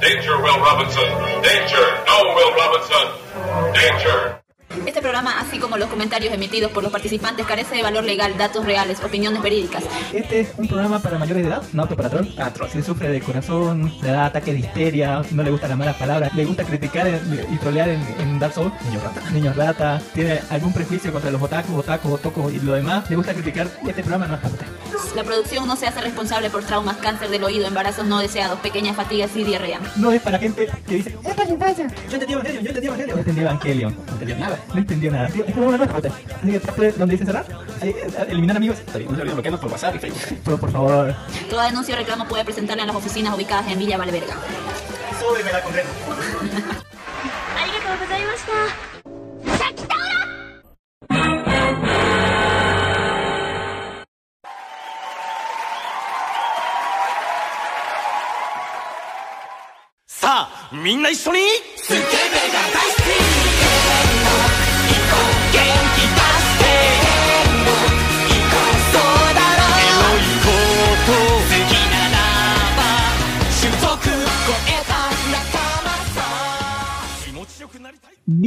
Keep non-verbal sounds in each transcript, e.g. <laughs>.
Danger, Will Robinson. Danger. No, Will Robinson. Danger. Este programa, así como los comentarios emitidos por los participantes, carece de valor legal, datos reales, opiniones verídicas. Este es un programa para mayores de edad, no apto para troll. Ah, troll. Si sufre de corazón, le da ataques de histeria, no le gustan las malas palabras, le gusta criticar y trolear en, en Dark Souls, niños rata. Niños rata, tiene algún prejuicio contra los otakus, otakus, otocos y lo demás, le gusta criticar. Este programa no es para usted. La producción no se hace responsable por traumas, cáncer del oído, embarazos no deseados, pequeñas fatigas y diarrea. No es para gente que dice, es para infancia. Yo entendí Evangelion, yo entendí Evangelion. No entendí Evangelion, no entendió nada, no entendió nada. Tío, Este programa no es para usted. Así que tape donde dice cerrar, ahí, eh, eliminar amigos. Está bien, no se olviden bloquearnos por WhatsApp y Facebook. Pero por favor, Toda denuncia o reclamo puede presentarla en las oficinas ubicadas en Villa Valverga. súbeme la concreta. ありがとうございました。 さあみんな一緒にスケベが大好き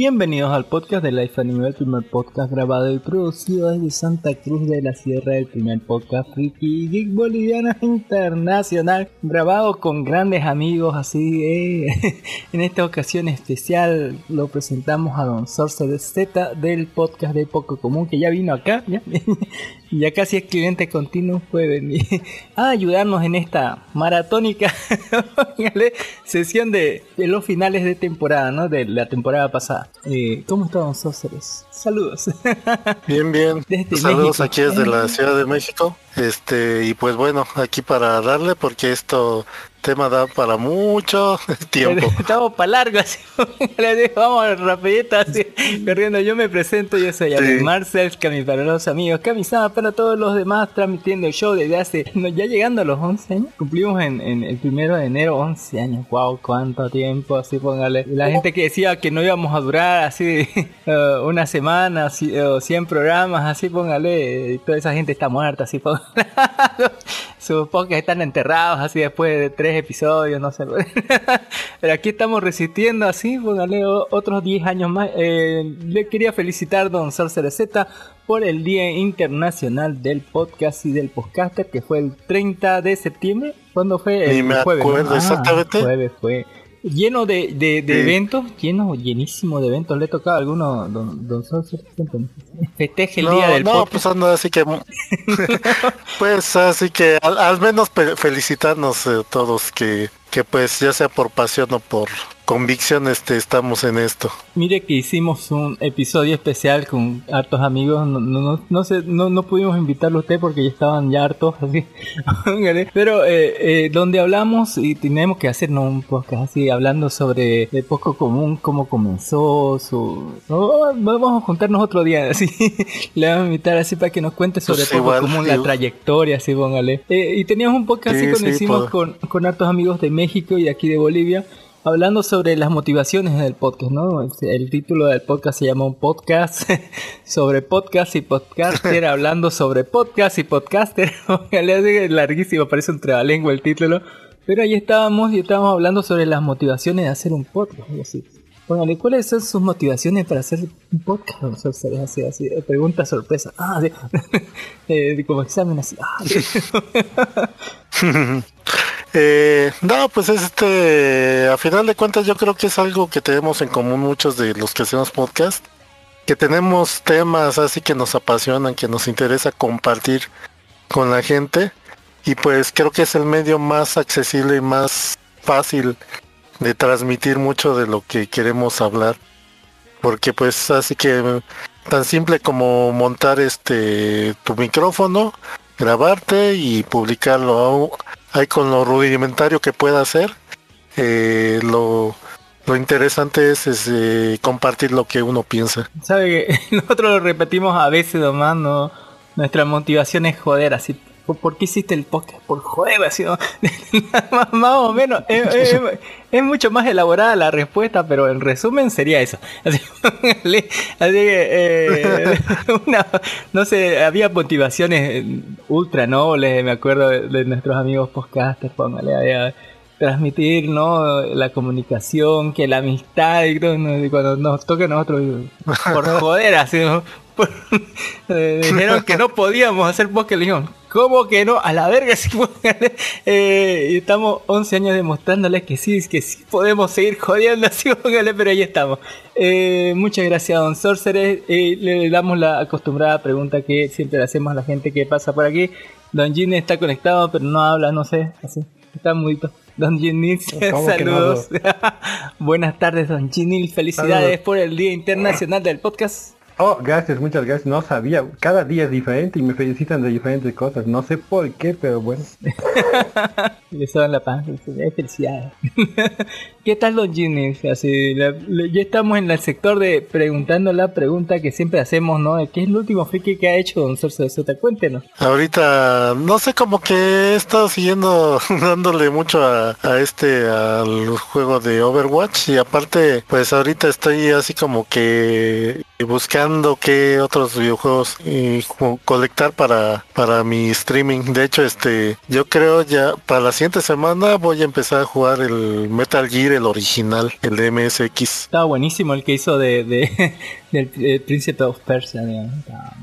Bienvenidos al podcast de Life Anime, el primer podcast grabado y producido desde Santa Cruz de la Sierra, el primer podcast friki geek boliviano <laughs> internacional, grabado con grandes amigos, así eh. <laughs> en esta ocasión especial lo presentamos a Don Sorcerer Z del podcast de Poco Común, que ya vino acá, ya, <laughs> ya casi es cliente continuo, puede venir a ayudarnos en esta maratónica sesión de, de los finales de temporada, ¿no? De la temporada pasada. Eh, ¿Cómo está Don Sorceres? Saludos. <laughs> Bien, bien. Desde Saludos México. aquí desde la Ciudad de México. Este, y pues bueno, aquí para darle porque esto tema da para mucho <laughs> tiempo. <laughs> Estamos para largo, así. <laughs> Vamos rapidito, así, corriendo. Yo me presento, yo soy Sí. Alex Marcel, Cami para los amigos, Camisada para todos los demás, transmitiendo el show desde hace, no, ya llegando a los 11 años. Cumplimos en, en el primero de enero 11 años. Wow, cuánto tiempo, así póngale. La gente que decía que no íbamos a durar así eh, una semana, así, o 100 programas, así póngale. y toda esa gente está muerta, así póngale. Sus podcasts están enterrados así después de tres episodios, no sé. <laughs> Pero aquí estamos resistiendo así, póngale otros 10 años más. Eh, le quería felicitar Don Sorcerer Z por el Día Internacional del Podcast y del Podcaster, que fue el 30 de septiembre. ¿Cuándo fue? Ni El me jueves, ¿no? acuerdo Ah, exactamente. jueves fue. Lleno de, de, de Sí. eventos, lleno, llenísimo de eventos. ¿Le tocado a alguno, Don, don? Cuéntame. Festeje el no, Día del no, Podcast. pues anda así que <laughs> pues así que al, al menos felicitarnos eh, todos que que pues ya sea por pasión o por convicción este estamos en esto. Mire que hicimos un episodio especial con hartos amigos. No, no, no, sé, no, no pudimos invitarlo a usted porque ya estaban ya hartos, así. <laughs> Pero eh, eh, donde hablamos y tenemos que hacernos un podcast así, hablando sobre el poco común, cómo comenzó, su... No, vamos a juntarnos otro día, <laughs> así. Le vamos a invitar así para que nos cuente sobre Pues poco igual, común, la trayectoria, así póngale. Eh, y teníamos un podcast así Sí, cuando sí, hicimos con, con hartos amigos de México y de aquí de Bolivia hablando sobre las motivaciones del podcast, ¿no? El, título del podcast se llama un podcast <laughs> sobre podcast y podcaster, <laughs> hablando sobre podcast y podcaster. <laughs> Hace larguísimo, parece un trabalengua el título. Pero ahí estábamos y estábamos hablando sobre las motivaciones de hacer un podcast, así. Póngale, ¿cuáles son sus motivaciones para hacer un podcast? O sea, así, así, eh, pregunta sorpresa. Ah, sí. Eh, como examen así. Ah, sí. Eh, no, pues este, a final de cuentas yo creo que es algo que tenemos en común muchos de los que hacemos podcast, que tenemos temas así que nos apasionan, que nos interesa compartir con la gente y pues creo que es el medio más accesible y más fácil de transmitir mucho de lo que queremos hablar, porque pues así que tan simple como montar este tu micrófono, grabarte y publicarlo ahí con lo rudimentario que pueda hacer eh, lo, interesante es, es, eh, compartir lo que uno piensa. Sabe que <laughs> nosotros lo repetimos a veces nomás, no, nuestra motivación es joder, así. ¿Por, por qué hiciste el podcast? Por joder, así, ¿no? <laughs> más, más o menos. Es, es- es mucho más elaborada la respuesta, pero en resumen sería eso. Así, que, eh, <laughs> una- no sé, había motivaciones eh, ultra nobles, me acuerdo de, de nuestros amigos podcasters, póngale, había transmitir no la comunicación que la amistad y todo, ¿no? Y cuando nos toca a nosotros por <laughs> joder así ¿no? Por- eh, dijeron que no podíamos hacer podcast le dijimos ¿cómo que no? a la verga <laughs> sí. Eh, estamos 11 años demostrándoles que sí que sí podemos seguir jodiendo <laughs> así póngale, pero ahí estamos Eh, muchas gracias don Sorcerer Eh, le damos la acostumbrada pregunta que siempre le hacemos a la gente que pasa por aquí Don Gin está conectado pero no habla no sé así está mudito Don Ginil, ¿Cómo que no <laughs> saludos. Buenas tardes, Don Ginil. Felicidades por el Día Internacional del Podcast. Oh, gracias, muchas gracias. No sabía. Cada día es diferente y me felicitan de diferentes cosas. No sé por qué, pero bueno. <laughs> Les dan la paz. Felicidades. <laughs> ¿Qué tal, Don Ginil? Así, la- la- ya estamos en el sector de preguntando la pregunta que siempre hacemos, ¿no? ¿Qué es el último friki que ha hecho Don Sorce de Sota? Cuéntenos. Ahorita, no sé, como que he estado siguiendo, <laughs> dándole mucho a, a este, al juego de Overwatch y aparte, pues ahorita estoy así como que buscando qué otros videojuegos y co- colectar para, para mi streaming. De hecho, este, yo creo ya para la siguiente semana voy a empezar a jugar el Metal Gear, el original, el de MSX. Estaba buenísimo el que hizo de, de- <laughs> del eh, Príncipe of Persia, digamos.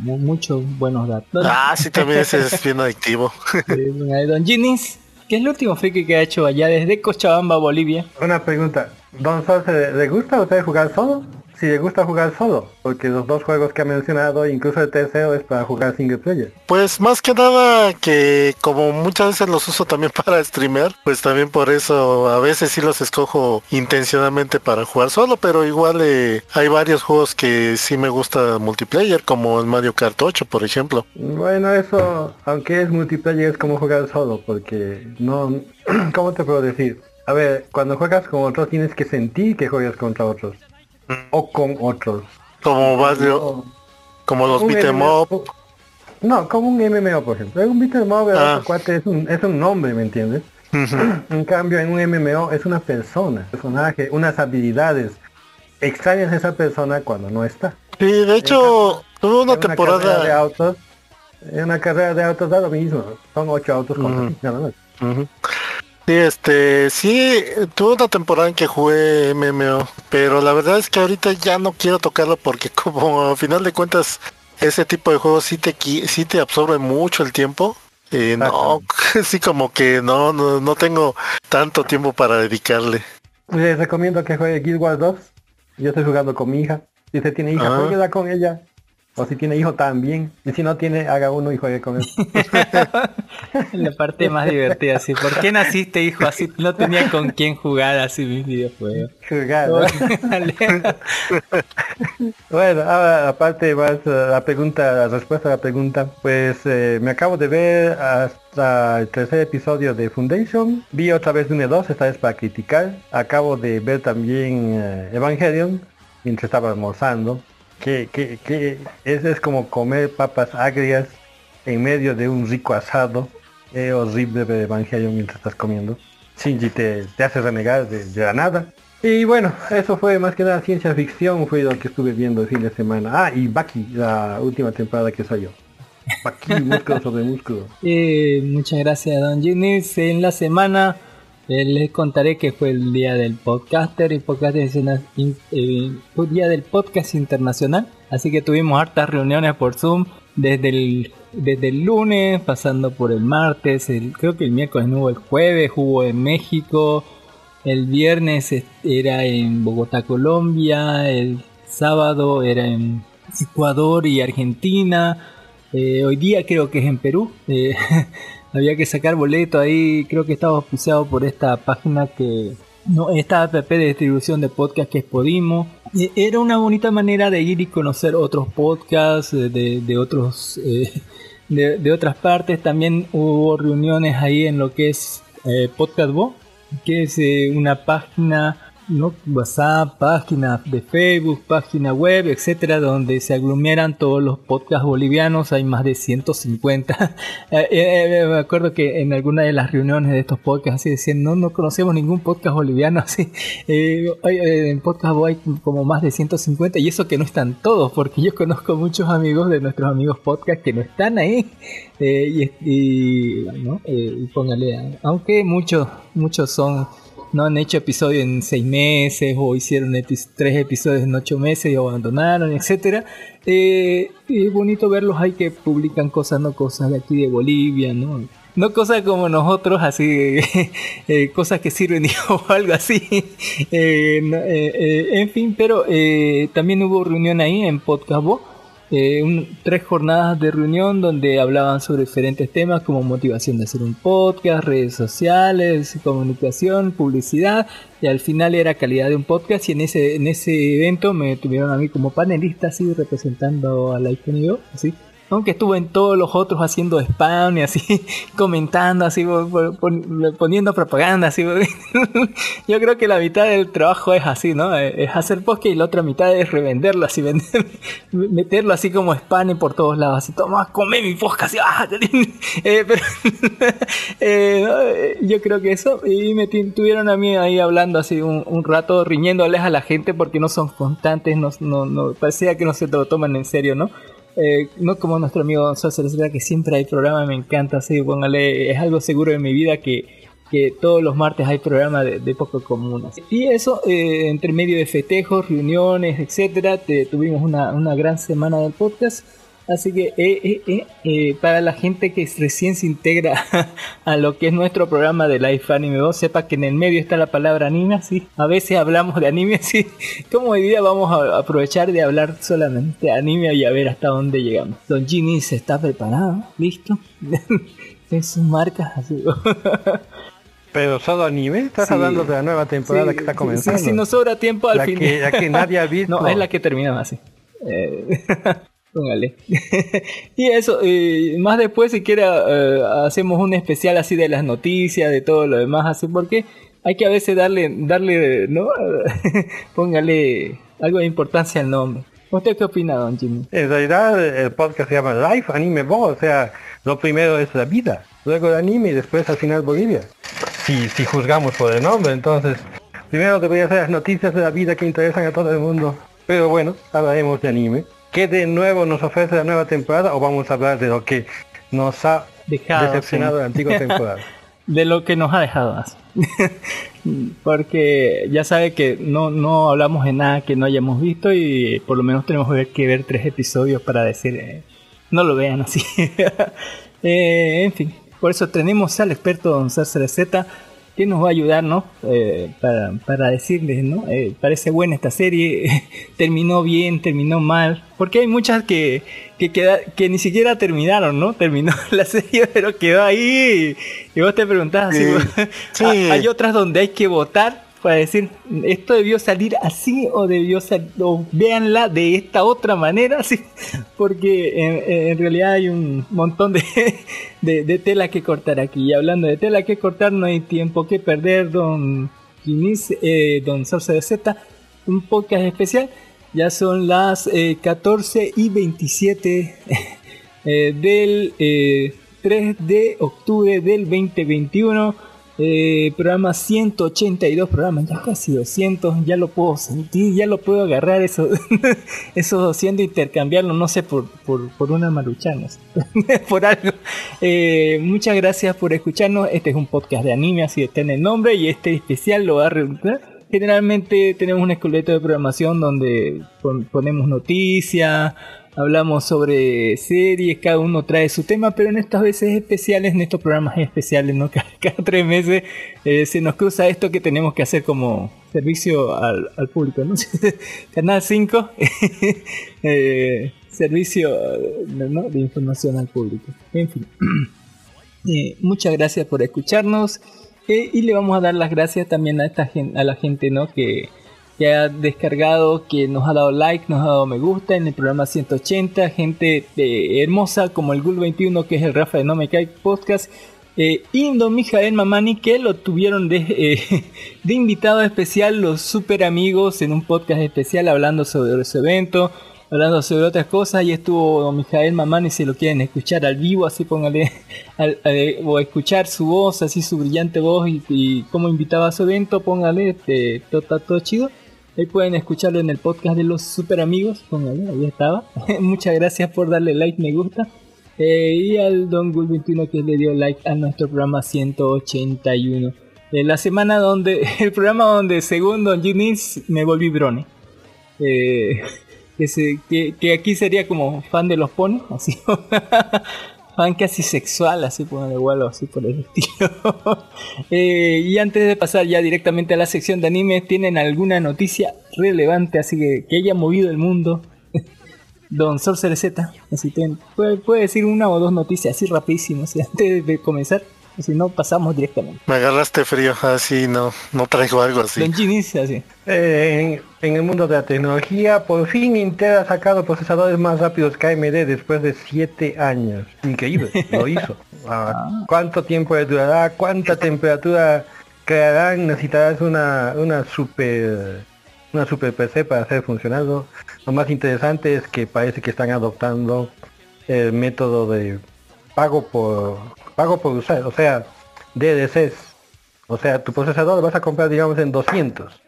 Muchos buenos datos. Ah, sí, también ese es bien adictivo. <laughs> Don Ginis, ¿qué es el último friki que ha hecho allá desde Cochabamba, Bolivia? Una pregunta. Don Sorce, ¿le gusta a usted jugar solo? Si le gusta jugar solo, porque los dos juegos que ha mencionado, incluso el tercero, es para jugar single player. Pues más que nada que como muchas veces los uso también <laughs> para streamear, pues también por eso a veces sí los escojo intencionalmente para jugar solo, pero igual eh, hay varios juegos que sí me gusta multiplayer, como el Mario Kart 8 por ejemplo. Bueno, eso, aunque es multiplayer, es como jugar solo, porque no... <clears throat> ¿Cómo te puedo decir? A ver, cuando juegas con otros tienes que sentir que juegas contra otros. O con otros. Como varios, como los beat'em up. No, como un MMO, por ejemplo. Un beat'em up, Ah. cuate es un, es un nombre, ¿me entiendes? En cambio, en un MMO es una persona, personaje, unas habilidades. Extrañas a esa persona cuando no está. Sí, de hecho, tuve una En carrera de temporada... autos, en una carrera de autos da lo mismo. Son ocho autos nada más. Sí, este, sí, tuve una temporada en que jugué MMO, pero la verdad es que ahorita ya no quiero tocarlo porque <laughs> como a final de cuentas ese tipo de juegos sí te sí te absorbe mucho el tiempo. Eh, no, <laughs> sí como que no, no, no tengo tanto tiempo para dedicarle. Les recomiendo que juegue Guild Wars 2. Yo estoy jugando con mi hija. Si usted tiene hija, Ah. jueguela con ella. O si tiene hijo también. Y si no tiene, haga uno y juegue con él. <laughs> La parte más divertida, así. ¿Por qué naciste, hijo? Así no tenía con quién jugar así mis videojuegos. Jugar, ¿no? <laughs> Bueno, ahora aparte más eh, la pregunta, la respuesta a la pregunta, pues eh, me acabo de ver hasta el tercer episodio de Foundation, vi otra vez Dune 2, esta vez para criticar, acabo de ver también eh, Evangelion mientras estaba almorzando, que, que, que es, es como comer papas agrias en medio de un rico asado, es horrible ver Evangelion mientras estás comiendo, Shinji te, te hace renegar de, la nada. Y bueno, eso fue más que nada ciencia ficción, fue lo que estuve viendo el fin de semana. Ah, y Baki, la última temporada que salió. Baki, músculo sobre músculo. <laughs> Eh, muchas gracias, Don Ginis. En la semana eh, les contaré que fue el día del podcaster y podcast eh, día del podcast internacional. Así que tuvimos hartas reuniones por Zoom desde el, desde el lunes, pasando por el martes, el, creo que el miércoles no hubo el jueves, hubo en México, el viernes es- era en Bogotá, Colombia, el sábado era en Ecuador y Argentina. Eh, hoy día creo que es en Perú. Eh, <laughs> había que sacar boleto ahí. Creo que estaba auspiciado por esta página que... No, esta app de distribución de podcast que es Podimo. Eh, Era una bonita manera de ir y conocer otros podcasts de, otros... eh, <laughs> de, otras partes. También hubo reuniones ahí en lo que es eh, que es eh, una página ¿no? WhatsApp, página de Facebook, página web, etcétera, donde se aglomeran todos los podcasts bolivianos. Hay más de 150. <laughs> Eh, eh, eh, me acuerdo que en alguna de las reuniones de estos podcasts así decían, no, no conocemos ningún podcast boliviano <laughs> así. en podcast hay como más de 150 y eso que no están todos, porque yo conozco muchos amigos de nuestros amigos podcast que no están ahí. y, y, ¿no? póngale, aunque muchos, muchos son no han hecho episodio en seis meses o hicieron tres episodios en ocho meses y abandonaron, etcétera. Eh, es bonito verlos ahí que publican cosas, no cosas de aquí de Bolivia, ¿no? No cosas como nosotros, así, <laughs> eh, cosas que sirven <laughs> o algo así. Eh, en fin, pero también hubo reunión ahí en Podcast eh, tres jornadas de reunión donde hablaban sobre diferentes temas como motivación de hacer un podcast, redes sociales, comunicación, publicidad y al final era calidad de un podcast y en ese en ese evento me tuvieron a mí como panelista así representando a la así aunque estuve en todos los otros haciendo spam y así, <laughs> comentando, así, poniendo propaganda, así. <laughs> Yo creo que la mitad del trabajo es así, ¿no? Eh, es hacer podcast y la otra mitad es revenderlo, así, <laughs> vender, meterlo así como spam por todos lados, así, toma, come mi podcast, así, ¡ah! eh, pero, eh, yo creo que eso, y me tuvieron a mí ahí hablando así un, un, rato, riñéndoles a la gente porque no son constantes, no, no, no, parecía que no se lo toman en serio, ¿no? Eh, no como nuestro amigo verdad que siempre hay programa, me encanta, así, póngale, es algo seguro en mi vida que, que todos los martes hay programa de, poco común. Y eso, eh, entre medio de festejos, reuniones, etcétera, tuvimos una, una gran semana del podcast Así que eh, eh, eh, para la gente que recién se integra <laughs> a lo que es nuestro programa de Life Anime 2, sepa que en el medio está la palabra anime, así. A veces hablamos de anime, <laughs> así. Como hoy día vamos a aprovechar de hablar solamente de anime y a ver hasta dónde llegamos. Don Ginny se está preparado, listo. <laughs> en sus marcas, así. Pero solo anime, estás hablando de la nueva temporada que está comenzando. Sí, si nos sobra tiempo al la fin. Que, la que nadie ha visto. No, es la que termina así. Póngale. <laughs> y eso, más después si quiere eh, hacemos un especial así de las noticias, de todo lo demás, así porque hay que a veces darle, darle, ¿no? <laughs> Póngale algo de importancia al nombre. ¿Usted qué opina, don Jimmy? En realidad el podcast se llama Life Anime Bo, o sea, lo primero es la vida, luego el anime y después al final Bolivia. Si, si juzgamos por el nombre, entonces, primero debería ser las noticias de la vida que interesan a todo el mundo. Pero bueno, hablaremos de anime. ¿Qué de nuevo nos ofrece la nueva temporada o vamos a hablar de lo que nos ha dejado, decepcionado la antigua <laughs> temporada? de lo que nos ha dejado <laughs> Porque ya sabe que no, no hablamos de nada que no hayamos visto y por lo menos tenemos que ver tres episodios para decir, eh, no lo vean así. <laughs> Eh, en fin, por eso tenemos al experto Don César Z que nos va a ayudar, ¿no? Eh, para, para, decirles, ¿no? Eh, parece buena esta serie, <laughs> terminó bien, terminó mal, porque hay muchas que, que, queda, que ni siquiera terminaron, ¿no? Terminó <laughs> la serie, pero quedó ahí y, vos te preguntás, <laughs> sí. hay otras donde hay que votar para decir, esto debió salir así o debió salir, o véanla de esta otra manera, <laughs> ¿sí? porque en, realidad hay un montón <laughs> de, de, tela que cortar aquí. Y hablando de tela que cortar, no hay tiempo que perder, don Ginis, eh, don Sorce de Z, un podcast especial. Ya son las 14 eh, y 27 <laughs> eh, del 3 de octubre del 2021 eh, programa 182 programas, ya casi 200, ya lo puedo sentir, ya lo puedo agarrar, eso, <laughs> esos 200 intercambiarlo, no sé, por, por, por una maruchanos, <laughs> por algo. Eh, muchas gracias por escucharnos, este es un podcast de anime, así está en el nombre, y este especial lo va a Generalmente tenemos un esqueleto de programación donde ponemos noticias, hablamos sobre series, cada uno trae su tema, pero en estas veces especiales, en estos programas especiales, ¿no? <laughs> cada, tres meses eh, se nos cruza esto que tenemos que hacer como servicio al, público, ¿no? <laughs> Canal 5, <laughs> eh, servicio de información al público. En fin, <clears throat> eh, muchas gracias por escucharnos y le vamos a dar las gracias también a, esta, a la gente ¿no? que que ha descargado, que nos ha dado like, nos ha dado me gusta en el programa 180, gente eh, hermosa como el Gul21 que es el Rafa de No Me Cae Podcast eh, Indo Mijael Mamani, que lo tuvieron de, eh, <laughs> de invitado especial los super amigos en un podcast especial hablando sobre ese evento, hablando sobre otras cosas. Y estuvo don Mijael Mamani, si lo quieren escuchar al vivo, así póngale, <laughs> al- o escuchar su voz, así su brillante voz y, y cómo invitaba a su evento, póngale, este, todo, todo chido. Ahí pueden escucharlo en el podcast de los super amigos, póngale, ahí estaba. <laughs> Muchas gracias por darle like, me gusta. Eh, y al Don Gul 21 que le dio like a nuestro programa 181. Eh, la semana donde, <laughs> el programa donde según Don Ginis me volví drone. Eh, <laughs> que, se- que, que aquí sería como fan de los ponis, así. Fan casi sexual, así por igual o así por el <laughs> estilo. Eh, y antes de pasar ya directamente a la sección de anime, ¿tienen alguna noticia relevante así que, que haya movido el mundo? <laughs> Don Sorcerer Z, así ten- puede, puede decir una o dos noticias así rapidísimo, así, antes de comenzar, si no pasamos directamente. Me agarraste frío, así no, no traigo algo así. Don Ginis, así. Eh, en, en el mundo de la tecnología, por fin Intel ha sacado procesadores más rápidos que AMD después de 7 años. Increíble, lo hizo. <laughs> Ah, ¿Cuánto tiempo le durará? ¿Cuánta temperatura crearán? Necesitarás una, una super una super PC para hacer funcionarlo. Lo más interesante es que parece que están adoptando el método de pago por pago por usar, o sea, DLCs. O sea, tu procesador vas a comprar digamos en 200.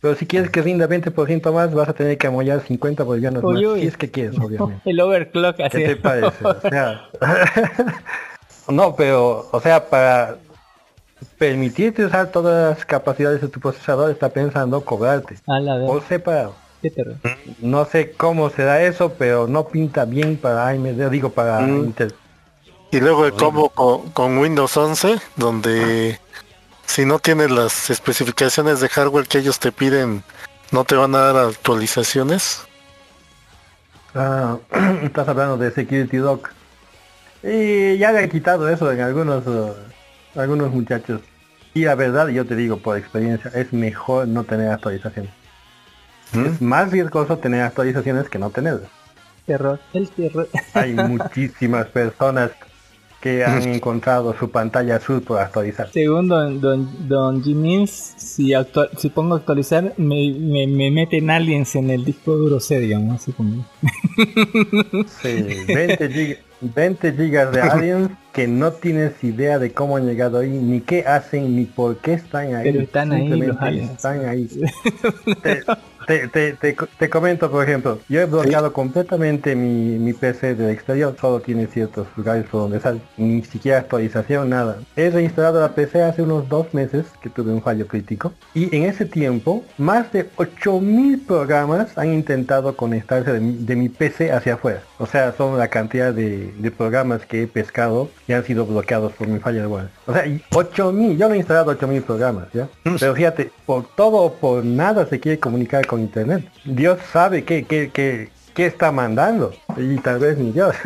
Pero si quieres que rinda 20% más, vas a tener que amollar 50 bolivianos Uy, más. uy. Si es que quieres, obviamente. <laughs> El overclock, así. ¿Qué te parece? O sea, <laughs> no, pero, o sea, para permitirte usar todas las capacidades de tu procesador, está pensando cobrarte. A la vez. Por separado. No sé cómo será eso, pero no pinta bien para AMD, digo para Mm. Intel. Y luego el combo con, con Windows 11, donde si no tienes las especificaciones de hardware que ellos te piden, no te van a dar actualizaciones. Ah, <clears throat> estás hablando de Security Doc. Y ya le han quitado eso en algunos eh, algunos muchachos. Y la verdad, yo te digo por experiencia, es mejor no tener actualizaciones. Es más riesgoso tener actualizaciones que no tenerlas. Terror. El terror. Hay muchísimas <laughs> personas que <laughs> han encontrado su pantalla azul por actualizar. Según Don, don, don Jimmins, si, actua- si pongo actualizar, me, me, me meten aliens en el disco duro C, digamos, así como... <laughs> Sí, 20, gig- 20 gigas de aliens que no tienes idea de cómo han llegado ahí, ni qué hacen, ni por qué están ahí. Pero están ahí los aliens. Están ahí. te, <laughs> te, te, te, te comento, por ejemplo, yo he bloqueado completamente mi, mi PC del exterior, solo tiene ciertos lugares por donde sale, ni siquiera actualización, nada. He reinstalado la PC hace unos dos meses que tuve un fallo crítico y en ese tiempo más de 8000 programas han intentado conectarse de mi, de mi PC hacia afuera. O sea, son la cantidad de, de programas que he pescado y han sido bloqueados por mi firewall. O sea, y 8000, yo no he instalado 8000 programas, ¿ya? Pero fíjate, por todo o por nada se quiere comunicar con internet. Dios sabe qué, qué, qué, qué está mandando. Y tal vez ni Dios. <laughs>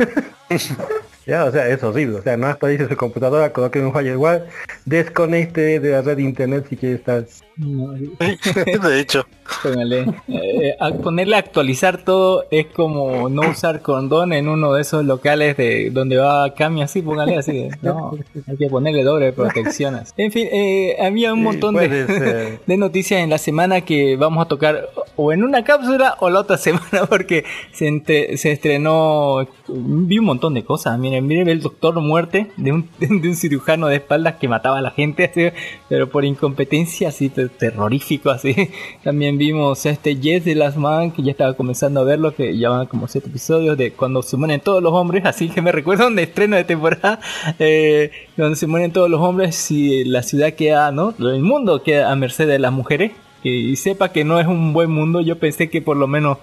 <laughs> Ya, o sea, es horrible. O sea, no actualice su computadora, coloque un firewall, desconecte de la red internet si quiere estar. No, <laughs> de hecho, póngale. Eh, a ponerle a actualizar todo es como no usar condón en uno de esos locales de donde va Cami así, póngale así. No, hay que ponerle doble protección. así. En fin, eh, había un montón <laughs> de noticias en la semana que vamos a tocar o en una cápsula o la otra <laughs> semana porque se, entre- se estrenó, vi un montón de cosas. Miren, miren el Doctor Muerte de un, de un cirujano de espaldas que mataba a la gente, así, pero por incompetencia así te- terrorífico así. <laughs> También vimos este Yes de Last Man que ya estaba comenzando a verlo, que ya van como siete episodios de cuando se mueren todos los hombres, así que me <laughs> recuerda un estreno de temporada eh, donde se mueren todos los hombres y la ciudad queda, ¿no? El mundo queda a merced de las mujeres. Y, y sepa que no es un buen mundo, yo pensé que por lo menos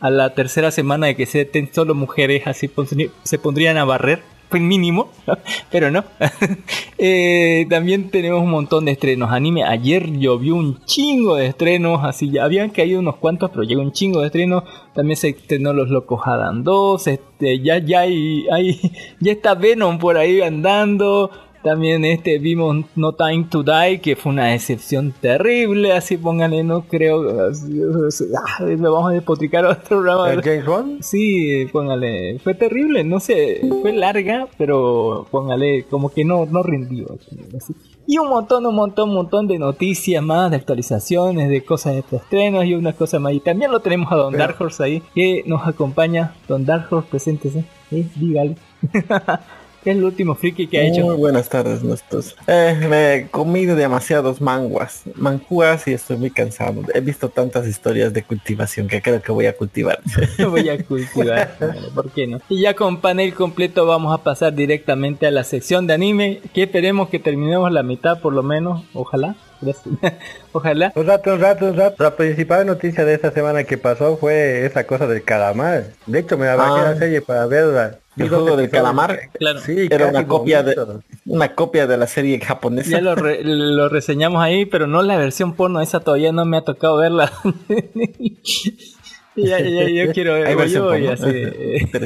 a la tercera semana de que se estén solo mujeres así se pondrían a barrer, pues mínimo, <laughs> pero no. <laughs> Eh, también tenemos un montón de estrenos anime. Ayer llovió un chingo de estrenos, así ya habían caído unos cuantos, pero llegó un chingo de estrenos. También se estrenó Los Locos Adam 2, este, ya, ya hay, hay- <laughs> ya está Venom por ahí andando. También este vimos No Time to Die, que fue una decepción terrible, así pónganle, no creo. así, ah, me vamos a despotricar otro programa. ¿El James Bond? Sí, póngale, fue terrible, no sé, fue larga, pero póngale, como que no, no rindió. así. Y un montón, un montón, un montón de noticias más, de actualizaciones, de cosas de estrenos y unas cosas más. Y también lo tenemos a Don Pero- Dark Horse ahí, que nos acompaña. Don Dark Horse, preséntese, eh, dígale. <laughs> ¿Qué es el último friki que ha hecho? Muy buenas tardes, nuestros. Eh, me he comido demasiados manguas, manjuas y estoy muy cansado. He visto tantas historias de cultivación que creo que voy a cultivar. <laughs> voy a cultivar. <laughs> ¿Por qué no? Y ya con panel completo vamos a pasar directamente a la sección de anime, que esperemos que terminemos la mitad por lo menos, ojalá. <laughs> Ojalá. Un rato, un rato, un rato. La principal noticia de esta semana que pasó fue esa cosa del calamar. De hecho, me la bajé Ah. la serie para verla. El juego del calamar. Claro. Sí, Era una copia de una copia de la serie japonesa. Ya lo, re- lo reseñamos ahí, pero no la versión porno, esa todavía no me ha tocado verla. <laughs> ya, ya, yo quiero ver, Hay versión porno. así.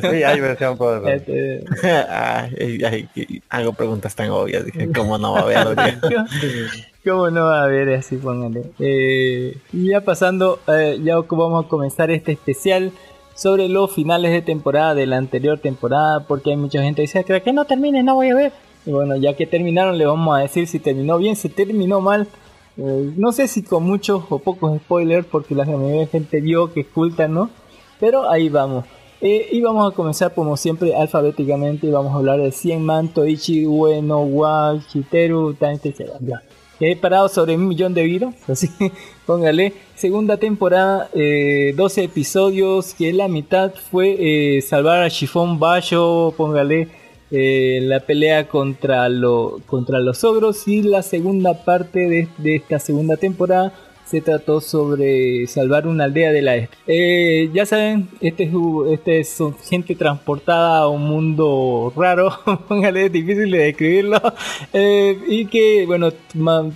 Sí, hay versión por <laughs> este, Ay, ay, ay, hago preguntas tan obvias. Dije, ¿cómo no va a haber? <laughs> ¿Cómo no va a haber así? Póngale. Eh, y ya pasando, eh, ya vamos a comenzar este especial sobre los finales de temporada de la anterior temporada, porque hay mucha gente que dice, "¿Pero que no termine, no voy a ver. Y bueno, ya que terminaron, le vamos a decir si terminó bien, si terminó mal. Eh, no sé si con muchos o pocos spoilers, porque la mayoría de gente vio que ocultan, ¿no? Pero ahí vamos. Eh, y vamos a comenzar como siempre alfabéticamente y vamos a hablar de 100 man, Toichi, Ueno, Wa, Shiteru, Tante, etc. Ya. He parado sobre un millón de virus, <laughs> así póngale. Segunda temporada, eh, 12 episodios, que la mitad fue eh, salvar a Shifón Bayo, póngale eh, la pelea contra, contra los ogros y la segunda parte de, de esta segunda temporada se trató sobre salvar una aldea de la este. Ya saben, este es, este es gente transportada a un mundo raro, <laughs> póngale, es difícil de describirlo, eh, y que, bueno,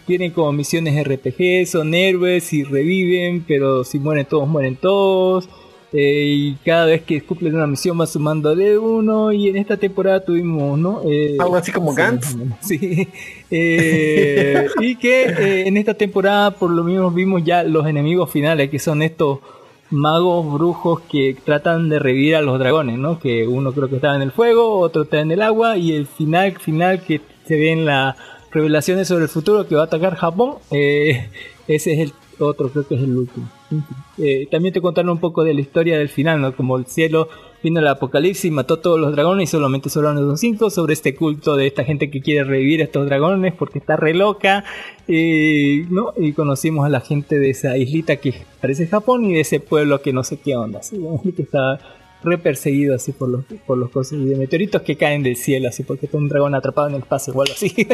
tienen como misiones RPG, son héroes y reviven, pero si mueren todos, mueren todos. Eh, y cada vez que cumplen una misión va sumando de uno y en esta temporada tuvimos no Eh, Algo así como Gantz. <laughs> Sí. Eh, y que eh, en esta temporada por lo menos vimos ya los enemigos finales, que son estos magos brujos que tratan de revivir a los dragones, ¿no? Que uno creo que estaba en el fuego, otro está en el agua, y el final final que se ve en las revelaciones sobre el futuro que va a atacar Japón, eh, ese es el otro, creo que es el último. Eh, también te contaron un poco de la historia del final, ¿no? Como el cielo vino el apocalipsis y mató todos los dragones y solamente sobraron los cinco sobre este culto de esta gente que quiere revivir a estos dragones porque está re loca. Y, ¿no? y conocimos a la gente de esa islita que parece Japón y de ese pueblo que no sé qué onda. ¿sí? Que está re perseguido así por los, por los cosas de meteoritos que caen del cielo, así porque está un dragón atrapado en el espacio o algo así. <laughs>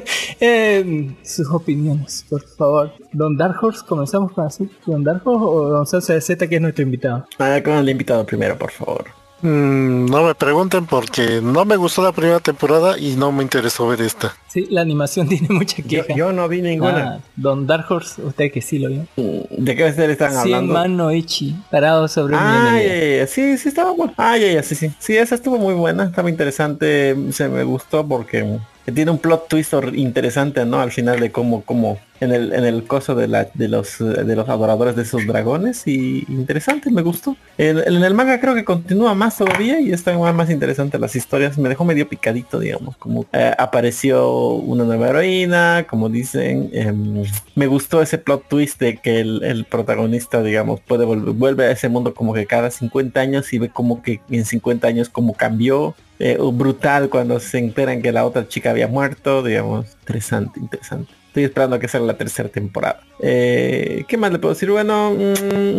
Eh, sus opiniones, por favor. Don Dark Horse, comenzamos con así. Don Dark Horse o Don Salsa Z que es nuestro invitado. Ah, con el invitado primero, por favor. Mm, no me pregunten porque no me gustó la primera temporada y no me interesó ver esta. Sí, la animación <laughs> tiene mucha queja. yo no vi ninguna. Ah, Don Dark Horse, usted que sí lo vio. ¿De qué ustedes están 100 hablando? man no ichi, parado sobre Ah, ya, ya. sí, sí, estaba bueno. Ah, ya, ya, sí, sí. Sí, esa estuvo muy buena, estaba interesante, se me gustó porque tiene un plot twist interesante, ¿no? Al final de cómo, cómo, en el, en el coso de la, de los, eh, de los adoradores de esos dragones y interesante, me gustó. En, en el manga creo que continúa más todavía y está más, interesante las historias, me dejó medio picadito, digamos, como eh, apareció una nueva heroína, como dicen, em, me gustó ese plot twist de que el, el protagonista, digamos, puede volver, vuelve a ese mundo como que cada 50 años y ve como que en 50 años como cambió. eh, brutal cuando se enteran que la otra chica había muerto, digamos, interesante, interesante. Estoy esperando a que salga la tercera temporada. Eh, ¿Qué más le puedo decir? Bueno, mm,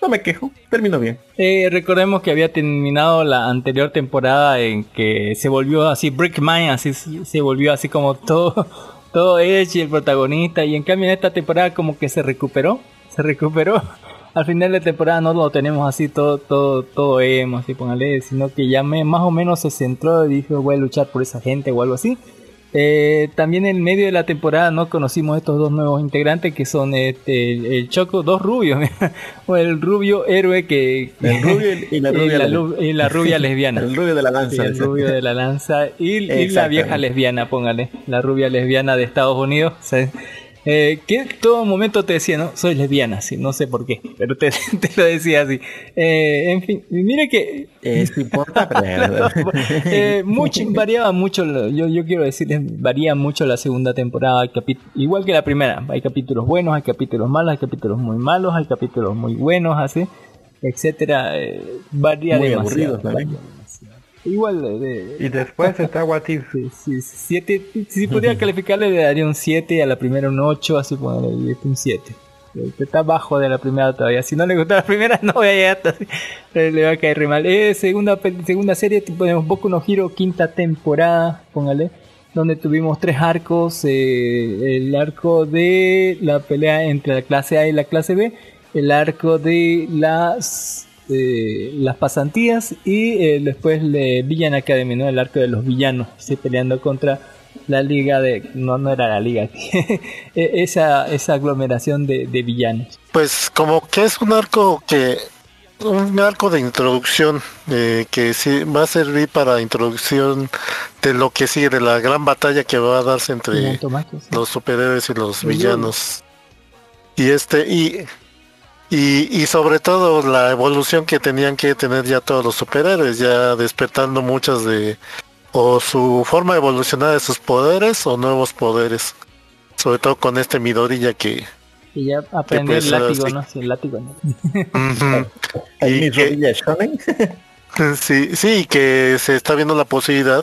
no me quejo, terminó bien. Eh, recordemos que había terminado la anterior temporada en que se volvió así Brick Mind, así se volvió así como todo, <laughs> todo Edge y el protagonista. Y en cambio en esta temporada como que se recuperó, se recuperó. <laughs> Al final de temporada no lo tenemos así todo, todo, todo emo, así póngale, sino que ya me, más o menos se centró y dijo voy a luchar por esa gente o algo así. Eh, también en medio de la temporada no conocimos estos dos nuevos integrantes que son este, el, el Choco, dos rubios, <laughs> o el rubio héroe que... El rubio y la <laughs> rubia, la, y la rubia lesbiana. el rubio de la lanza. Sí, el rubio de la lanza y, y la vieja lesbiana, póngale, la rubia lesbiana de Estados Unidos. ¿sabes? Eh, que en todo momento te decía, no, soy lesbiana, sí, no sé por qué, pero te, <laughs> te lo decía así. Eh, en fin, mire que importa, pero... <laughs> eh, mucho, variaba mucho, yo, yo quiero decirles, varía mucho la segunda temporada, hay igual que la primera, hay capítulos buenos, hay capítulos malos, hay capítulos muy malos, hay capítulos muy buenos, así, etcétera, eh, varía Muy demasiado, demasiado. Igual de, de- Y después está What If. <laughs> Sí, sí, siete, si pudiera <laughs> calificarle le daría un 7, a la primera un 8, así ponerle este un 7. Está bajo de la primera todavía. Si no le gustó la primera, <laughs> no voy a llegar hasta Le va a caer re mal. Eh, segunda, segunda serie, ponemos Boku no Hero, quinta temporada, póngale. Donde tuvimos tres arcos. eh, el arco de la pelea entre la clase A y la clase B. El arco de las eh, las pasantías y eh, después de Villan Academy, ¿no? El arco de los villanos, ¿sí? peleando contra la liga de... No, no era la liga, <laughs> Eh, esa, esa aglomeración de, de villanos. Pues como que es un arco que un arco de introducción eh, que sí va a servir para introducción de lo que sigue de la gran batalla que va a darse entre los superhéroes y los villanos y este y y, y sobre todo la evolución que tenían que tener ya todos los superhéroes ya despertando muchas de o su forma de evolucionar de sus poderes o nuevos poderes sobre todo con este Midorilla que Y ya aprendió pues, el látigo. ¿no? Sí, el látigo, Y que-. Sí, sí, que se está viendo la posibilidad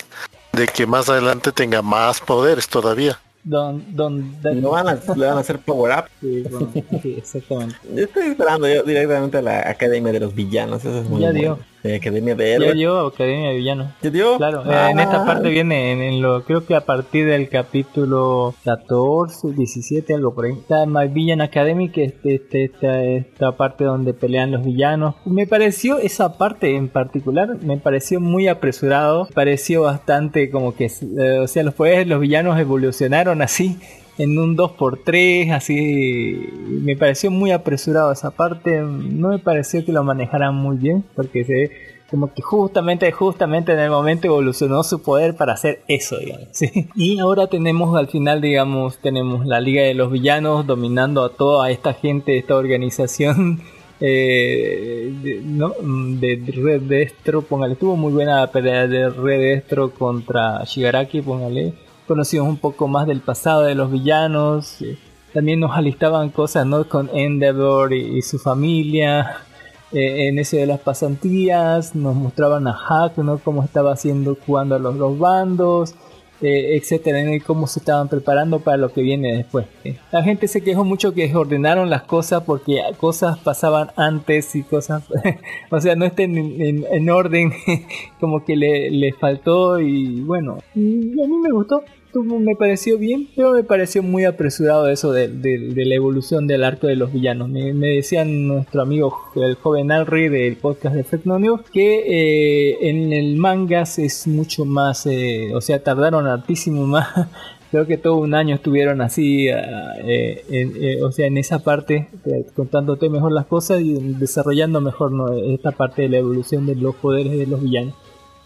de que más adelante tenga más poderes todavía. Don, don, don- No van a, le van a hacer power up. Sí, <laughs> bueno, sí, exactamente. Yo estoy esperando yo directamente a la Academia de los Villanos. Eso es muy Ya bueno. dio. Eh, Academia de Héroes. Academia de Villanos. ¿Ya dio? Claro, eh, en esta Ah. parte viene en, en lo creo que a partir del capítulo 14, 17, algo por ahí. Está My Villain Academy, que es este, este- esta, esta parte donde pelean los villanos. Me pareció esa parte en particular, me pareció muy apresurado, pareció bastante como que, eh, o sea, los poderes de los villanos evolucionaron así. En un 2x3, así me pareció muy apresurado esa parte. No me pareció que lo manejaran muy bien, porque se como que justamente, justamente en el momento evolucionó su poder para hacer eso, digamos. ¿sí? Y ahora tenemos al final, digamos, tenemos la Liga de los Villanos dominando a toda esta gente, esta organización. <laughs> eh, de, ¿no? de Red Destro, póngale, tuvo muy buena pelea de Red Destro contra Shigaraki, póngale, conocimos un poco más del pasado de los villanos, eh, también nos alistaban cosas, ¿no? Con Endeavor y, su familia, <laughs> eh, en ese de las pasantías, nos mostraban a Hack, ¿no? Cómo estaba haciendo, jugando a los dos bandos, eh, etcétera, ¿no? y cómo se estaban preparando para lo que viene después. La gente se quejó mucho que ordenaron las cosas porque cosas pasaban antes y cosas, <laughs> o sea, no estén en, en- en orden, <laughs> como que le, le faltó y bueno, y a mí me gustó. Me pareció bien, pero me pareció muy apresurado eso de, la evolución del arco de los villanos. Me, decían nuestro amigo el joven Alri del podcast de Effect No News que eh, en el mangas es mucho más, eh, o sea, tardaron hartísimo más. <laughs> Creo que todo un año estuvieron así, ah, eh, en- eh, o sea, en esa parte, eh, contándote mejor las cosas y desarrollando mejor ¿no? esta parte de la evolución de los poderes de los villanos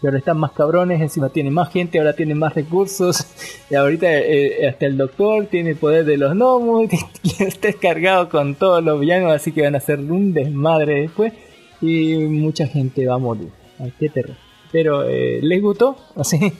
y ahora están más cabrones, encima tienen más gente, ahora tienen más recursos, <laughs> y ahorita eh, hasta el doctor tiene el poder de los gnomos, <laughs> y está cargado con todos los villanos, así que van a hacer un desmadre después, y mucha gente va a morir. Ay, qué terror. Pero, eh, ¿les gustó? <laughs> Así,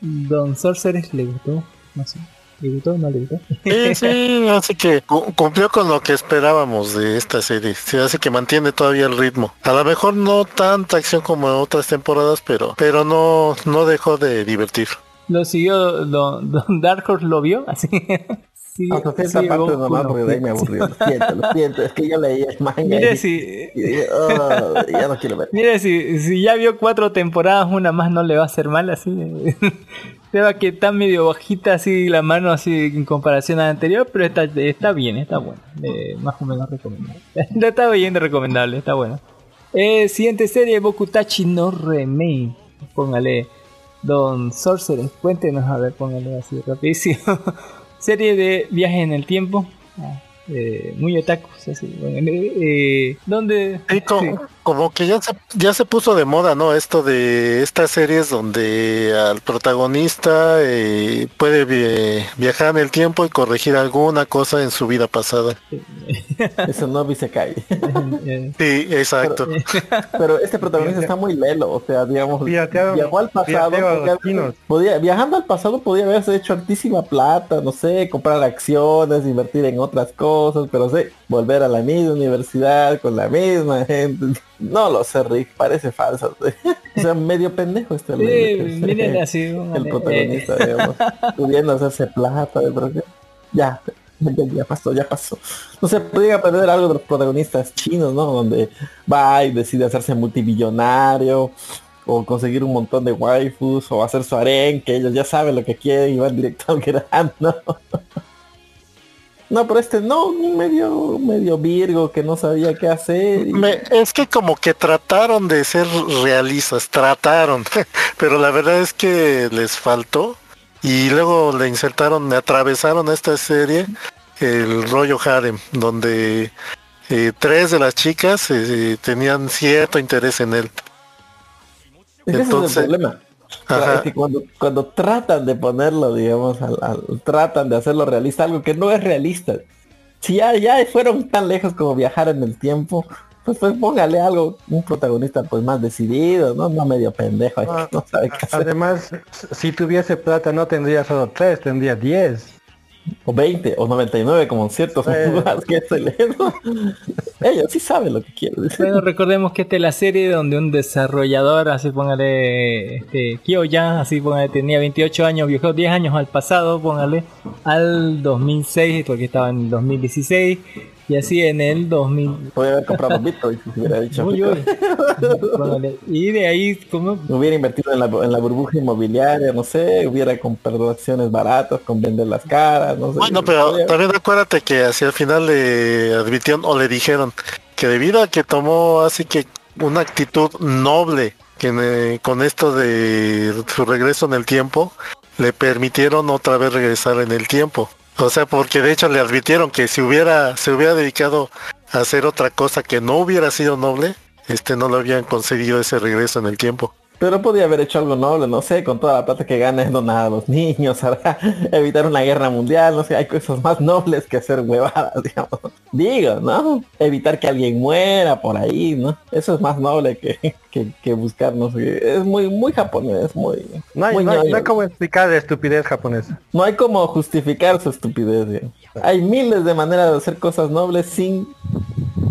Don Sorcerer, ¿le gustó? No sé. ¿Le gustó o no le gustó? Sí, sí, <laughs> así que cu- cumplió con lo que esperábamos de esta serie. Se hace que mantiene todavía el ritmo. A lo mejor no tanta acción como en otras temporadas, pero pero no no dejó de divertir. Lo siguió, Don, don Dark Horse lo vio, así. <laughs> Sí, Hasta esta sí, parte Goku nomás no. porque de ahí me aburrió. Lo siento, lo siento. Es que yo leí el manga. Mire y, si, y dije, "Oh, ya no quiero ver. Mire, si, si ya vio cuatro temporadas, una más no le va a hacer mal así. Se va que está medio bajita así la mano así en comparación a la anterior, pero está, está bien, está bueno. Eh, más o menos recomendable. está bien de recomendable, está bueno. Eh, siguiente serie, Bokutachi no Remake. Póngale. Don Sorcerer, cuéntenos, a ver, póngale así rapidísimo. <laughs> Serie de viajes en el tiempo. Ah, eh, muy otakus, así. Bueno, eh, eh, co- Sí. Como que ya se, ya se puso de moda, ¿no? Esto de estas series donde al protagonista eh, puede vi- viajar en el tiempo y corregir alguna cosa en su vida pasada. <laughs> Eso no vi se cae. Eh, <laughs> Sí, exacto. Pero este protagonista está muy lelo, o sea, digamos, Piratearon- viajó al pasado, podía, viajando al pasado podía haberse hecho altísima plata, no sé, comprar acciones, invertir en otras cosas, pero sí, volver a la misma universidad con la misma gente. No lo sé, Rick, parece falso. o sea, medio pendejo este Sí, el- miren así, el protagonista, digamos, pudiendo hacerse plata, pero que- ya, ya, pasó, ya pasó. No sé, podría aprender algo de los protagonistas chinos, ¿no? Donde va y decide hacerse multimillonario, o conseguir un montón de waifus, o hacer su harén, que ellos ya saben lo que quieren y van directo al grano. <laughs> No, pero este no, medio, medio virgo que no sabía qué hacer. y- Me- es que como que trataron de ser realistas, trataron, <laughs> pero la verdad es que les faltó y luego le insertaron, le atravesaron a esta serie el rollo harem, donde eh, tres de las chicas eh, tenían cierto interés en él. Ese Entonces- es el problema. Ajá. cuando, cuando tratan de ponerlo, digamos, al- al- tratan de hacerlo realista, algo que no es realista. Si ya, ya fueron tan lejos como viajar en el tiempo, pues, pues póngale algo, un protagonista pues más decidido, no, no medio pendejo, <laughs> ahí que no sabe qué hacer. Además, si tuviese plata no tendría solo tres, tendría diez. O 20, o 99, como en ciertos Bueno. lugares que estoy leyendo. Ellos sí saben lo que quieren. Bueno, recordemos que esta es la serie donde un desarrollador, así póngale, este, Kyoya, así póngale, tenía 28 años, viajó 10 años al pasado, póngale, al 2006, porque estaba en el 2016, y así en el 2000... Podría haber comprado Bitcoin si hubiera dicho. Uy, uy. Póngale, Y de ahí, como Hubiera invertido en la, en la burbuja inmobiliaria, no sé, hubiera comprado acciones baratas con vender las caras, no sé. Bueno, pero Podría- también acuérdate que hacia el final le advirtieron o le dijeron que debido a que tomó así que una actitud noble que eh, con esto de su regreso en el tiempo le permitieron otra vez regresar en el tiempo. O sea, porque de hecho le advirtieron que si hubiera se hubiera dedicado a hacer otra cosa que no hubiera sido noble, este no le habían concedido ese regreso en el tiempo. Pero podía haber hecho algo noble, no sé, con toda la plata que gana es donar a los niños, <laughs> ¿verdad? evitar una guerra mundial, no sé, hay cosas más nobles que hacer huevadas, <laughs> digamos. Digo, ¿no? Evitar que alguien muera por ahí, ¿no? Eso es más noble que, que, que buscar, no sé. Es muy, muy japonés, muy... No hay, muy no hay- no hay cómo explicar la estupidez japonesa. No hay como justificar su estupidez. digamos. Hay miles de maneras de hacer cosas nobles sin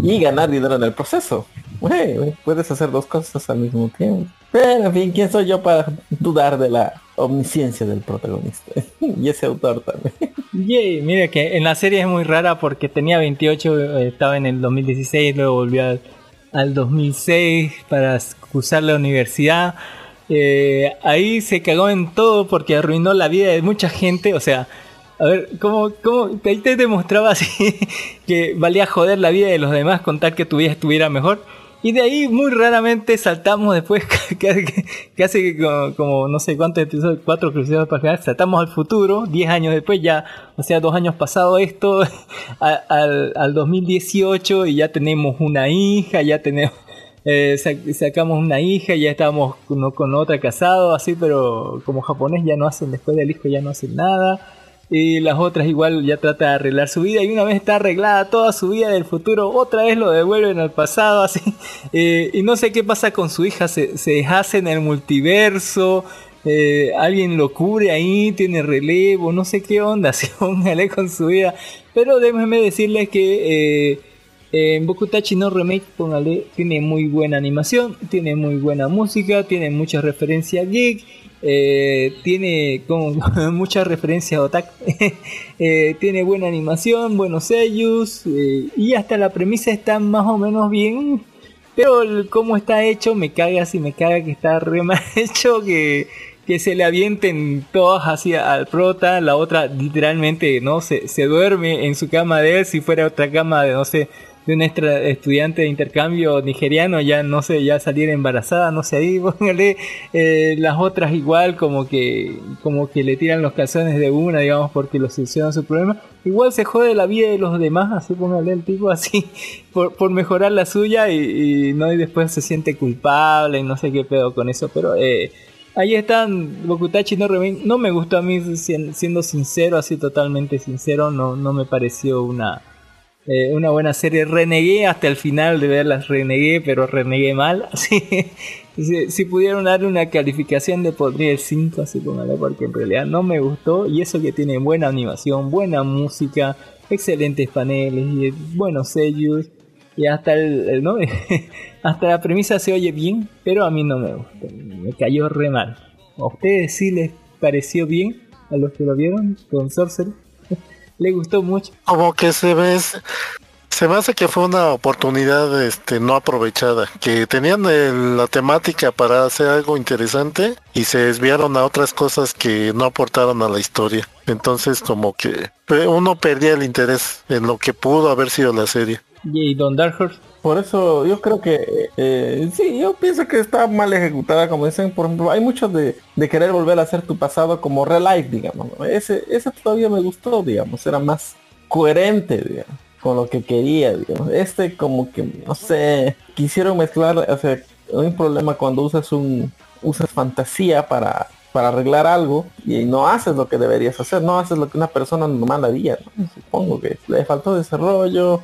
y ganar dinero en el proceso. Güey, puedes hacer dos cosas al mismo tiempo. Pero en fin, ¿quién soy yo para dudar de la omnisciencia del protagonista? <laughs> y ese autor también. Yay, mira que en la serie es muy rara porque tenía 28, eh, estaba en el 2016, luego volvió al, al 2006 para cursar la universidad. Eh, ahí se cagó en todo porque arruinó la vida de mucha gente, o sea, a ver, ¿cómo, cómo ahí te demostraba <laughs> así que valía joder la vida de los demás con tal que tu vida estuviera mejor? Y de ahí muy raramente saltamos después, <laughs> casi, como, como no sé cuántos episodios, cuatro episodios para acá, saltamos al futuro, 10 años después ya, o sea, dos años pasado esto, <laughs> al, al 2018 y ya tenemos una hija, ya tenemos, eh, sac- sacamos una hija, ya estamos con, con otra casado, así, pero como japonés ya no hacen, después del hijo ya no hacen nada. Y las otras igual ya trata de arreglar su vida y una vez está arreglada toda su vida del futuro, otra vez lo devuelven al pasado así. <laughs> Eh, y no sé qué pasa con su hija, se, se deshace en el multiverso, eh, alguien lo cubre ahí, tiene relevo, no sé qué onda, <laughs> así póngale con su vida. Pero déjenme decirles que eh, en Bokutachi no Remake, póngale, tiene muy buena animación, tiene muy buena música, tiene mucha referencia geek, eh, tiene como <laughs> mucha referencia a otaku, <laughs> eh, tiene buena animación, buenos sellos eh, y hasta la premisa está más o menos bien. Pero el cómo está hecho me caga si me caga que está re <laughs> mal hecho que que se le avienten todas hacia al prota, la otra literalmente no se, se duerme en su cama de él si fuera otra cama de no sé de una estudiante de intercambio nigeriano, ya no sé, ya salir embarazada, no sé, ahí <laughs> póngale eh, las otras igual como que como que le tiran los calzones de una, digamos, porque lo solucionan su problema. Igual se jode la vida de los demás, así póngale el tipo así, <laughs> por, por mejorar la suya y, y no y después se siente culpable y no sé qué pedo con eso, pero eh, Ahí están Bokutachi no Remain. No me gustó a mí, sien- siendo sincero, así totalmente sincero, no, no me pareció una, eh, una buena serie. Renegué hasta el final de verlas, renegué, pero renegué mal. <laughs> Así, si, si pudieron darle una calificación de podría el 5, así póngale, porque en realidad no me gustó. Y eso que tiene buena animación, buena música, excelentes paneles y buenos sellos. Y hasta el, el- ¿no? <laughs> hasta la premisa se oye bien, pero a mí no me gustó. Me cayó re mal. ¿A ustedes sí les pareció bien? A los que lo vieron con Sorcerer. ¿Le gustó mucho? Como que se ve, se me hace que fue una oportunidad este, no aprovechada, que tenían el- la temática para hacer algo interesante y se desviaron a otras cosas que no aportaron a la historia. Entonces como que eh, uno perdía el interés en lo que pudo haber sido la serie. Y Don Dark Horse. Por eso yo creo que eh, sí, yo pienso que está mal ejecutada, como dicen, por ejemplo, hay mucho de, de querer volver a hacer tu pasado como real life, digamos. Ese, ese todavía me gustó, digamos, era más coherente, digamos, con lo que quería, digamos. Este como que, no sé, quisieron mezclar, o sea, hay un problema cuando usas un, usas fantasía para para arreglar algo y no haces lo que deberías hacer, no haces lo que una persona normal haría, ¿no? supongo que le faltó desarrollo,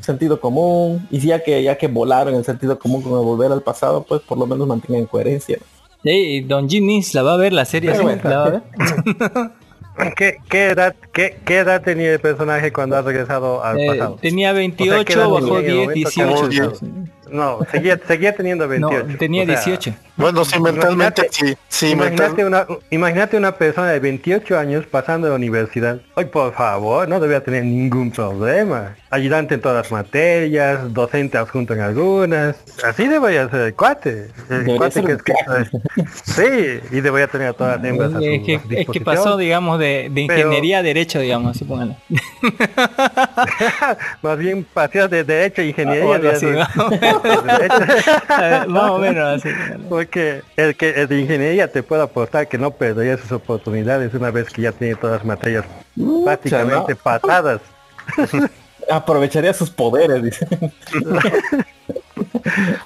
sentido común y si ya que ya que volaron el sentido común con el volver al pasado pues por lo menos mantengan coherencia Sí, Don Jimmy la va a ver la serie, ¿sí? bueno. ¿La va a ver? <laughs> ¿Qué, qué edad, qué, qué edad tenía el personaje cuando ha regresado al Eh, pasado? tenía O sea, 28, ¿qué edad bajó tenía en el 10, momento que 18. volvió? No, seguía, seguía teniendo 28. No, tenía o sea, 18. Bueno, si mentalmente, imagínate- sí, sí, imagínate, mental- una, imagínate una persona de 28 años pasando a la universidad. Ay, por favor, no debía tener ningún problema. Ayudante en todas las materias, docente adjunto en algunas. Así debería ser el cuate. El cuate que es que- Sí, y debería tener a todas las hembras a su Es que, es que pasó, digamos, de, de Pero- ingeniería a derecho, digamos, así pónganlo. <laughs> Más bien pasó de derecho a ingeniería. O algo de- así, de- más o de menos. Más Porque el que el de ingeniería te puede aportar que no perdería sus oportunidades una vez que ya tiene todas las materias prácticamente ¿no? patadas. <laughs> aprovecharía sus poderes dice <laughs>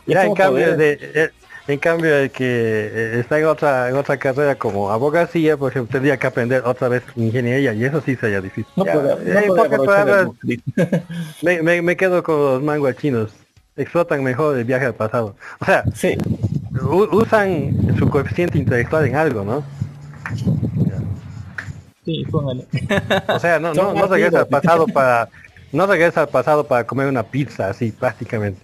Ya en como cambio de eh, en cambio el que eh, está en otra en otra carrera como abogacía, por ejemplo, tendría que aprender otra vez ingeniería y eso sí sería difícil. no Ya, puede, no eh, puede en pocas aprovechar el palabras, mosquito. <laughs> me, me, me quedo con los manguas chinos. Explotan mejor el viaje al pasado. O sea, sí usan su coeficiente intelectual en algo, ¿no? Sí, póngale. O sea, no, <laughs> no, no regresa al pasado para <laughs> no regresa al pasado para comer una pizza así prácticamente.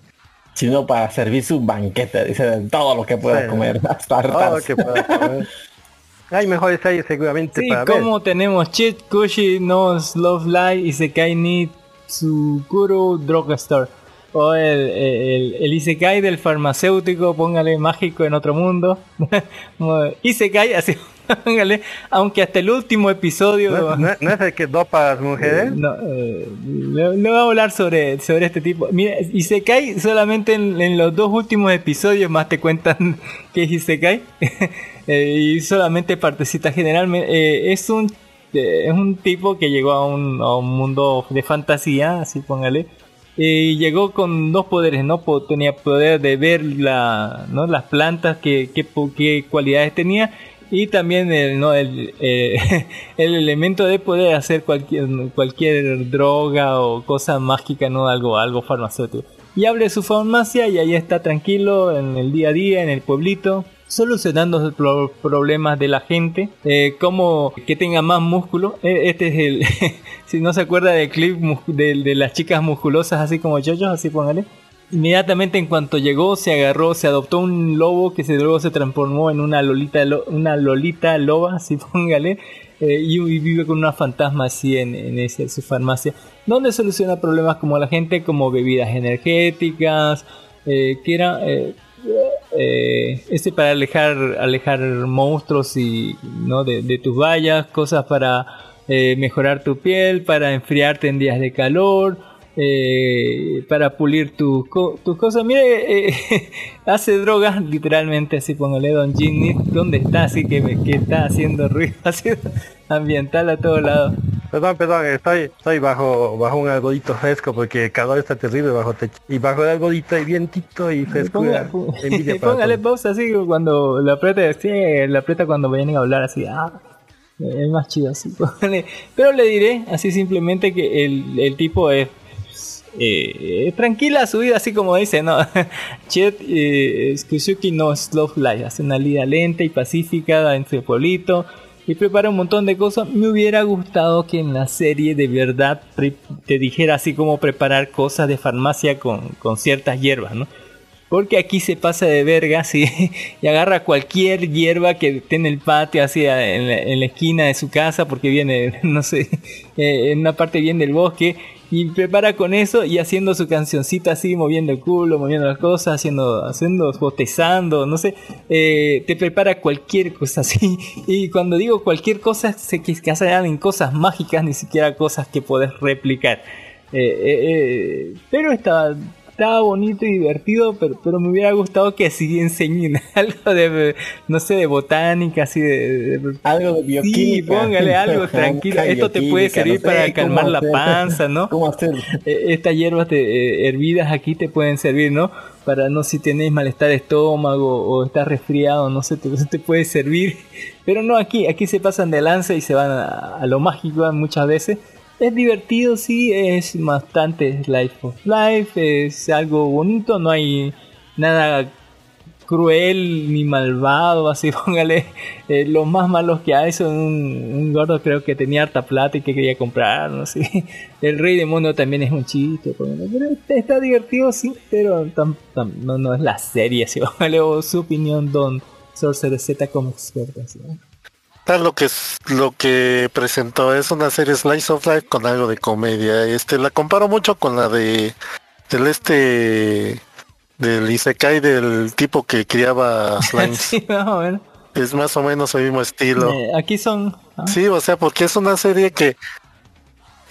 sino para servir su banquete dice de todo lo que pueda Sí. comer hasta Todo hartarse. que pueda comer. <laughs> Hay mejores series seguramente Sí, para ver. como tenemos Cheat Kushi no Love Live y Sekai ni Tsukuro Drugstore. O el, el, el Isekai del farmacéutico, póngale mágico en otro mundo. <laughs> Isekai, así <laughs> póngale. Aunque hasta el último episodio. ¿No, no- no es el que dopa a las mujeres? No, eh, no, no voy a hablar sobre, sobre este tipo. Mira, Isekai solamente en, en los dos últimos episodios más te cuentan <laughs> que es Isekai. Eh, y solamente partecita generalmente. eh, es un eh, es un tipo que llegó a un, a un mundo de fantasía, así póngale. Y llegó con dos poderes, ¿no? Tenía poder de ver las plantas, qué, cualidades tenía. Y también eh, <laughs> el elemento de poder hacer cualquier, cualquier droga o cosa mágica, ¿no? Algo, algo farmacéutico. Y abre su farmacia y ahí está tranquilo en el día a día, en el pueblito, solucionando los pro- problemas de la gente, eh, como que tenga más músculo. Eh, Este es el, <laughs> si no se acuerda del clip de, de las chicas musculosas, así como yo así póngale. Inmediatamente en cuanto llegó se agarró, se adoptó un lobo que se luego se transformó en una lolita, lo- una lolita loba, así <laughs> póngale, eh, y, y vive con una fantasma así en, en ese- su farmacia, donde soluciona problemas como la gente, como bebidas energéticas, eh, que era eh, eh, este para alejar alejar monstruos y no de, tus vallas, cosas para eh, mejorar tu piel, para enfriarte en días de calor. eh, para pulir tus co- tus cosas. Mire, eh, <laughs> hace drogas literalmente, así póngale Don Ginny, ¿dónde está? Así que, está haciendo ruido, <laughs> ambiental a todos lados. Perdón, perdón, estoy, estoy bajo, bajo un algodito fresco porque el calor está terrible bajo techo. Y bajo el algodito hay vientito y frescura. <laughs> Póngale pausa así cuando la aprieta, sí, la aprieta cuando vayan a hablar así, ah, es más chido así. <laughs> póngale. Pero le diré así simplemente que el, el tipo es eh, tranquila su vida, así como dice, ¿no? <laughs> Chet eh, Kusuki no es love life, hace una vida lenta y pacífica entre pueblito y prepara un montón de cosas. Me hubiera gustado que en la serie de verdad te dijera así como preparar cosas de farmacia con, con ciertas hierbas, ¿no? Porque aquí se pasa de verga así <laughs> y agarra cualquier hierba que esté en el patio, así a- en la, en la esquina de su casa, porque viene, <laughs> no sé, eh, en una parte bien del bosque, y prepara con eso y haciendo su cancioncita así, moviendo el culo, moviendo las cosas, haciendo, haciendo, botezando, no sé, eh, te prepara cualquier cosa <laughs> así. Y cuando digo cualquier cosa, sé que, hacen cosas mágicas, ni siquiera cosas que puedes replicar. Eh, eh, eh, pero estaba, estaba bonito y divertido, pero, pero me hubiera gustado que así enseñen <laughs> algo de, no sé, de botánica, así de... de- Algo de Sí, bioquímica. póngale algo <laughs> tranquilo. Esto te puede servir no sé, para calmar la panza, ¿no? <laughs> ¿Cómo hacer? Eh, Estas hierbas te- eh, hervidas aquí te pueden servir, ¿no? Para no si tenéis malestar de estómago o estás resfriado, no sé, te, te puede servir. Pero no aquí, aquí se pasan de lanza y se van a, a lo mágico muchas veces. Es divertido, sí, es bastante Life of Life, es algo bonito, no hay nada cruel ni malvado, así <laughs> póngale. Eh, los más malos que hay son un, gordo creo que tenía harta plata y que quería comprar, no <laughs> sé. El rey demonio también es un chiste, pero está, divertido, sí, pero no, no es la serie, <laughs> así póngale, o su opinión, Don Sorcerer Z como experto. así, ¿no? Tal lo que es lo que presentó es una serie Slice of Life con algo de comedia. Este la comparo mucho con la de del este del Isekai del tipo que criaba <laughs> slimes. Sí, es más o menos el mismo estilo. Eh, aquí son... ah, Sí, o sea, porque es una serie que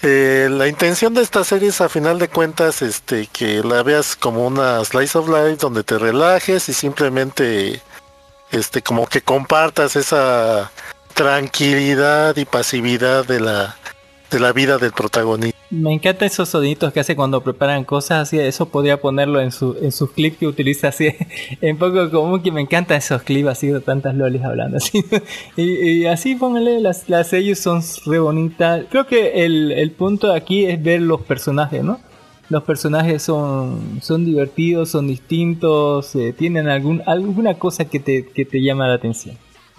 eh, la intención de esta serie es a final de cuentas este que la veas como una slice of life donde te relajes y simplemente este como que compartas esa tranquilidad y pasividad de la de la vida del protagonista. Me encantan esos sonidos que hace cuando preparan cosas así. Eso podría ponerlo en, su, en sus clips que utiliza así. <laughs> En poco común que me encantan esos clips así de tantas lolis hablando así. <laughs> Y, así póngale, las, las son re bonitas. Creo que el, el punto aquí es ver los personajes, ¿no? Los personajes son, son divertidos, son distintos, eh, tienen algún, alguna cosa que te, que te llama la atención.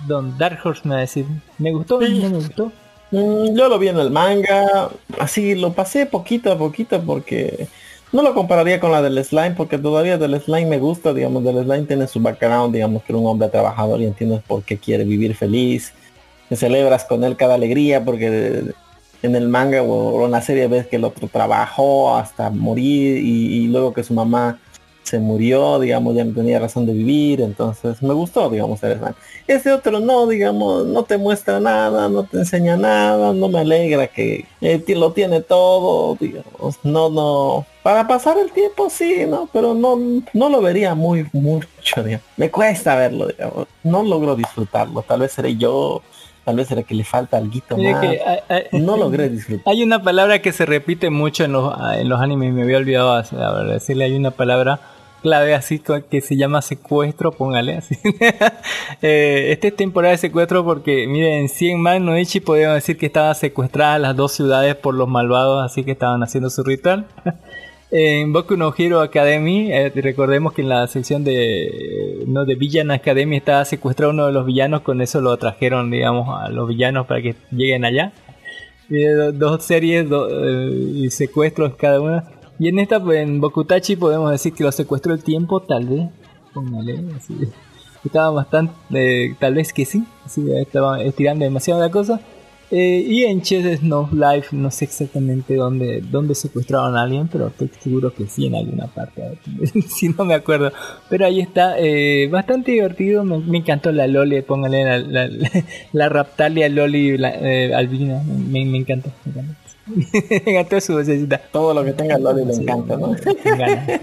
Don Dark Horse me va a decir, ¿me gustó? ¿No me gustó? Mm, yo lo vi en el manga, así lo pasé poquito a poquito porque no lo compararía con la del slime porque todavía del slime me gusta, digamos, del slime tiene su background, digamos que era un hombre trabajador y entiendes por qué quiere vivir feliz, que celebras con él cada alegría porque en el manga o, o en la serie ves que el otro trabajó hasta morir y, y luego que su mamá se murió, digamos, ya no tenía razón de vivir, entonces me gustó, digamos, el slime. Ese otro no, digamos, no te muestra nada, no te enseña nada, no me alegra que eh, lo tiene todo, digamos, no, no. Para pasar el tiempo sí, ¿no? Pero no, no lo vería muy mucho, digamos. Me cuesta verlo, digamos. No logro disfrutarlo. Tal vez seré yo, tal vez será que le falta algo más. que hay- hay- No <laughs> logré disfrutar. Hay una palabra que se repite mucho en los, en los animes, me había olvidado decirle, hay una palabra clave así que se llama secuestro, póngale <laughs> así. eh, esta es temporada de secuestro porque, miren, en 100 Man no Ichi podemos decir que estaban secuestradas las dos ciudades por los malvados, así que estaban haciendo su ritual. <laughs> En Boku no Hero Academy, eh, recordemos que en la sección de no de Villan Academy estaba secuestrado uno de los villanos, con eso lo trajeron, digamos, a los villanos para que lleguen allá. Dos series do- eh, y secuestros cada una. Y en esta, pues, en Bokutachi podemos decir que lo secuestró el tiempo, tal vez. Póngale, así. Estaba bastante, eh, tal vez que sí, así, estaba estirando demasiado la cosa. Eh, y en Chess Snow Life no sé exactamente dónde, dónde secuestraron a alguien, pero estoy seguro que sí en alguna parte, <laughs> si no me acuerdo. Pero ahí está, eh, bastante divertido, me, me encantó la Loli, póngale la, la, <laughs> la Raptalia Loli la, eh, Albina, me, me encantó. Me encantó. <laughs> me encantó su vocecita. Todo lo que tenga Loli le encanta, ¿no?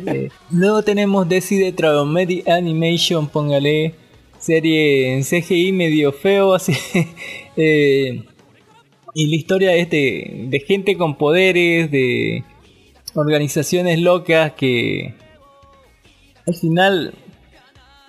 Eh, luego tenemos Decide Traumedy Animation, póngale serie en CGI medio feo, así. eh, y la historia es de, de gente con poderes, de organizaciones locas que al final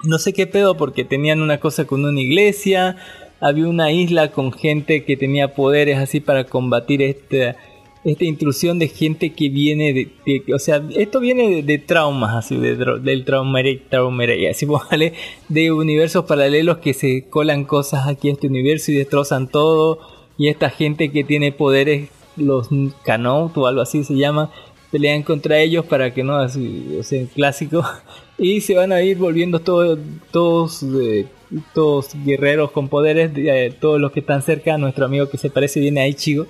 no sé qué pedo porque tenían una cosa con una iglesia, había una isla con gente que tenía poderes así para combatir esta, esta intrusión de gente que viene de, de- o sea, esto viene de, traumas así, de, del traumere, traumere, así <laughs> ¿vale? de universos paralelos que se colan cosas aquí a este universo y destrozan todo y esta gente que tiene poderes, los Canot o algo así se llama, pelean contra ellos para que no, así, o sea, clásico, <laughs> y se van a ir volviendo todos, todos, eh, todos guerreros con poderes, eh, todos los que están cerca, nuestro amigo que se parece bien a Ichigo,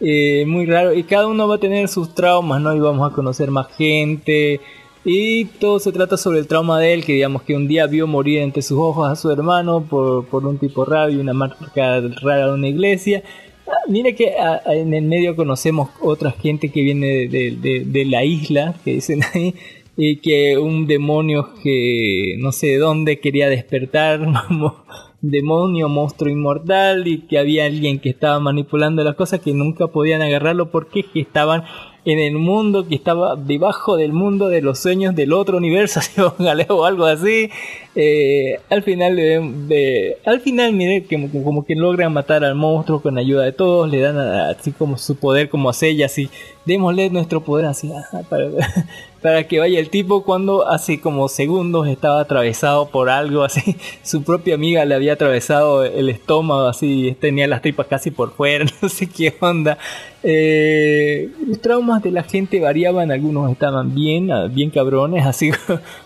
muy raro, y cada uno va a tener sus traumas, ¿no? Y vamos a conocer más gente. Y todo se trata sobre el trauma de él, que digamos que un día vio morir entre sus ojos a su hermano por, por un tipo raro y una marca rara de una iglesia. Ah, mire que ah, ah, en el medio conocemos otra gente que viene de, de- la isla, que dicen ahí, y que un demonio que no sé de dónde quería despertar, <laughs> mo- demonio, monstruo inmortal, y que había alguien que estaba manipulando las cosas que nunca podían agarrarlo porque que estaban en el mundo que estaba debajo del mundo de los sueños del otro universo, <laughs> así, o algo así. Eh, al final, de, de- al final, mire, que como, que logran matar al monstruo con ayuda de todos, le dan a- así como su poder como a Seiya, así, démosle nuestro poder así, ajá, para, <laughs> para que vaya el tipo cuando hace como segundos estaba atravesado por algo así, <laughs> su propia amiga le había atravesado el estómago así, tenía las tripas casi por fuera, <laughs> no sé qué onda. Eh, los traumas de la gente variaban, algunos estaban bien, ah, bien cabrones, así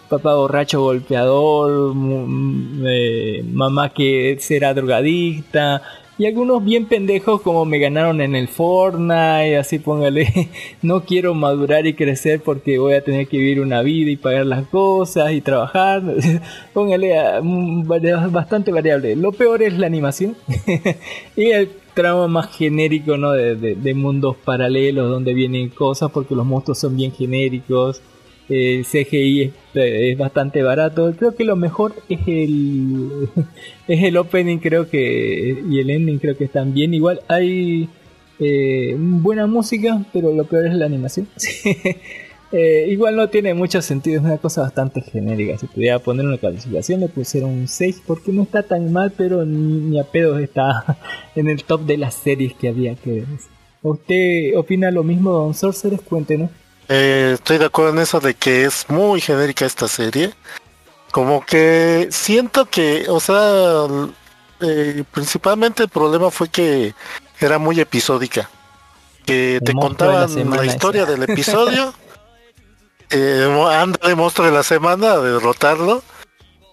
papá borracho golpeador, mu- eh, mamá que será drogadicta, y algunos bien pendejos como me ganaron en el Fortnite, así póngale, <laughs> no quiero madurar y crecer porque voy a tener que vivir una vida y pagar las cosas y trabajar, <laughs> póngale ah, mm, bastante variable. Lo peor es la animación <laughs> y el trama más genérico, ¿no? De- de mundos paralelos donde vienen cosas porque los monstruos son bien genéricos. El CGI es, bastante barato. Creo que lo mejor es el <laughs> es el opening, creo que y el ending creo que están bien. Igual hay eh, buena música, pero lo peor es la animación. <laughs> Eh, igual no tiene mucho sentido, es una cosa bastante genérica. Si pudiera poner una calificación, le pusiera un 6 porque no está tan mal, pero ni, a pedos está <laughs> en el top de las series que había que ver. ¿Usted opina lo mismo, Don Sorcerer? Cuéntenos. Eh, estoy de acuerdo en eso de que es muy genérica esta serie. Como que siento que, o sea, eh, principalmente el problema fue que era muy episódica. Que te la contaban la, historia esa. del <laughs> episodio. eh, anda de monstruo de la semana a derrotarlo.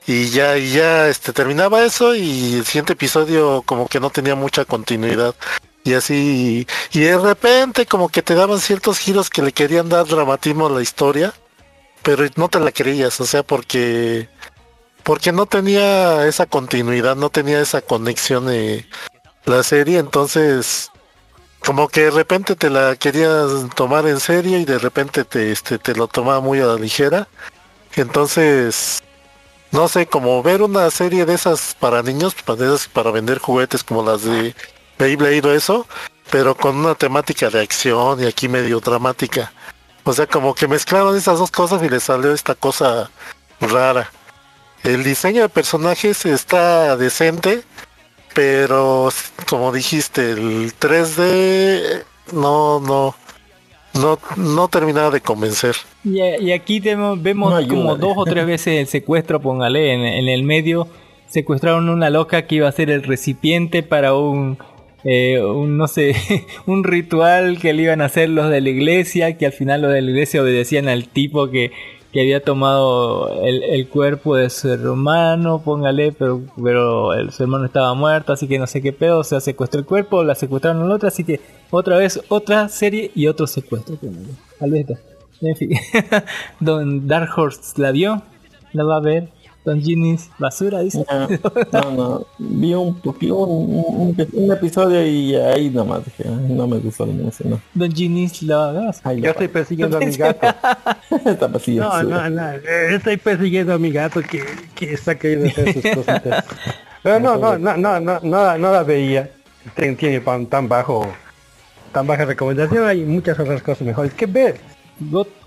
Y ya, y ya este, terminaba eso y el siguiente episodio como que no tenía mucha continuidad. Y así, y de repente como que te daban ciertos giros que le querían dar dramatismo a la historia, pero no te la creías, o sea, porque porque no tenía esa continuidad, no tenía esa conexión la serie, entonces como que de repente te la querías tomar en serio y de repente te este te lo tomaba muy a la ligera. Entonces, no sé, como ver una serie de esas para niños, para, de esas para vender juguetes como las de Beyblade o eso, pero con una temática de acción y aquí medio dramática. O sea, como que mezclaron esas dos cosas y le salió esta cosa rara. El diseño de personajes está decente, pero como dijiste, el 3D no, no, no, no terminaba de convencer. Y, y aquí temo- vemos No como dos o tres <laughs> veces el secuestro, póngale, en, en el medio secuestraron una loca que iba a ser el recipiente para un, eh, un no sé, <laughs> un ritual que le iban a hacer los de la iglesia, que al final los de la iglesia obedecían al tipo que, que había tomado el, el cuerpo de su hermano, póngale, pero, pero el, su hermano estaba muerto, así que no sé qué pedo, o sea, secuestró el cuerpo, la secuestraron la otra, así que otra vez otra serie y otro secuestro. En fin, <laughs> Don Dark Horse la vio, la va a ver. Don Ginis, basura, dice. No, no, vi un un, un- un episodio y ahí nomás dije, "Ay, no me gustó la ese, no. Don Ginis ver. Ay, Yo estoy persiguiendo a mi <laughs> gato. <laughs> Está vacío. No, no, no. eh, Estoy persiguiendo a mi gato que, que está queriendo hacer sus <laughs> cositas. Pero no, no, no, no, no, no, la- no la veía. Tiene, tan bajo, tan baja recomendación. Hay muchas otras cosas mejores que ver.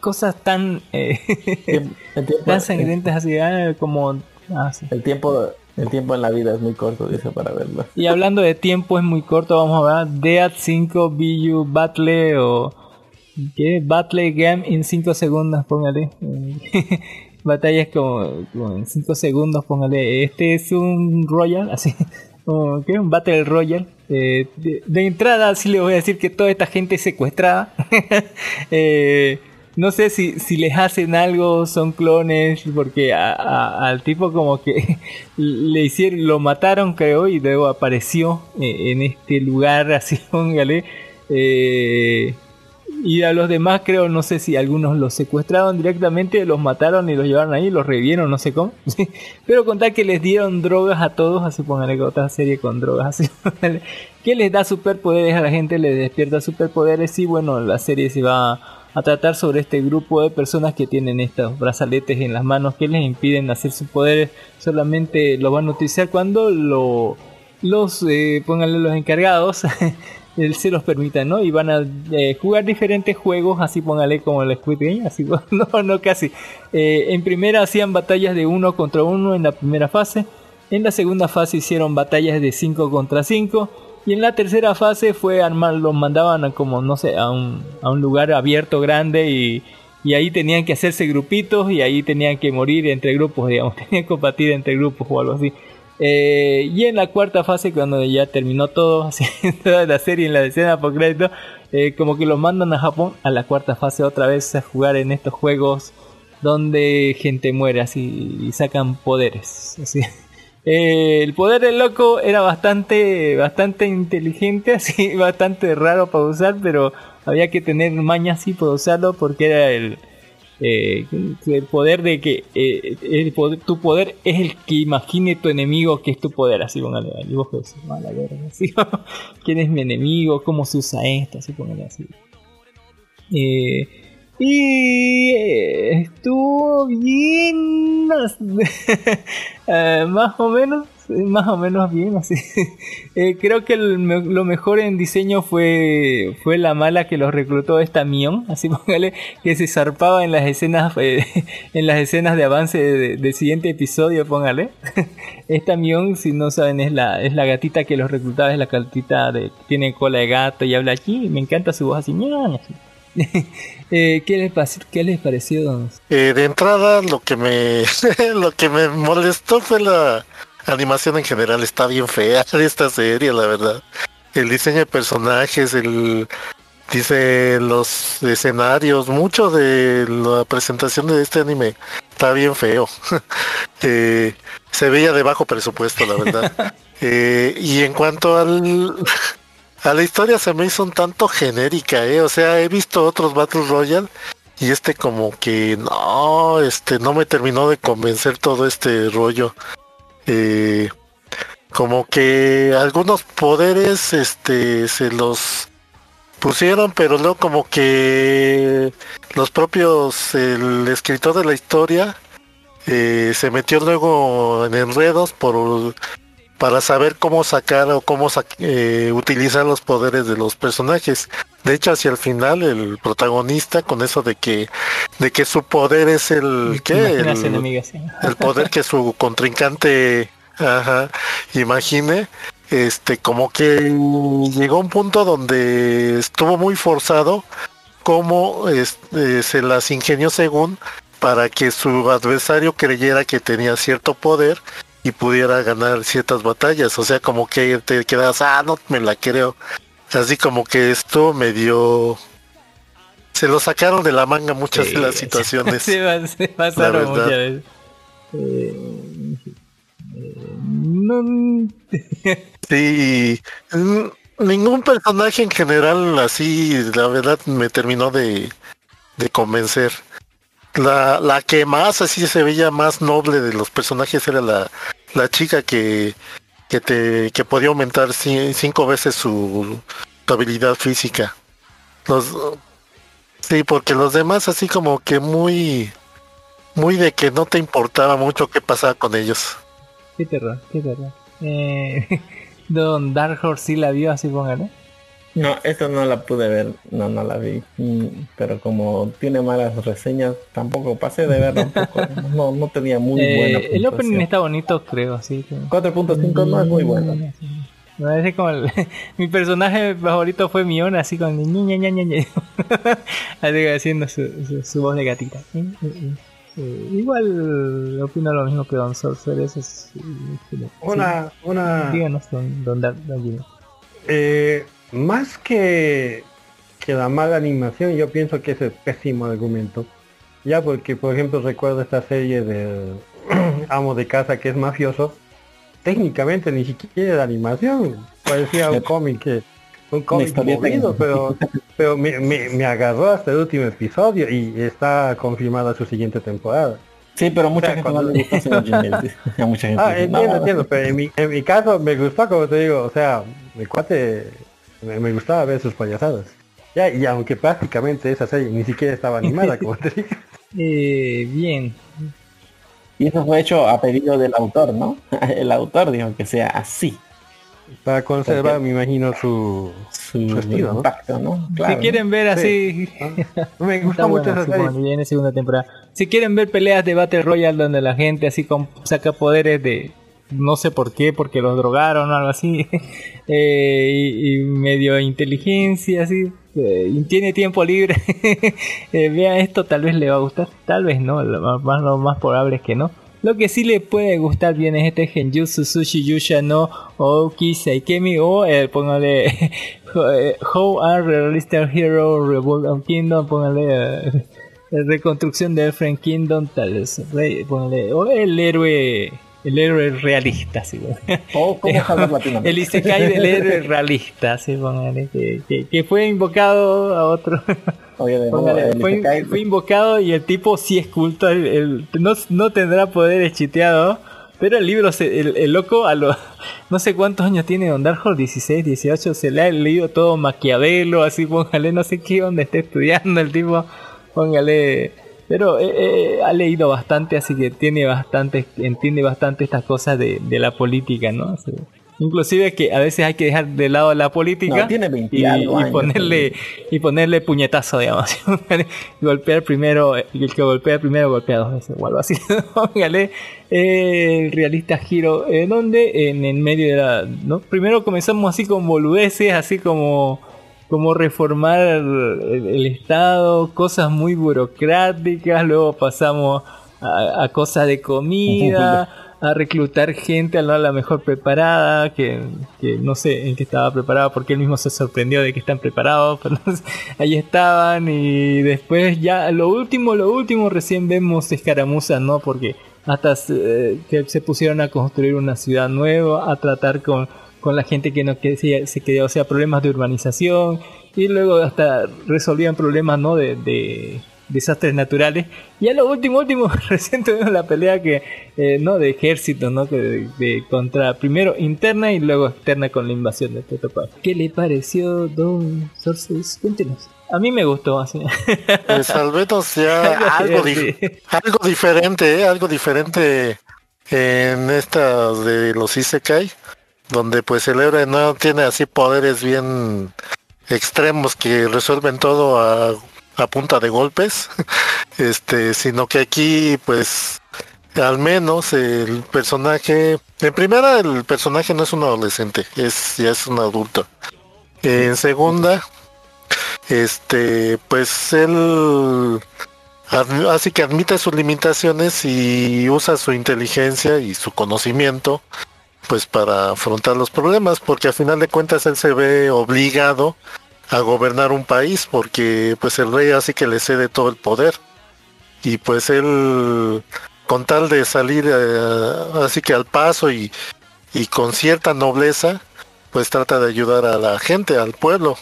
Cosas tan, eh, El tiempo, <laughs> tan sangrientas así, ah, como... ah, sí. el tiempo, el tiempo en la vida es muy corto, dice, para verlo. Y hablando de tiempo es muy corto, vamos a ver Dead 5 BU Battle o ¿qué? Battle Game en 5 segundos, póngale. <laughs> Batallas como, como en 5 segundos, póngale. Este es un Royal, así. Un Battle Royale. Eh, de, entrada sí le voy a decir que toda esta gente es secuestrada. <laughs> Eh, no sé si, si les hacen algo, son clones, porque al tipo como que <laughs> le hicieron, lo mataron creo y luego apareció eh, en este lugar <laughs> así, póngale. Y a los demás creo, no sé si algunos los secuestraron directamente, los mataron y los llevaron ahí, los revivieron, no sé cómo. <laughs> Pero contar que les dieron drogas a todos, así póngale que otra serie con drogas, así que les da superpoderes a la gente, les despierta superpoderes y bueno, la serie se va a tratar sobre este grupo de personas que tienen estos brazaletes en las manos que les impiden hacer sus poderes, solamente lo van a utilizar cuando lo, los, eh, pónganle los encargados, <laughs> él se los permita, ¿no? Y van a eh, jugar diferentes juegos, así póngale como el Squid Game, así, <laughs> no, no casi. Eh, en primera hacían batallas de uno contra uno en la primera fase, en la segunda fase hicieron batallas de 5 contra 5 y en la tercera fase fue armar, los mandaban a como, no sé, a un, a un lugar abierto grande y, y ahí tenían que hacerse grupitos y ahí tenían que morir entre grupos, digamos, <laughs> tenían que combatir entre grupos o algo así. Eh, y en la cuarta fase, cuando ya terminó todo, <laughs> así, toda la serie en la escena por crédito, eh, como que los mandan a Japón a la cuarta fase otra vez a jugar en estos juegos donde gente muere así y sacan poderes. Así. <laughs> Eh, el poder del loco era bastante, bastante inteligente, <laughs> así, bastante raro para usar, pero había que tener maña así para usarlo porque era el, eh, el poder de que eh, tu poder es el que imagine tu enemigo que es tu poder, así póngale, y vos decís, "Ah, la verga", así, <laughs> quién es mi enemigo, cómo se usa esto, así póngale así. Eh, y estuvo bien, <laughs> más o menos, <laughs> más o menos bien, así. <laughs> Eh, creo que el lo mejor en diseño fue fue la mala que los reclutó esta Mion, así <laughs> póngale, que se zarpaba en las escenas eh, en las escenas de avance de- del siguiente episodio, póngale. Esta Mion, si no saben, es la es la gatita que los reclutaba, es la gatita de tiene cola de gato y habla aquí, me encanta su voz así, miau, así. Eh, ¿qué, les ¿Qué les pareció, don? Eh, de entrada, lo que me lo que me molestó fue la animación en general. Está bien fea <laughs> esta serie, la verdad. El diseño de personajes, el dice los escenarios, mucho de la presentación de este anime está bien feo. <laughs> Eh, se veía de bajo presupuesto, la verdad. <laughs> Eh, y en cuanto al a la historia se me hizo un tanto genérica, ¿eh? O sea, he visto otros Battle Royale y este como que no, este no me terminó de convencer todo este rollo. Eh, como que algunos poderes este se los pusieron, pero luego como que los propios el escritor de la historia eh, se metió luego en enredos por para saber cómo sacar o cómo sa- eh, utilizar los poderes de los personajes. De hecho, hacia el final, el protagonista, con eso de que, de que su poder es el, ¿qué? El, sí. el poder que su contrincante, ajá, imagine, este, como que llegó a un punto donde estuvo muy forzado, como este, se las ingenió según para que su adversario creyera que tenía cierto poder y pudiera ganar ciertas batallas. O sea, como que te quedas, ah, no me la creo. Así como que estuvo medio se lo sacaron de la manga muchas Sí, de las situaciones. <laughs> se, pasaron muchas veces. Eh, eh, no, <laughs> Sí, ningún personaje en general así, la verdad, me terminó de, de convencer. La, la que más así se veía más noble de los personajes era la, la chica que, que te que podía aumentar ci- cinco veces su, su habilidad física. Sí, porque los demás así como que muy muy de que no te importaba mucho qué pasaba con ellos. qué terror, qué terror. Eh, <laughs> Don Dark Horse sí la vio así póngale. No, esta no la pude ver, no, no la vi. Mm, Pero como tiene malas reseñas, tampoco pasé de verla un poco. <laughs> No, no tenía muy Eh, buena el opening está bonito, creo, sí. que- 4.5 no es muy bueno. Me parece como el- <laughs> mi personaje favorito fue Mion, así con ña, ña, ña, ña, así haciendo su, su, su voz de gatita. Eh, igual opino lo mismo que Don Sorcerer, eso es... sí. Una, una, Díganos, Don, don, don Jimmy. eh, más que, que la mala animación, yo pienso que es el pésimo argumento. Ya porque, por ejemplo, recuerdo esta serie del <clears throat> amo de casa que es mafioso. Técnicamente ni siquiera era animación. Parecía un cómic que un cómic movido, pero <laughs> pero me, me, me agarró hasta el último episodio y está confirmada su siguiente temporada. Sí, pero mucha O sea, gente cuando- no le gusta señor Jimmy. A mucha gente Ah, entiendo, "No, entiendo, pero en mi, en mi caso me gustó, como te digo, o sea, mi cuate me, me gustaba ver sus payasadas. Ya, y aunque prácticamente esa serie ni siquiera estaba animada, <laughs> como te digo. Eh, bien. Y eso fue hecho a pedido del autor, ¿no? <laughs> El autor dijo que sea así. Para conservar, me imagino, su, Su, su estilo, ¿no? impacto, ¿no? Claro, si quieren ver así... Me Está gustó mucho buena, esa sí, serie. bueno, viene segunda temporada. Si quieren ver peleas de Battle Royale donde la gente así con, saca poderes de no sé por qué, porque los drogaron o algo así, eh, y, y medio inteligencia así, eh, tiene tiempo libre, <laughs> eh, vea esto, tal vez le va a gustar, tal vez no, lo más, lo más probable es que no. Lo que sí le puede gustar bien es este Genjutsu Sushi Yusha no Oki Seikemi o eh, póngale <laughs> eh, How are Realistic Hero Revolt Kingdom, póngale eh, reconstrucción de Elfren Kingdom, tal vez, póngale, o el héroe el héroe realista, sí, bueno. O cómo el Isekai del héroe realista, sí, póngale, que, que, que fue invocado a otro. Nuevo, Póngale, fue, Isekai- fue invocado y el tipo sí es culto, el- el- no, no tendrá poderes chiteados, pero el libro, se- el, el loco a los no sé cuántos años tiene Don Dark Horse, 16, 18, se le ha leído todo Maquiavelo, así póngale, no sé qué, donde está estudiando el tipo, póngale, pero eh, eh, ha leído bastante, así que tiene bastante, entiende bastante estas cosas de, de la política, ¿no? Inclusive que a veces hay que dejar de lado la política No, tiene 20 y, ponerle y ponerle puñetazo, digamos. <laughs> golpear primero, y el que golpea primero golpea dos veces o algo así. <laughs> Póngale eh, el realista giro. ¿En donde En el medio de la. ¿no? Primero comenzamos así con boludeces, así como. Como reformar el, el Estado, cosas muy burocráticas, luego pasamos a, a cosas de comida, a reclutar gente a la, la mejor preparada, que, que no sé en qué estaba preparada, porque él mismo se sorprendió de que están preparados, <laughs> pero ahí estaban y después ya lo último, lo último recién vemos escaramuzas, ¿no? Porque hasta se, que se pusieron a construir una ciudad nueva, a tratar con, con la gente que no que se, se quedó, o sea, problemas de urbanización y luego hasta resolvían problemas, ¿no? De, de desastres naturales. Y a lo último último <laughs> recién tuvimos la pelea que eh, no de ejército no que de, de contra primero interna y luego externa con la invasión de Totopaz ¿qué le pareció Don Sorces? cuéntenos. A mí me gustó así. <laughs> Pues al menos ya <laughs> algo, dif- algo diferente, ¿eh? algo diferente en esta de los Isekai, donde pues el héroe no tiene así poderes bien extremos que resuelven todo a, punta de golpes, <laughs> este, sino que aquí pues al menos el personaje, en primera el personaje no es un adolescente, es ya es un adulto. En segunda, este, pues él así que admite sus limitaciones y usa su inteligencia y su conocimiento pues para afrontar los problemas porque al final de cuentas él se ve obligado a gobernar un país porque pues el rey así que le cede todo el poder. Y pues él con tal de salir eh, así que al paso y, y con cierta nobleza pues trata de ayudar a la gente al pueblo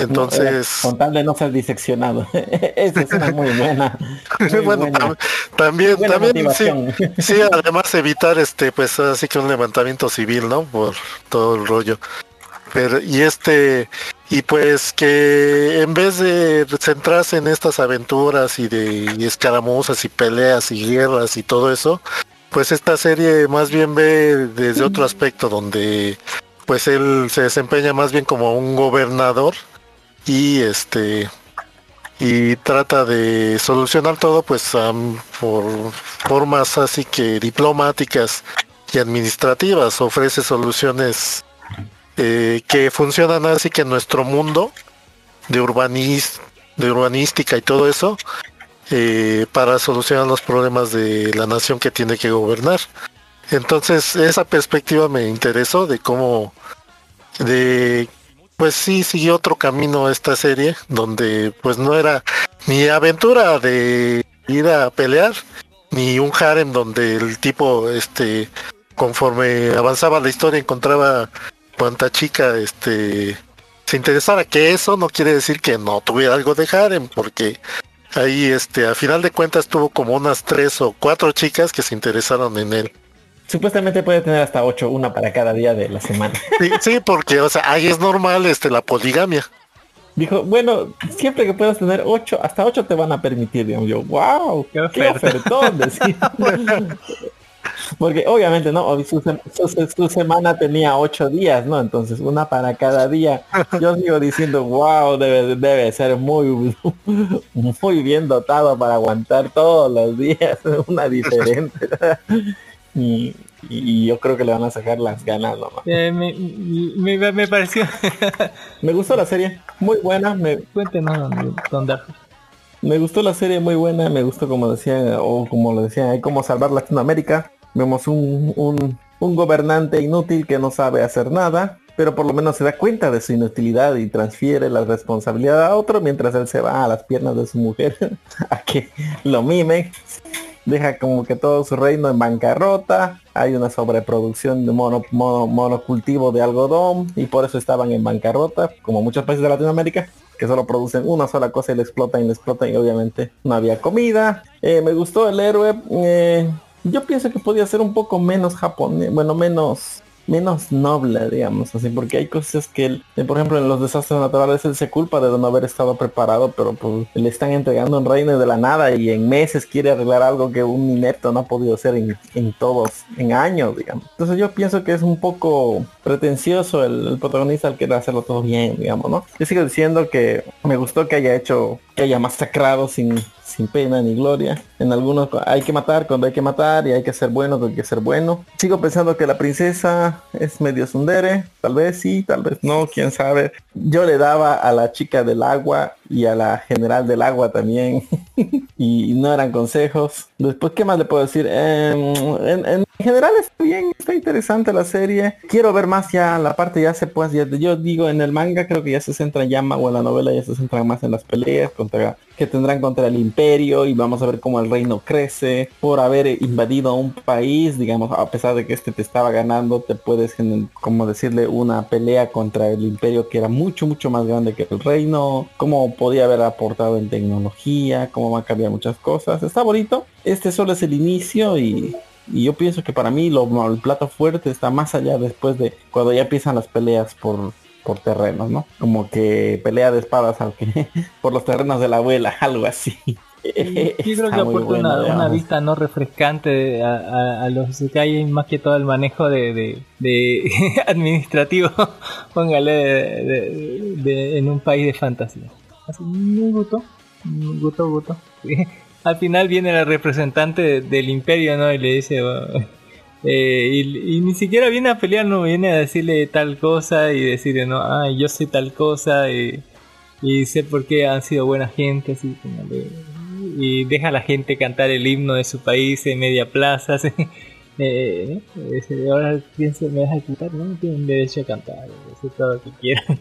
entonces con tal de no ser diseccionado <laughs> esa es una muy buena <laughs> muy bueno, buena. tam- también, Buena también sí, sí, además evitar este, pues así que un levantamiento civil, ¿no? Por todo el rollo. Pero, y este, y pues que en vez de centrarse en estas aventuras y de y escaramuzas y peleas y guerras y todo eso, pues esta serie más bien ve desde otro aspecto donde pues él se desempeña más bien como un gobernador y este y trata de solucionar todo pues por formas así que diplomáticas y administrativas. Ofrece soluciones eh, que funcionan así que en nuestro mundo de urbanis de urbanística y todo eso eh, para solucionar los problemas de la nación que tiene que gobernar. Entonces esa perspectiva me interesó de cómo de pues sí siguió otro camino esta serie donde pues no era ni aventura de ir a pelear ni un harem donde el tipo este conforme avanzaba la historia encontraba cuanta chica este se interesara que eso no quiere decir que no tuviera algo de harem porque ahí este a final de cuentas tuvo como unas tres o cuatro chicas que se interesaron en él supuestamente puede tener hasta ocho una para cada día de la semana <laughs> sí, sí porque o sea ahí es normal este la poligamia Dijo, bueno, siempre que puedas tener ocho, hasta ocho te van a permitir, digamos yo, wow, qué, oferta. ofertón. <laughs> Porque obviamente, ¿no? Su, se- su- su semana tenía ocho días, ¿no? Entonces, una para cada día. Yo sigo diciendo, wow, debe, debe ser muy, muy bien dotado para aguantar todos los días, <laughs> una diferente. Y, y yo creo que le van a sacar las ganas nomás. Eh, me, me, me pareció. <laughs> Me gustó la serie, muy buena, me, Cuéntenos, don, Darko. Me gustó la serie muy buena, me gustó como decía, o como le decía, hay como salvar Latinoamérica. Vemos un, un, un gobernante inútil que no sabe hacer nada, pero por lo menos se da cuenta de su inutilidad y transfiere la responsabilidad a otro mientras él se va a las piernas de su mujer <laughs> a que lo mime. Deja como que todo su reino en bancarrota, hay una sobreproducción de mono, mono- monocultivo de algodón y por eso estaban en bancarrota, como muchos países de Latinoamérica que solo producen una sola cosa y le explotan y le explotan y obviamente no había comida. Eh, me gustó el héroe. eh, yo pienso que podía ser un poco menos japonés, bueno, menos menos noble, digamos, así, porque hay cosas que él, eh, por ejemplo, en los desastres naturales él se culpa de no haber estado preparado, pero pues le están entregando un reino de la nada y en meses quiere arreglar algo que un inepto no ha podido hacer en, en todos, en años, digamos. Entonces yo pienso que es un poco pretencioso el, el protagonista al querer hacerlo todo bien, digamos, ¿no? Yo sigo diciendo que me gustó que haya hecho, que haya masacrado sin, sin pena ni gloria. En algunos hay que matar cuando hay que matar y hay que ser bueno cuando hay que ser bueno. Sigo pensando que la princesa es medio sundere, tal vez sí, tal vez no, quién sabe. Yo le daba a la chica del agua y a la general del agua también <laughs> y no eran consejos. Después, ¿qué más le puedo decir? Em, en, en general está bien, está interesante la serie. Quiero ver más ya la parte ya se pues ya, yo digo en el manga creo que ya se centra ya más o en la novela ya se centran más en las peleas contra que tendrán contra el imperio y vamos a ver cómo el reino crece por haber invadido un país, digamos, a pesar de que este te estaba ganando, te puedes como decirle una pelea contra el imperio que era mucho mucho más grande que el reino, cómo podía haber aportado en tecnología, cómo va a cambiar muchas cosas. Está bonito. Este solo es el inicio y y yo pienso que para mí lo, el plato fuerte está más allá después de cuando ya empiezan las peleas por, por terrenos, ¿no? Como que pelea de espadas <laughs> por los terrenos de la abuela, <laughs> algo así. <laughs> Yo creo que aporta bueno, una, una vista no refrescante a, a, a los más que todo el manejo de, de, de administrativo, póngale, de- en un país de fantasía. Así, me gustó, me gustó, gustó. Al final viene la representante de- del imperio, ¿no? Y le dice, "Oh", <laughs> eh, y, y ni siquiera viene a pelear, no viene a decirle tal cosa y decirle, no, ay, yo soy tal cosa y, y sé por qué han sido buena gente, así y deja a la gente cantar el himno de su país en media plaza. <laughs> así. Eh, eh, ahora pienso, me vas a quitar, no tienen derecho a cantar, hacer todo lo que quieran.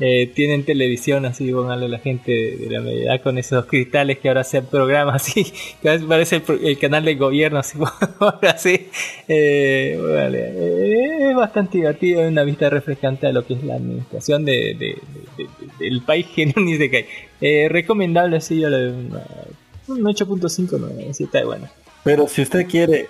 Eh, tienen televisión así, póngale la gente de, de la media con esos cristales que ahora sean programas <laughs> así, que a parece el, el canal del gobierno así. <laughs> Eh, eh, es bastante divertido, es una vista refrescante a lo que es la administración de, de- de- de- del país que <laughs> no ni se cae. Eh, recomendable, sí, yo le un 8.5, no, sí está bueno. Pero si usted quiere,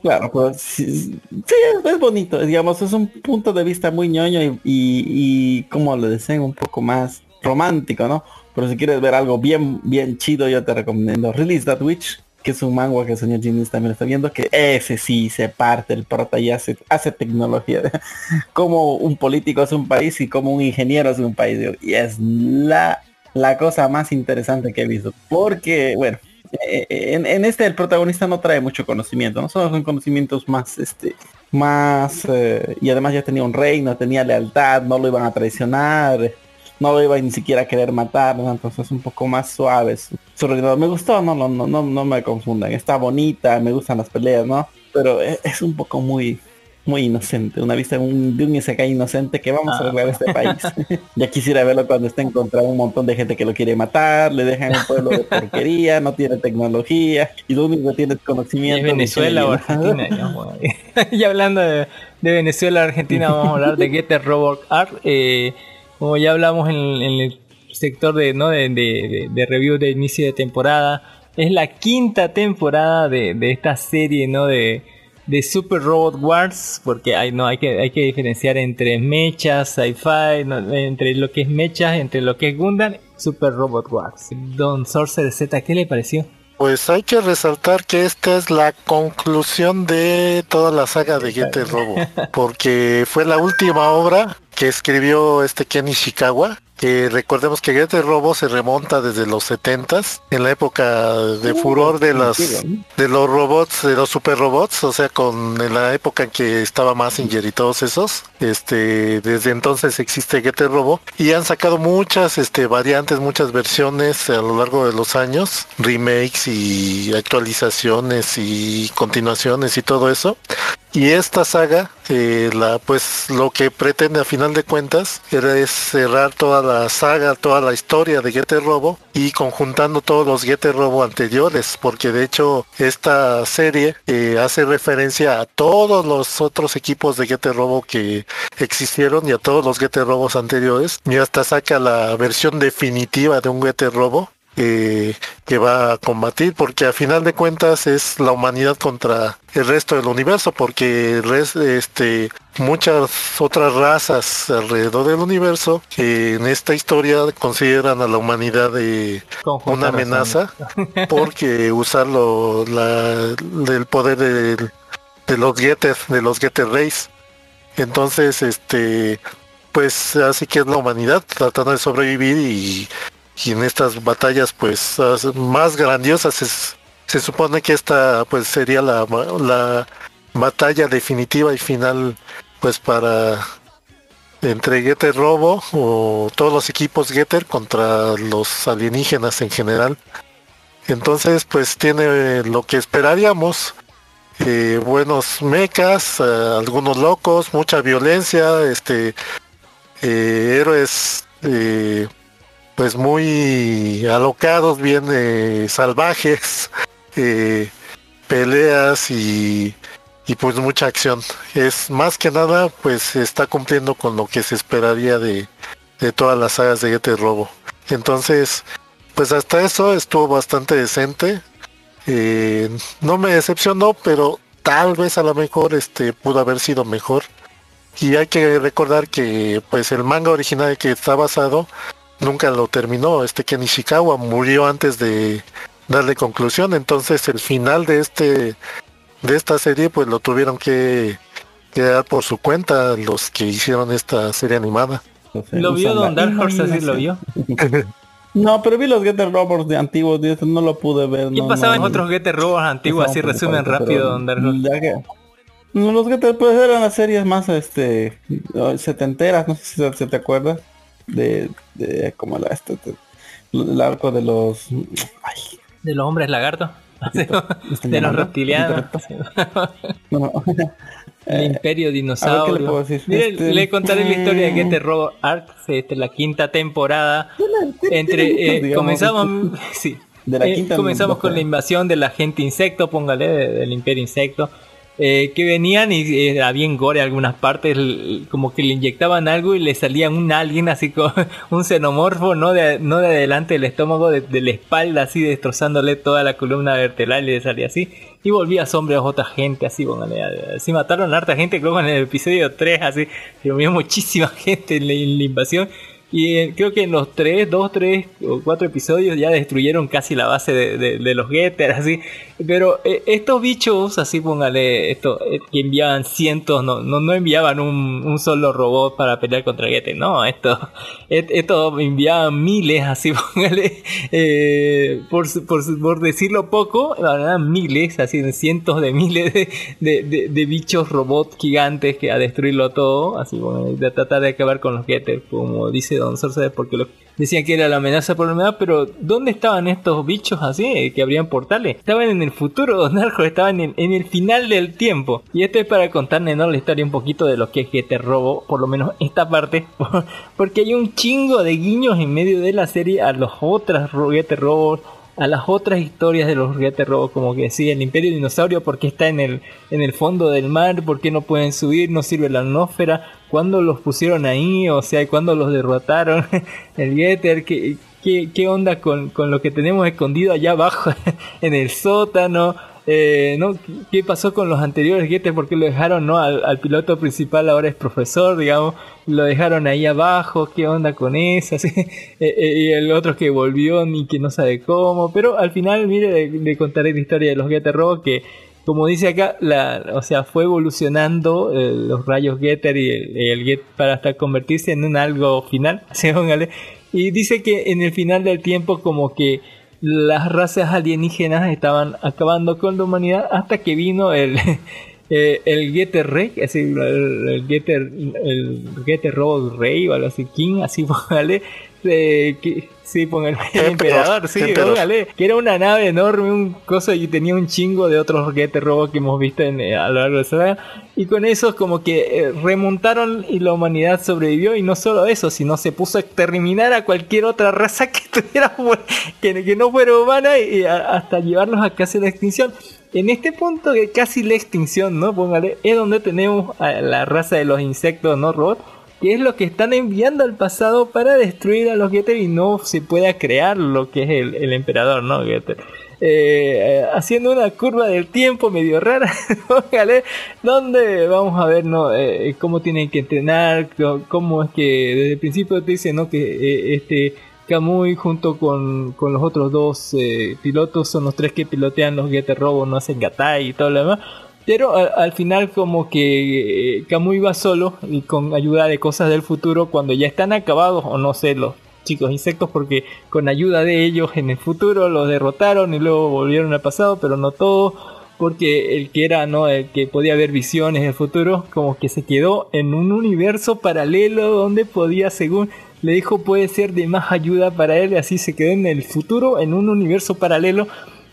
claro, pues sí, sí, es, es bonito, digamos, es un punto de vista muy ñoño y, y, como le decían, un poco más romántico, ¿no? Pero si quieres ver algo bien, bien chido, yo te recomiendo Release That Witch, que es un manga que el señor Jinis también está viendo, que ese sí se parte el prota y hace, hace tecnología. <laughs> como un político hace un país y como un ingeniero hace un país. Y es la, la cosa más interesante que he visto. Porque, bueno, en, en este el protagonista no trae mucho conocimiento, no son conocimientos más, este, más, eh, y además ya tenía un reino, tenía lealtad, no lo iban a traicionar, no lo iban ni siquiera a querer matar, ¿no? entonces un poco más suave su, reinado. Me gustó, no, no, no, no, no me confundan, está bonita, me gustan las peleas, ¿no? Pero es, es un poco muy, muy inocente, una vista de un, de un Isekai inocente que vamos a arreglar este país. <laughs> ya quisiera verlo cuando está en contra de un montón de gente que lo quiere matar, le dejan un pueblo de <laughs> porquería, no tiene tecnología, y lo único que tiene es conocimiento. ¿Es Venezuela o Argentina? <laughs> Y hablando de, de Venezuela Argentina, vamos a hablar de Getter Robot Art. Eh, como ya hablamos en, en el sector de, ¿no? de, de, de- de review de inicio de temporada, es la quinta temporada de, de esta serie ¿no? de, de Super Robot Wars, porque hay, no, hay, que, hay que diferenciar entre mechas, sci-fi, ¿no? entre lo que es mechas, entre lo que es Gundam, Super Robot Wars. Don Sorcerer Z, ¿qué le pareció? Pues hay que resaltar que esta es la conclusión de toda la saga de Getter Robo, porque fue la última obra que escribió este Ken Ishikawa. Que recordemos que Getter Robo se remonta desde los 70s, en la época de furor de las de los robots, de los super robots, o sea, con en la época en que estaba Massinger y todos esos. Este, desde entonces existe Getter Robo y han sacado muchas este variantes, muchas versiones a lo largo de los años, remakes y actualizaciones y continuaciones y todo eso. Y esta saga, la, pues lo que pretende a final de cuentas era es cerrar toda la saga, toda la historia de Getter Robo y conjuntando todos los Getter Robo anteriores, porque de hecho esta serie eh, hace referencia a todos los otros equipos de Getter Robo que existieron y a todos los Getter Robos anteriores y hasta saca la versión definitiva de un Getter Robo que va a combatir porque a final de cuentas es la humanidad contra el resto del universo porque el este muchas otras razas alrededor del universo que en esta historia consideran a la humanidad de una amenaza <laughs> porque usarlo la, del poder de los Getter de los Getter Race entonces este pues así que es la humanidad tratando de sobrevivir y y en estas batallas pues más grandiosas es- se supone que esta pues sería la, la batalla definitiva y final pues para entre Getter Robo o todos los equipos Getter contra los alienígenas en general. Entonces pues tiene lo que esperaríamos eh, buenos mechas, eh, algunos locos, mucha violencia, este eh, héroes eh, pues muy alocados, bien eh, salvajes, <laughs> eh, peleas y, y pues mucha acción. Es más que nada pues está cumpliendo con lo que se esperaría de, de todas las sagas de Getter Robo. Entonces, pues hasta eso estuvo bastante decente. Eh, no me decepcionó, pero tal vez a lo mejor este pudo haber sido mejor. Y hay que recordar que pues el manga original que está basado nunca lo terminó. Este Ken Ishikawa murió antes de darle conclusión. Entonces el final de este de esta serie pues lo tuvieron que, que dar por su cuenta los que hicieron esta serie animada. ¿Lo vio Don Dark Horse así lo vio? <laughs> No, pero vi los Getter Robots de antiguos, de no lo pude ver. ¿Qué no, pasaba no, en otros Getter Robots antiguos? Así resumen rápido, pero Don Dark Horse. ya que- No, los Getter pues eran las series más este setenteras, no sé si se te acuerdas de, de como la este, este, el arco de los ay, De los hombres lagartos. <laughs> ¿me están de los llamando? reptilianos. No, <laughs> no. El Eh, Imperio ver, Dinosaurio. ¿qué le puedo decir? Mire, Este, le contaré la historia de mm. Getter Robo Arc, este, la quinta temporada. Entre eh, comenzamos, <laughs> sí, De la Eh, quinta comenzamos con la invasión del agente insecto, póngale, de- del Imperio Insecto. Eh, que venían y eh, era bien gore algunas partes, como que le inyectaban algo y le salía un alien así <laughs> como un xenomorfo, no de, no de adelante del estómago, de, de la espalda, así destrozándole toda la columna vertebral y le salía así. Y volvía sombra a otra gente, así, póngale. Así mataron a harta gente, creo que en el episodio 3, así, murió muchísima <laughs> gente en la, en la invasión. Y eh, creo que en los 3, 2, 3 o 4 episodios ya destruyeron casi la base de, de- de los Getter, así. Pero eh, estos bichos, así póngale, esto, eh, que enviaban cientos, no, no, no enviaban un, un solo robot para pelear contra Getter, no, esto, <laughs> et- esto enviaban miles, así <laughs> póngale, eh, por, por, por decirlo poco, la verdad, miles, así cientos de miles de, de, de- bichos robots gigantes que a destruirlo todo, así bueno, de tratar de acabar con los Getter, como dice Don Sorcerer, porque decían que era la amenaza por la humedad, pero ¿dónde estaban estos bichos así eh, que abrían portales? Estaban en el futuro, <laughs> Don Arjo, estaban en, el final del tiempo. Y esto es para contarles ¿no? la historia un poquito de lo que es Getter Robo, por lo menos <laughs> esta parte, <laughs> porque hay un chingo de guiños en medio de la serie a las otras Getter Robos a las otras historias de los juguetes robos, como que sí, el Imperio Dinosaurio, porque está en el, en el fondo del mar, por qué no pueden subir, no sirve la atmósfera, cuándo los pusieron ahí, o sea, cuándo los derrotaron, <laughs> el Getter, ¿qué, qué, qué onda con, con lo que tenemos escondido allá abajo <laughs> en el sótano? Eh, ¿no? ¿Qué pasó con los anteriores Getter? ¿Por qué lo dejaron no? al, al piloto principal ahora es profesor, digamos? Lo dejaron ahí abajo, ¿qué onda con eso? <laughs> Eh, eh, y el otro que volvió ni que no sabe cómo. Pero al final, mire, le, le contaré la historia de los Getter Robo que como dice acá, la, o sea, fue evolucionando los rayos Getter y el, el Get para hasta convertirse en un algo final. <laughs> Y dice que en el final del tiempo como que las razas alienígenas estaban acabando con la humanidad hasta que vino el <laughs> eh, el Getter Rey, así el, el Getter el Getter Robot Rey o algo así King, así <laughs> póngale eh, que sí, póngale <laughs> el emperador, sí, póngale, que era una nave enorme, un coso y tenía un chingo de otros Getter Robots que hemos visto en, eh, a lo largo de la saga. Y con eso como que eh, remontaron y la humanidad sobrevivió y no solo eso, sino se puso a exterminar a cualquier otra raza que <laughs> tuviera que, que no fuera humana y a- hasta llevarlos a casi la extinción. En este punto de casi la extinción, ¿no? Póngale, es donde tenemos a la raza de los insectos, ¿no? Robots que es lo que están enviando al pasado para destruir a los Getter y no se pueda crear lo que es el, el emperador, ¿no? Getter. Eh, haciendo una curva del tiempo medio rara, <laughs> donde vamos a ver ¿no? Eh, cómo tienen que entrenar, cómo es que desde el principio te dicen ¿no? que eh, este Kamui junto con, con los otros dos pilotos son los tres que pilotean los Getter Robo, no hacen Gatai y todo lo demás. Pero al, al final como que eh, Kamui va solo y con ayuda de cosas del futuro cuando ya están acabados o no sé los chicos insectos porque con ayuda de ellos en el futuro los derrotaron y luego volvieron al pasado pero no todo porque el que era no el que podía ver visiones del futuro como que se quedó en un universo paralelo donde podía según le dijo puede ser de más ayuda para él así se quedó en el futuro en un universo paralelo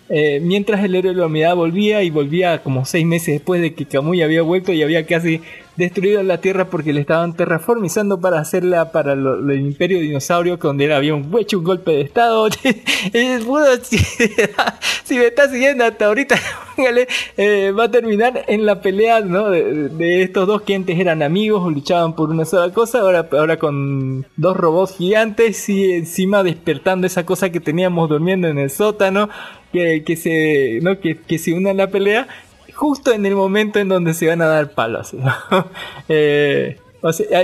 eh, mientras el héroe de la humanidad volvía y volvía como seis meses después de que Kamui había vuelto y había casi destruido la Tierra porque le estaban terraformizando para hacerla para lo- el Imperio Dinosaurio donde él había un, hecho un golpe de estado. <laughs> <laughs> Si, me está siguiendo hasta ahorita, <laughs> eh, va a terminar en la pelea ¿no? de, estos dos que antes eran amigos, luchaban por una sola cosa, ahora, ahora con dos robots gigantes y encima despertando esa cosa que teníamos durmiendo en el sótano, que, se, ¿no? que, que se una a la pelea justo en el momento en donde se van a dar palos. ¿no? <laughs> Eh,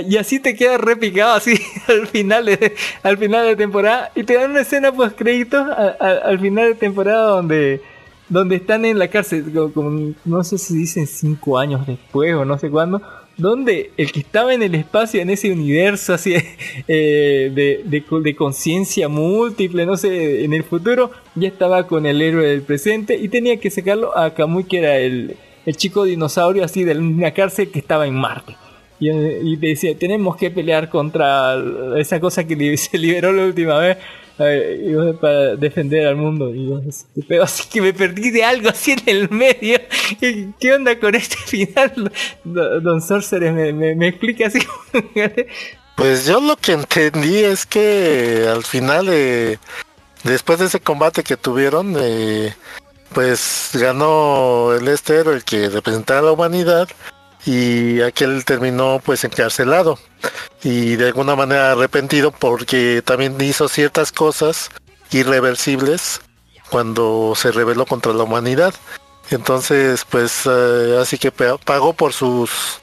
y así te quedas repicado así <laughs> al final de, al final de temporada y te dan una escena post créditos al final de temporada donde donde están en la cárcel no sé si dicen cinco años después o no sé cuándo donde el que estaba en el espacio en ese universo así <laughs> eh, de, de, co- de conciencia múltiple no sé en el futuro ya estaba con el héroe del presente y tenía que sacarlo a Kamui que era el, el chico dinosaurio así de una cárcel que estaba en Marte. Y, eh, y decía, tenemos que pelear contra esa cosa que <laughs> se liberó la última vez para defender al mundo. Y yo, pero así que me perdí de algo así en el medio. <laughs> ¿Qué, onda con este <laughs> final? Don Sorcerer me, explica así. <laughs> Pues yo lo que entendí es que al final, eh, después de ese combate que tuvieron, eh, pues ganó el este héroe que representaba a la humanidad y aquel terminó pues encarcelado y de alguna manera arrepentido porque también hizo ciertas cosas irreversibles cuando se rebeló contra la humanidad. Entonces, pues eh, así que pa- pagó por sus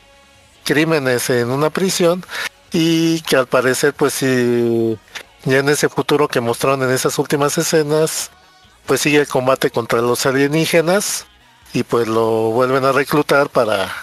crímenes en una prisión y que al parecer pues sí, ya en ese futuro que mostraron en esas últimas escenas pues sigue el combate contra los alienígenas y pues lo vuelven a reclutar para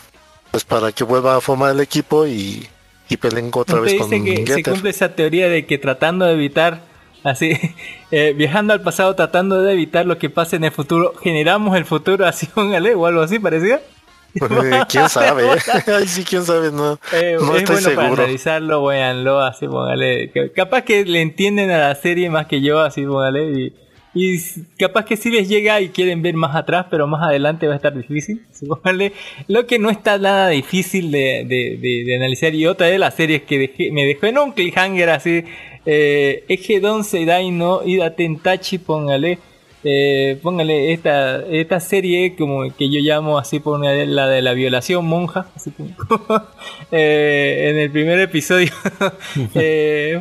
pues para que vuelva a formar el equipo y, y peleen otra vez con que se cumple esa teoría de que tratando de evitar, así, <laughs> eh, viajando al pasado, tratando de evitar lo que pase en el futuro, generamos el futuro así, <laughs> póngale, o algo así, parecía. <laughs> Eh, quién sabe Ay, sí quién sabe no Eh, no es estoy bueno para seguro analizarlo, véanlo, así, póngale. Capaz que le entienden a la serie más que yo, así, póngale. Y, y capaz que sí les llega y quieren ver más atrás, pero más adelante va a estar difícil. <laughs> póngale. Lo que no está nada difícil de, de- de- de analizar. Y otra de las series que dejé- me dejó en un cliffhanger así. Eh, Eje Don Seidai no Ida Tentachi, póngale. Eh, póngale esta, esta serie como que yo llamo así póngale la de la violación monja así como- <laughs> Eh, en el primer episodio <laughs> eh,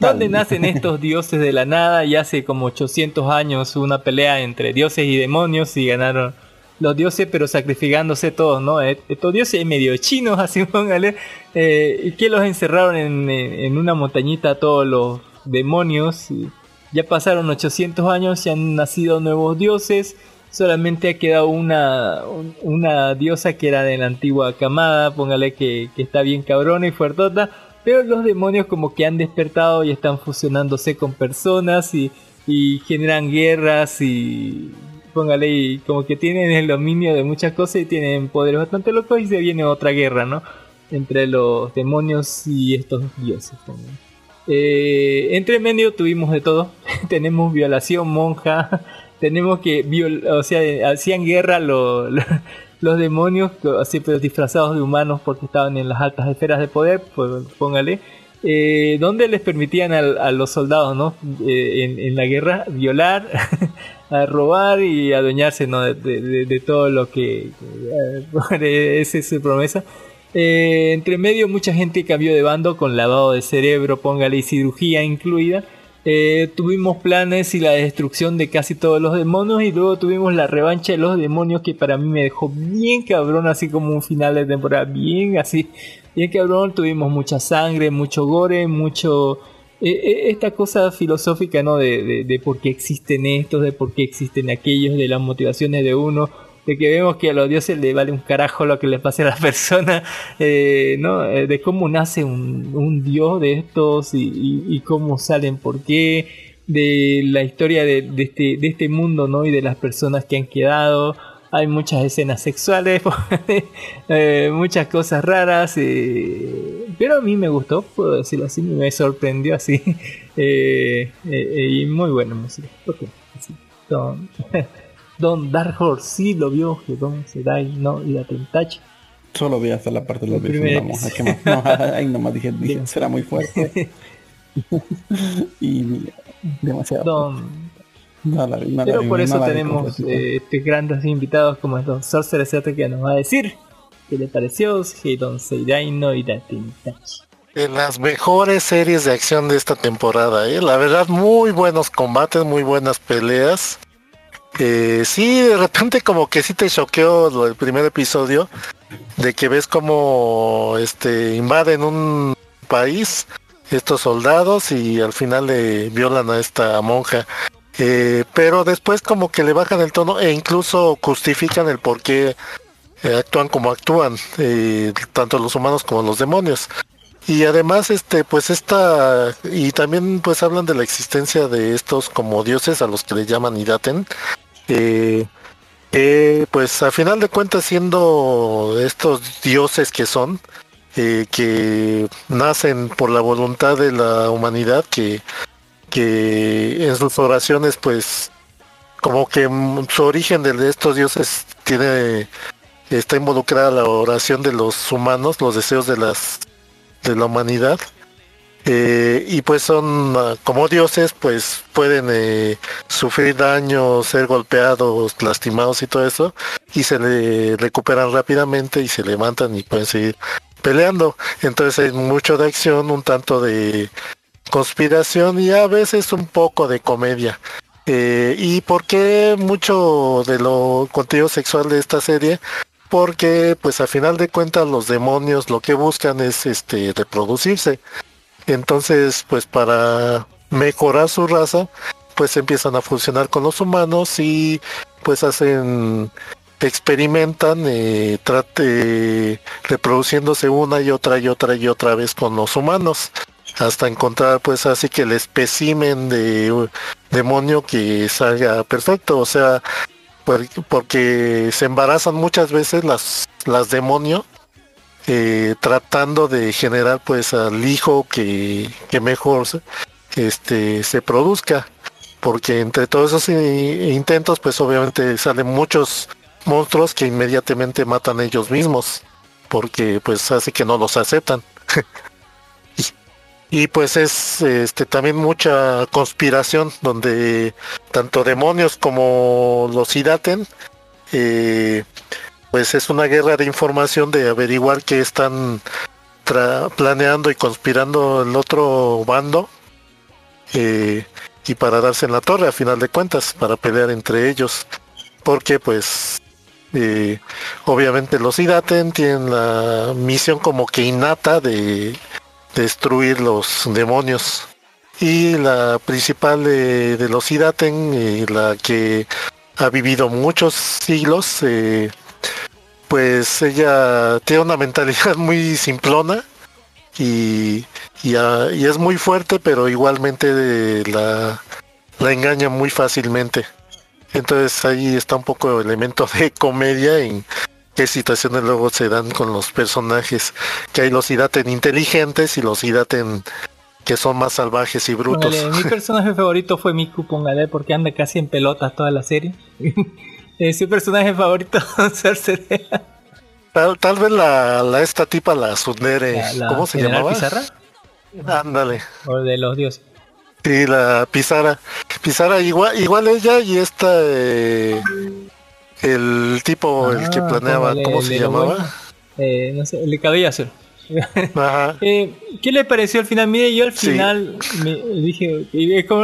donde nacen estos dioses de la nada y hace como 800 años una pelea entre dioses y demonios y ganaron los dioses pero sacrificándose todos no Eh, estos dioses medio chinos <laughs> así póngale eh, y que los encerraron en, una montañita todos los demonios ya pasaron 800 años y han nacido nuevos dioses. Solamente ha quedado una, un- una diosa que era de la antigua camada, póngale que, que está bien cabrona y fuertota. Pero los demonios como que han despertado y están fusionándose con personas y, generan guerras y póngale y como que tienen el dominio de muchas cosas y tienen poderes bastante locos y se viene otra guerra, ¿no? Entre los demonios y estos dioses. Eh, entre medio tuvimos de todo. <laughs> tenemos violación monja. <laughs> tenemos que, viol- o sea, hacían guerra lo- lo- los demonios, así disfrazados de humanos porque estaban en las altas esferas de poder, póngale. Eh, donde les permitían a, los soldados, ¿no? Eh, en, la guerra violar, <laughs> a robar y adueñarse, ¿no? De, de- todo lo que <laughs> esa es su promesa. Eh, entre medio mucha gente cambió de bando con lavado de cerebro, póngale y cirugía incluida. Eh, tuvimos planes y la destrucción de casi todos los demonios y luego tuvimos la revancha de los demonios que para mí me dejó bien cabrón, así como un final de temporada, bien así, bien cabrón. Tuvimos mucha sangre, mucho gore, mucho... eh, eh, esta cosa filosófica, ¿no? De, de, de por qué existen estos, de por qué existen aquellos, de las motivaciones de uno, de que vemos que a los dioses le vale un carajo lo que le pase a las <laughs> personas, eh, ¿no? Eh, de cómo nace un, un dios de estos y, cómo salen, por qué, de la historia de, este, de este mundo, ¿no? Y de las personas que han quedado. Hay muchas escenas sexuales, <laughs> eh, muchas cosas raras, pero a mí me gustó, puedo decirlo así, me sorprendió así, <laughs> y muy buena música. Ok, así, Don Dark Horse sí lo vio, que Don Sedai no, y la Tentachi. Solo vi hasta la parte de los El primer monja. ¿qué <laughs> más? No, ahí nomás dije, dije, será muy fuerte. <laughs> y demasiado. Don, No la vi, no la pero por eso tenemos eh, estos grandes invitados como es Don Sorcerer que nos va a decir qué le pareció, que Don Seidai no y la Tentachi. de las mejores series de acción de esta temporada, ¿eh? La verdad, muy buenos combates, muy buenas peleas. Eh, sí, de repente como que sí te choqueó el primer episodio de que ves como este invaden un país estos soldados y al final le violan a esta monja. Eh, pero después como que le bajan el tono e incluso justifican el por qué eh, actúan como actúan, tanto los humanos como los demonios. Y además, este, pues esta, y también pues hablan de la existencia de estos como dioses a los que le llaman Idaten. Eh, pues a final de cuentas siendo estos dioses que son, eh, que nacen por la voluntad de la humanidad, que, que en sus oraciones pues como que su origen de estos dioses tiene está involucrada la oración de los humanos, los deseos de las de la humanidad. Eh, y pues son ah, como dioses, pues pueden eh, sufrir daños, ser golpeados, lastimados y todo eso, y se le recuperan rápidamente y se levantan y pueden seguir peleando. Entonces hay mucho de acción, un tanto de conspiración y a veces un poco de comedia. Eh, ¿Y por qué mucho de lo contenido sexual de esta serie? Porque pues a final de cuentas los demonios lo que buscan es este reproducirse. Entonces pues para mejorar su raza pues empiezan a funcionar con los humanos y pues hacen experimentan eh, trate reproduciéndose una y otra y otra y otra vez con los humanos hasta encontrar pues así que el espécimen de demonio que salga perfecto o sea porque se embarazan muchas veces las las demonio eh, tratando de generar pues al hijo que, que mejor este se produzca. Porque entre todos esos intentos pues obviamente salen muchos monstruos que inmediatamente matan ellos mismos porque pues hace que no los aceptan <laughs> y, pues es este también mucha conspiración donde tanto demonios como los idaten eh, pues es una guerra de información de averiguar qué están planeando y conspirando el otro bando eh, y para darse en la torre a final de cuentas para pelear entre ellos. Porque pues eh, obviamente los Idaten tienen la misión como que innata de destruir los demonios. Y la principal de, los Idaten, eh, la que ha vivido muchos siglos, eh, pues ella tiene una mentalidad <laughs> muy simplona y, y, es muy fuerte, pero igualmente la, la engaña muy fácilmente. Entonces ahí está un poco el elemento de comedia en qué situaciones luego se dan con los personajes, que hay los idaten inteligentes y los idaten que son más salvajes y brutos. mi personaje <laughs> favorito fue Miku, póngale, porque anda casi en pelotas toda la serie. es <laughs> su personaje favorito, <laughs> Tal, tal vez la, esta tipa, la Sundere, ¿cómo se llamaba? Pizarra? Ándale. O de los dioses. Sí, la Pizarra. Pizarra igual, igual ella y esta eh, el tipo el que ah, planeaba, ¿cómo se llamaba? Eh, no sé, el de cabello azul. <laughs> eh, ¿Qué le pareció al final? Mire, yo al final me dije,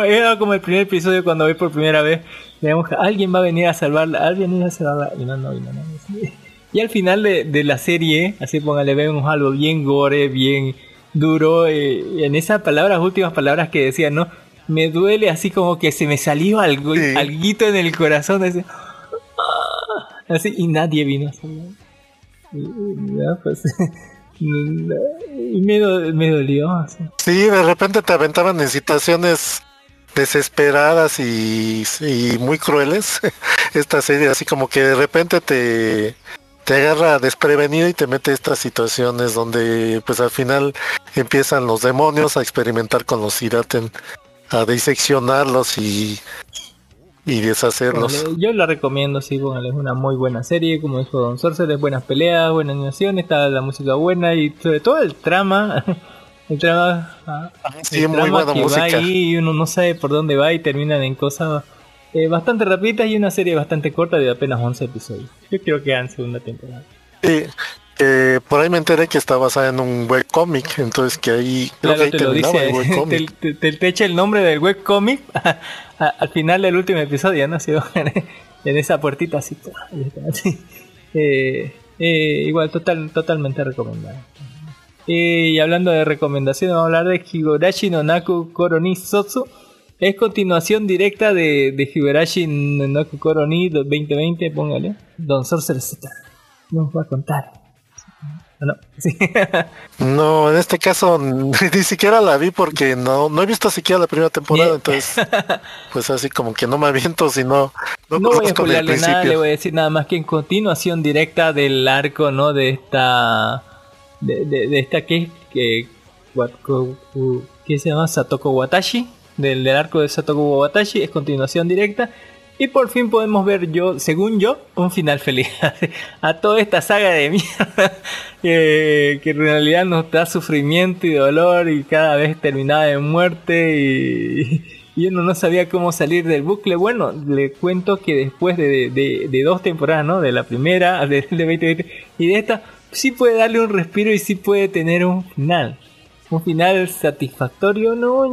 era como el primer episodio cuando vi por primera vez, digamos, alguien va a venir a salvarla, alguien viene a salvarla, y no, no, no, no. Y al final de, de la serie, así póngale, vemos algo bien gore, bien duro eh, en esas palabras, últimas palabras que decía, ¿no? Me duele así como que se me salió algo, alguito en el corazón, ah", así, y nadie vino a salvar. <laughs> Y, pues, me, me, dolió. Sí, de repente te aventaban en situaciones desesperadas y, y muy crueles. <laughs> Esta serie, así como que de repente te te agarra desprevenido y te mete estas situaciones donde pues al final empiezan los demonios a experimentar con los Iraten, a diseccionarlos y, y deshacerlos. yo la recomiendo, sí, bueno, es una muy buena serie, como dijo Don Sorcerer, buenas peleas, buena animación, está la música buena y sobre todo el trama. <laughs> El trama, ah, sí, muy buena que música. va ahí y uno no sabe por dónde va y terminan en cosas eh, bastante rapiditas y una serie bastante corta de apenas 11 episodios. Yo creo que en segunda temporada. Sí, eh, por ahí me enteré que está basada en un webcomic, entonces que ahí te lo dice, <laughs> te, te, echa el nombre del webcomic <laughs> al final del último episodio, ¿no? <laughs> en esa puertita así. Eh, eh, igual, total, totalmente recomendado. y hablando de recomendaciones, vamos a hablar de Higurashi no Naku Koroni Sotsu es continuación directa de, de Higurashi no Koroni 2020, póngale. Don Sorcerer Z nos va a contar. No, <laughs> no, en este caso <laughs> ni siquiera la vi porque no, no he visto siquiera la primera temporada, entonces <laughs> pues así como que no me aviento si no no, voy a spoilerle nada, le voy a decir nada más que en continuación directa del arco, ¿no? De esta de, de, esta que que, que se llama Satoko Watashi del, arco de Satoku Watashi, es continuación directa. Y por fin podemos ver yo, según yo, un final feliz <laughs> a toda esta saga de mierda <laughs> que, en realidad nos da sufrimiento y dolor y cada vez terminaba en muerte y, y uno no sabía cómo salir del bucle. Bueno, le cuento que después de, de- de dos temporadas, ¿no? De la primera, <laughs> de, de 2020 y de esta, sí puede darle un respiro y sí puede tener un final. Un final satisfactorio, no,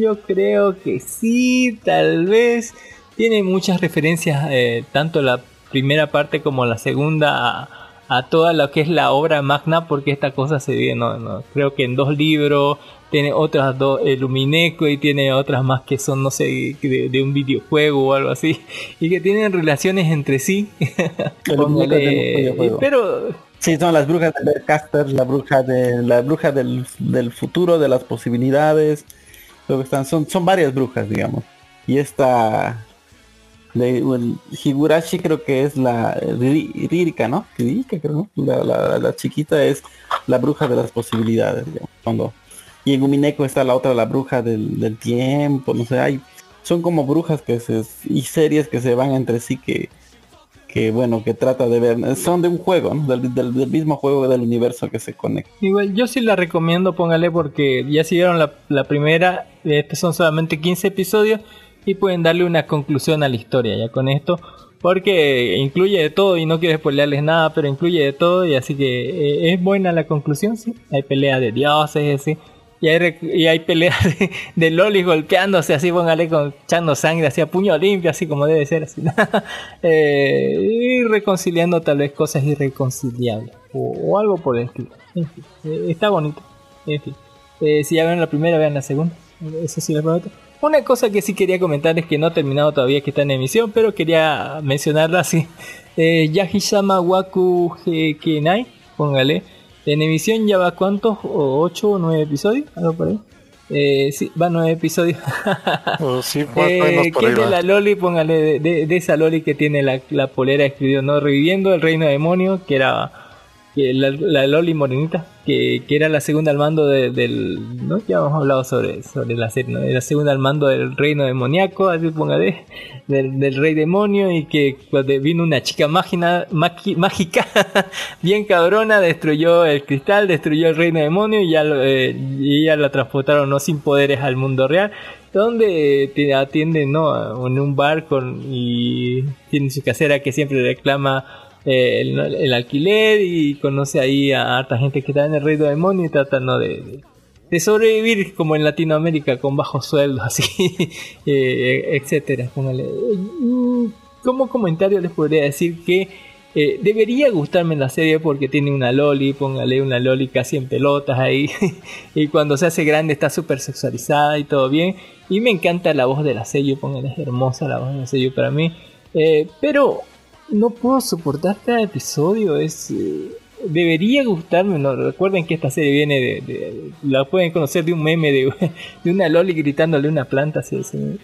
yo creo que sí, tal vez. Tiene muchas referencias, eh, tanto la primera parte como la segunda, a, a toda lo que es la obra magna, porque esta cosa se vive, no, no, creo que en dos libros, tiene otras dos, el Lumineco, y tiene otras más que son, no sé, de, de un videojuego o algo así, y que tienen relaciones entre sí. Póngale, pero Sí, son las brujas de Caster, la bruja de la bruja del, del futuro, de las posibilidades. Lo que están, son, son varias brujas, digamos. Y esta de, Higurashi creo que es la Ri- Ririka, ¿no? Ririka, creo. La, la, la chiquita es la bruja de las posibilidades. Cuando, y en Umineko está la otra, la bruja del, del tiempo, no sé, hay, son como brujas que se, y series que se van entre sí que, que bueno, que trata de ver, son de un juego, ¿no? del, del- del mismo juego del universo que se conecta. Igual, yo sí la recomiendo, póngale, porque ya si vieron la, la primera, estos son solamente 15 episodios y pueden darle una conclusión a la historia ya con esto, porque incluye de todo y no quiero spoilearles nada, pero incluye de todo y así que eh, es buena la conclusión, sí. Hay pelea de dioses, sí. Y hay, y hay peleas <laughs> de, de lolis golpeándose así, póngale, con, echando sangre, así a puño limpio, así como debe ser, así. <laughs> Eh, y reconciliando tal vez cosas irreconciliables, o, algo por el estilo. En fin, eh, está bonito. En fin. Eh, si ya ven la primera, vean la segunda. Eso sí les prometo. Una cosa que sí quería comentar es que no ha terminado todavía, que está en emisión, pero quería mencionarla así. Eh, Yahisama Waku Kenai, póngale. En emisión ya va cuántos, o 8 o 9 episodios, algo por ahí. Eh, sí, va 9 episodios. <laughs> O sí, o Eh, menos por ¿qué ahí es de la Loli? Póngale de, de- de esa Loli que tiene la, la polera escribió, ¿no? Reviviendo el reino demonio, que era que la, Loli morenita, que, que era la segunda al mando de- del... ¿no? Ya hemos hablado sobre, sobre la serie, ¿no? Era segunda al mando del reino demoníaco, así póngale, del, del rey demonio, y que cuando vino una chica mágina, maqui- mágica, <laughs> bien cabrona, destruyó el cristal, destruyó el reino demonio, y ya, lo- eh, y ya la transportaron, ¿no? Sin poderes al mundo real donde te atiende no en un bar con y tiene su casera que siempre reclama eh, el, alquiler y conoce ahí a harta gente que está en el reino demonio y trata ¿no? de, de- sobrevivir como en Latinoamérica con bajos sueldos <laughs> así eh, etcétera. Mm, como comentario les podría decir que eh, debería gustarme la serie porque tiene una loli, póngale una loli casi en pelotas ahí. <laughs> y cuando se hace grande está súper sexualizada y todo bien. Y me encanta la voz de la sello, póngale, es hermosa la voz de la sello para mí. Eh, pero no puedo soportar cada episodio, es... eh, debería gustarme, no recuerden que esta serie viene de, la pueden conocer de un meme de, <laughs> una loli gritándole una planta así. <laughs>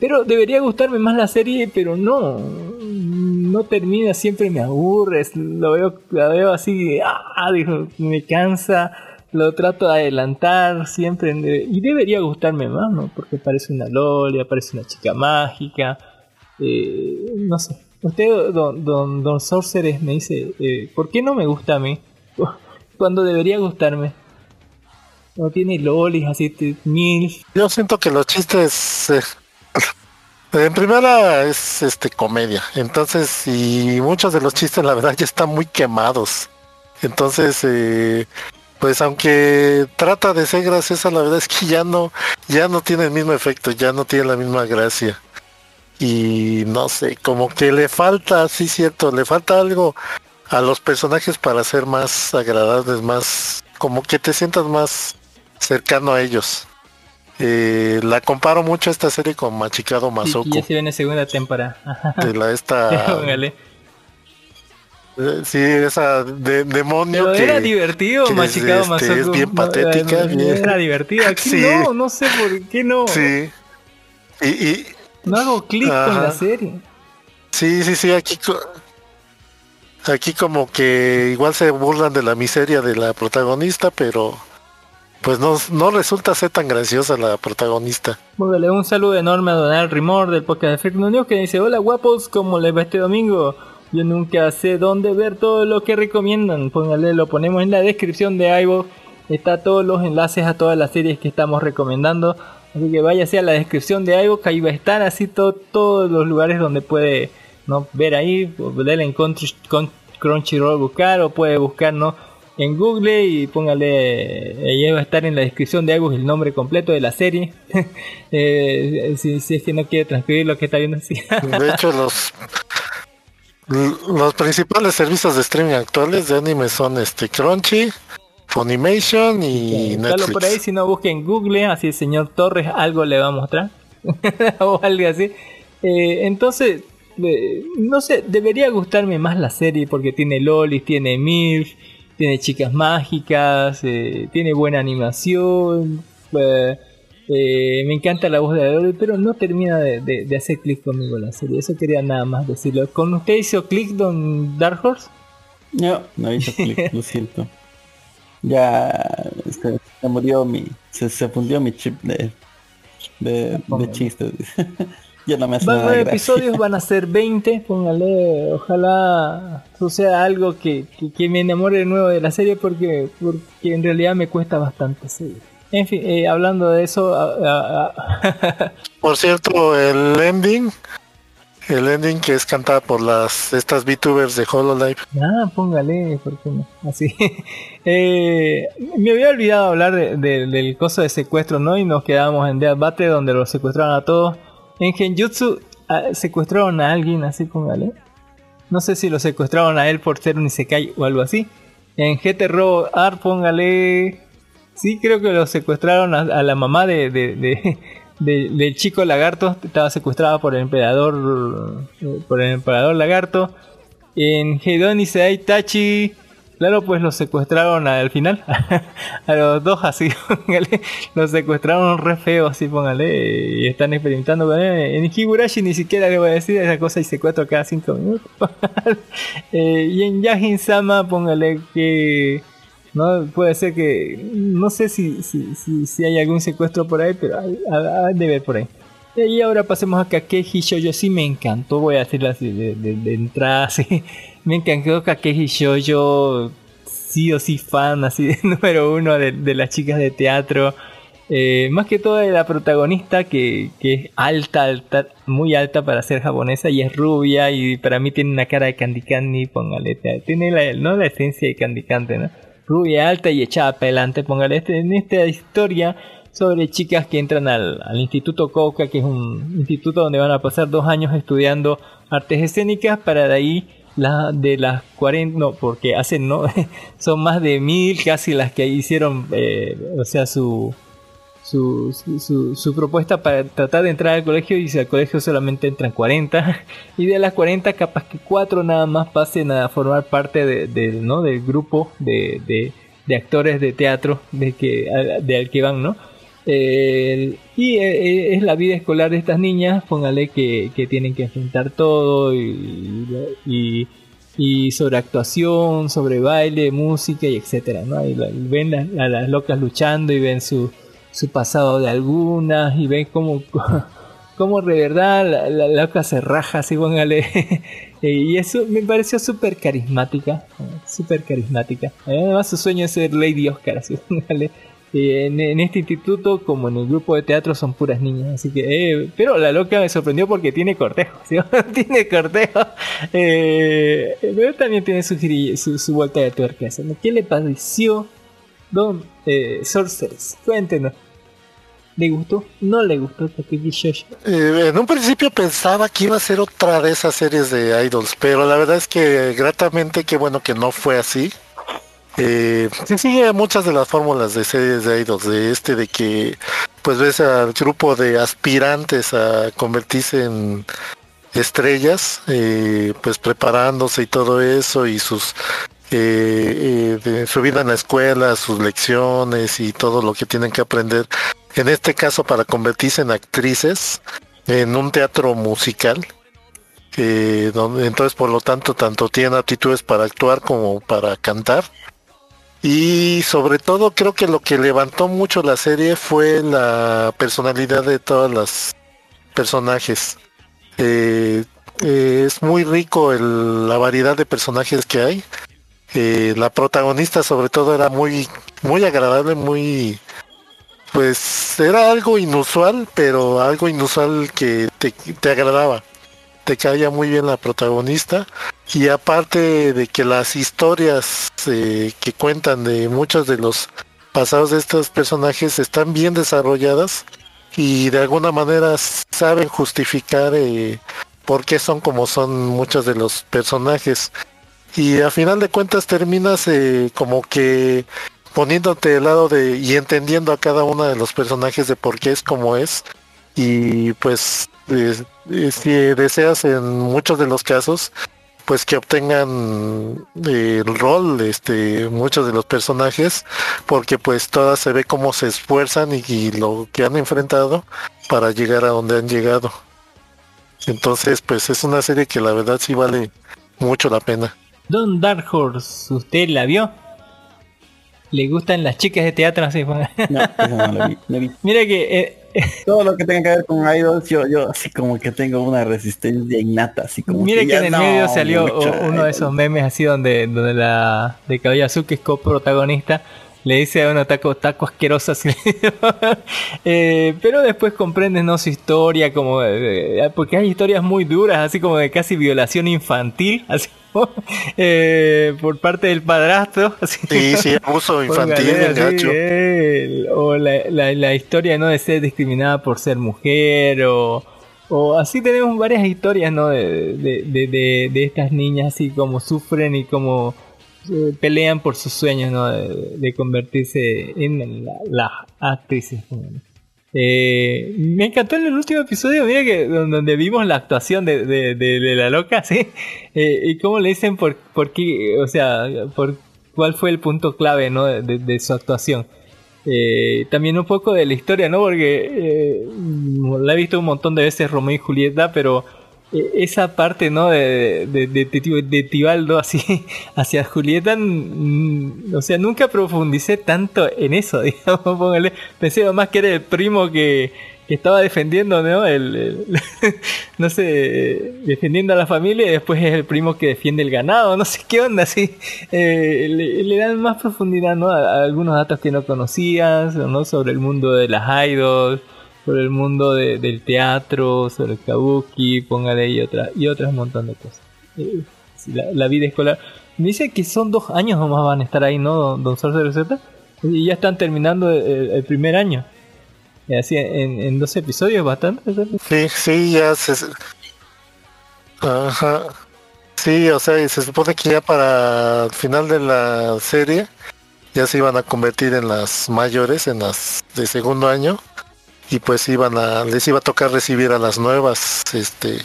Pero debería gustarme más la serie, pero no. No termina, siempre me aburre. Lo veo, la veo así, ah, me cansa. Lo trato de adelantar siempre. Y debería gustarme más, ¿no? Porque parece una Loli, aparece una chica mágica. eh, no sé. Usted, don, don, don Sorceres, me dice, eh, ¿por qué no me gusta a mí? <laughs> Cuando debería gustarme. No tiene lolis así, mil. Yo siento que los chistes eh, en primera es este comedia, entonces y muchos de los chistes la verdad ya están muy quemados. Entonces eh, pues aunque trata de ser graciosa, la verdad es que ya no ya no tiene el mismo efecto, ya no tiene la misma gracia. Y no sé, como que le falta, sí cierto, le falta algo a los personajes para ser más agradables, más como que te sientas más cercano a ellos. Eh, la comparo mucho a esta serie con Machicado Mazoku. ya se viene segunda temporada. De la <laughs> esta. Eh, sí, esa de, demonio Pero que. era divertido, que es, Machicado este, Mazoku. es bien No, patética, eh, bien- Era divertido. Aquí <laughs> Sí. no, no sé por qué no. Sí. Y, y- No hago clic con la serie. sí, sí, sí, aquí. Aquí como que igual se burlan de la miseria de la protagonista, pero pues no, no resulta ser tan graciosa la protagonista. Póngale un saludo enorme a Donald Rimor del podcast de News que dice, hola guapos, ¿cómo les va este domingo? Yo nunca sé dónde ver todo lo que recomiendan. Póngale, lo ponemos en la descripción de iVoox. Está todos los enlaces a todas las series que estamos recomendando. Así que váyase a la descripción de iVoox, ahí va a estar así todo, todos los lugares donde puede ¿no? ver ahí, darle en Crunchyroll buscar o puede buscar en Google y póngale, ahí va a estar en la descripción de iVoox el nombre completo de la serie. <laughs> Eh, si, si es que no quiere transcribir lo que está viendo así. De hecho, los los principales servicios de streaming actuales de anime son este Crunchy, Funimation y Búscalo por ahí, Netflix. si no busque en Google, así el señor Torres algo le va a mostrar. <laughs> o algo así. Eh, entonces, eh, no sé, debería gustarme más la serie porque tiene lolis, tiene MILF, tiene chicas mágicas, eh, tiene buena animación. eh, eh, me encanta la voz de Loli, pero no termina de, de- de hacer clic conmigo la serie. Eso quería nada más decirlo. ¿Con usted hizo clic, don Dark Horse? No, no hizo clic, lo siento. <laughs> Ya se, se murió mi, se, se fundió mi chip de, de, de chistes. <laughs> ya no me hace Van nada episodios, van a ser 20. Póngale, ojalá suceda algo que, que, que me enamore de nuevo de la serie porque, porque en realidad me cuesta bastante seguir. En fin, eh, hablando de eso, a- a- a- <laughs> Por cierto, el ending, el ending que es cantada por las estas VTubers de Hololive. Ah, póngale, ¿por qué no? Así. <laughs> Eh, me había olvidado hablar de- de- del coso de secuestro, ¿no? Y nos quedamos en Death Battle donde los secuestraron a todos. En Genjutsu ah, secuestraron a alguien, así póngale. No sé si lo secuestraron a él por ser un Isekai o algo así. En GT Robo Art, póngale. Sí, creo que lo secuestraron a, la mamá de- de- de- del chico lagarto. Estaba secuestrada por el emperador. Por el emperador lagarto. En Heidon y Seai Tachi. Claro, pues los secuestraron al final. <laughs> a los dos así, <laughs> póngale. Los secuestraron re feo, así, póngale. Y están experimentando. En Higurashi ni siquiera le voy a decir esa cosa y secuestro cada cinco minutos. <laughs> Eh, y en Yahin Sama, póngale que. No puede ser que. No sé si, si, si, hay algún secuestro por ahí, pero hay, de ver por ahí. Y ahora pasemos a Kakeji Shoujo. Sí, me encantó, voy a decirlo así de, de- entrada. <laughs> Me encantó Kakeji Shoujo. Sí o sí, fan, así, <laughs> número uno de, de las chicas de teatro. Eh, más que todo de la protagonista que, que es alta, alta, muy alta para ser japonesa y es rubia y para mí tiene una cara de Candy Candy, póngale, tiene la, ¿no? la esencia de Candy Candy, ¿no? Rubia, alta y echada para adelante, póngale, este, en esta historia sobre chicas que entran al, al Instituto Coca, que es un instituto donde van a pasar dos años estudiando artes escénicas para de ahí la, de las 40, no, porque hacen, no, <laughs> son más de mil casi las que hicieron, eh, o sea, su, su, su, propuesta para tratar de entrar al colegio y si al colegio solamente entran 40 <laughs> y de las 40 capaz que 4 nada más pasen a formar parte de, ¿no? del grupo de, de- de actores de teatro de que de van ¿no? Eh, y eh, es la vida escolar de estas niñas póngale que, que tienen que enfrentar todo y, y, sobre actuación, sobre baile, música y etcétera, ¿no? Y ven a las locas luchando y ven su, su pasado de algunas y ven cómo, <laughs> cómo de verdad la, loca se raja, así. <laughs> Eh, y eso me pareció súper carismática, eh, súper carismática. Además su sueño es ser Lady Oscar. <laughs> Eh, en, este instituto, como en el grupo de teatro, son puras niñas, así que... eh, pero la loca me sorprendió porque tiene cortejo, tiene cortejo. Eh, pero también tiene su, su, su vuelta de tuerca. ¿Qué le pareció Don eh, Sorceress? Cuéntenos. ¿Le gustó? ¿No le gustó Takeki Shoujo? Eh, en un principio pensaba que iba a ser otra de esas series de idols, pero la verdad es que gratamente qué bueno que no fue así. Eh, sí sigue muchas de las fórmulas de series de idols, de este de que pues ves al grupo de aspirantes a convertirse en estrellas, eh, pues preparándose y todo eso y sus eh, de su vida en la escuela, sus lecciones y todo lo que tienen que aprender. En este caso para convertirse en actrices en un teatro musical. entonces por lo tanto tanto tienen aptitudes para actuar como para cantar Y sobre todo creo que lo que levantó mucho la serie fue la personalidad de todos los personajes. Eh, eh, es muy rico la variedad de personajes que hay. La protagonista sobre todo era muy muy agradable, muy pues era algo inusual, pero algo inusual que te, te agradaba. Te caía muy bien la protagonista y aparte de que las historias eh, que cuentan de muchos de los pasados de estos personajes están bien desarrolladas y de alguna manera saben justificar eh, por qué son como son muchos de los personajes y a final de cuentas terminas eh, como que poniéndote del lado de y entendiendo a cada uno de los personajes de por qué es como es y pues eh, eh, si deseas en muchos de los casos pues que obtengan el rol este muchos de los personajes porque pues todas se ve cómo se esfuerzan y lo que han enfrentado para llegar a donde han llegado. Entonces pues es una serie que la verdad sí vale mucho la pena Don Dark Horse, ¿usted la vio? ¿Le gustan las chicas de teatro? Así, No, eso no lo vi, no vi. <laughs> Mira que eh, Todo lo que tenga que ver con idols, yo, yo así como que tengo una resistencia innata, así como Mire que en el no, medio salió uno de esos memes así donde, donde la de Azul, que es coprotagonista, le dice a uno taco, taco asqueroso <laughs> así. Eh, pero después comprendes no su historia, como eh, porque hay historias muy duras, así como de casi violación infantil, <laughs> así eh, por parte del padrastro. <laughs> Así, Sí, sí, abuso infantil, así, gacho. o la, la, la historia no de ser discriminada por ser mujer o, o así tenemos varias historias no de, de, de- de estas niñas así como sufren y como eh, pelean por sus sueños no de, convertirse en la- las actrices Eh, me encantó en el último episodio, mira que don- donde vimos la actuación de, de, de- la loca, <laughs> ¿sí? Eh, y cómo le dicen por, por qué, o sea, por cuál fue el punto clave, ¿no? De, su actuación. Eh, también un poco de la historia, ¿no? Porque la he visto un montón de veces Romeo y Julieta, pero esa parte, ¿no? De, de, Tibaldo así <laughs> hacia Julieta, o sea, nunca profundicé tanto en eso, <laughs> digamos, póngale. Pensé más que era el primo que, estaba defendiendo, ¿no? El, <laughs> no sé, defendiendo a la familia y después es el primo que defiende el ganado, no sé qué onda, así. Eh, le, dan más profundidad, ¿no? A, a algunos datos que no conocías, ¿no? Sobre el mundo de las idols, sobre el mundo de- del teatro, sobre el kabuki, póngale y otras, y otras montón de cosas. Eh, la, vida escolar. Me dice que son dos años nomás van a estar ahí, ¿no? Don, don Sorcerer Z. Y ya están terminando el, el primer año. Así en, en episodios, bastante. Sí, sí, ya se... Ajá. Sí, o sea, y se supone que ya para el final de la serie ya se iban a convertir en las mayores, en las de segundo año, y pues iban a, les iba a tocar recibir a las nuevas, este,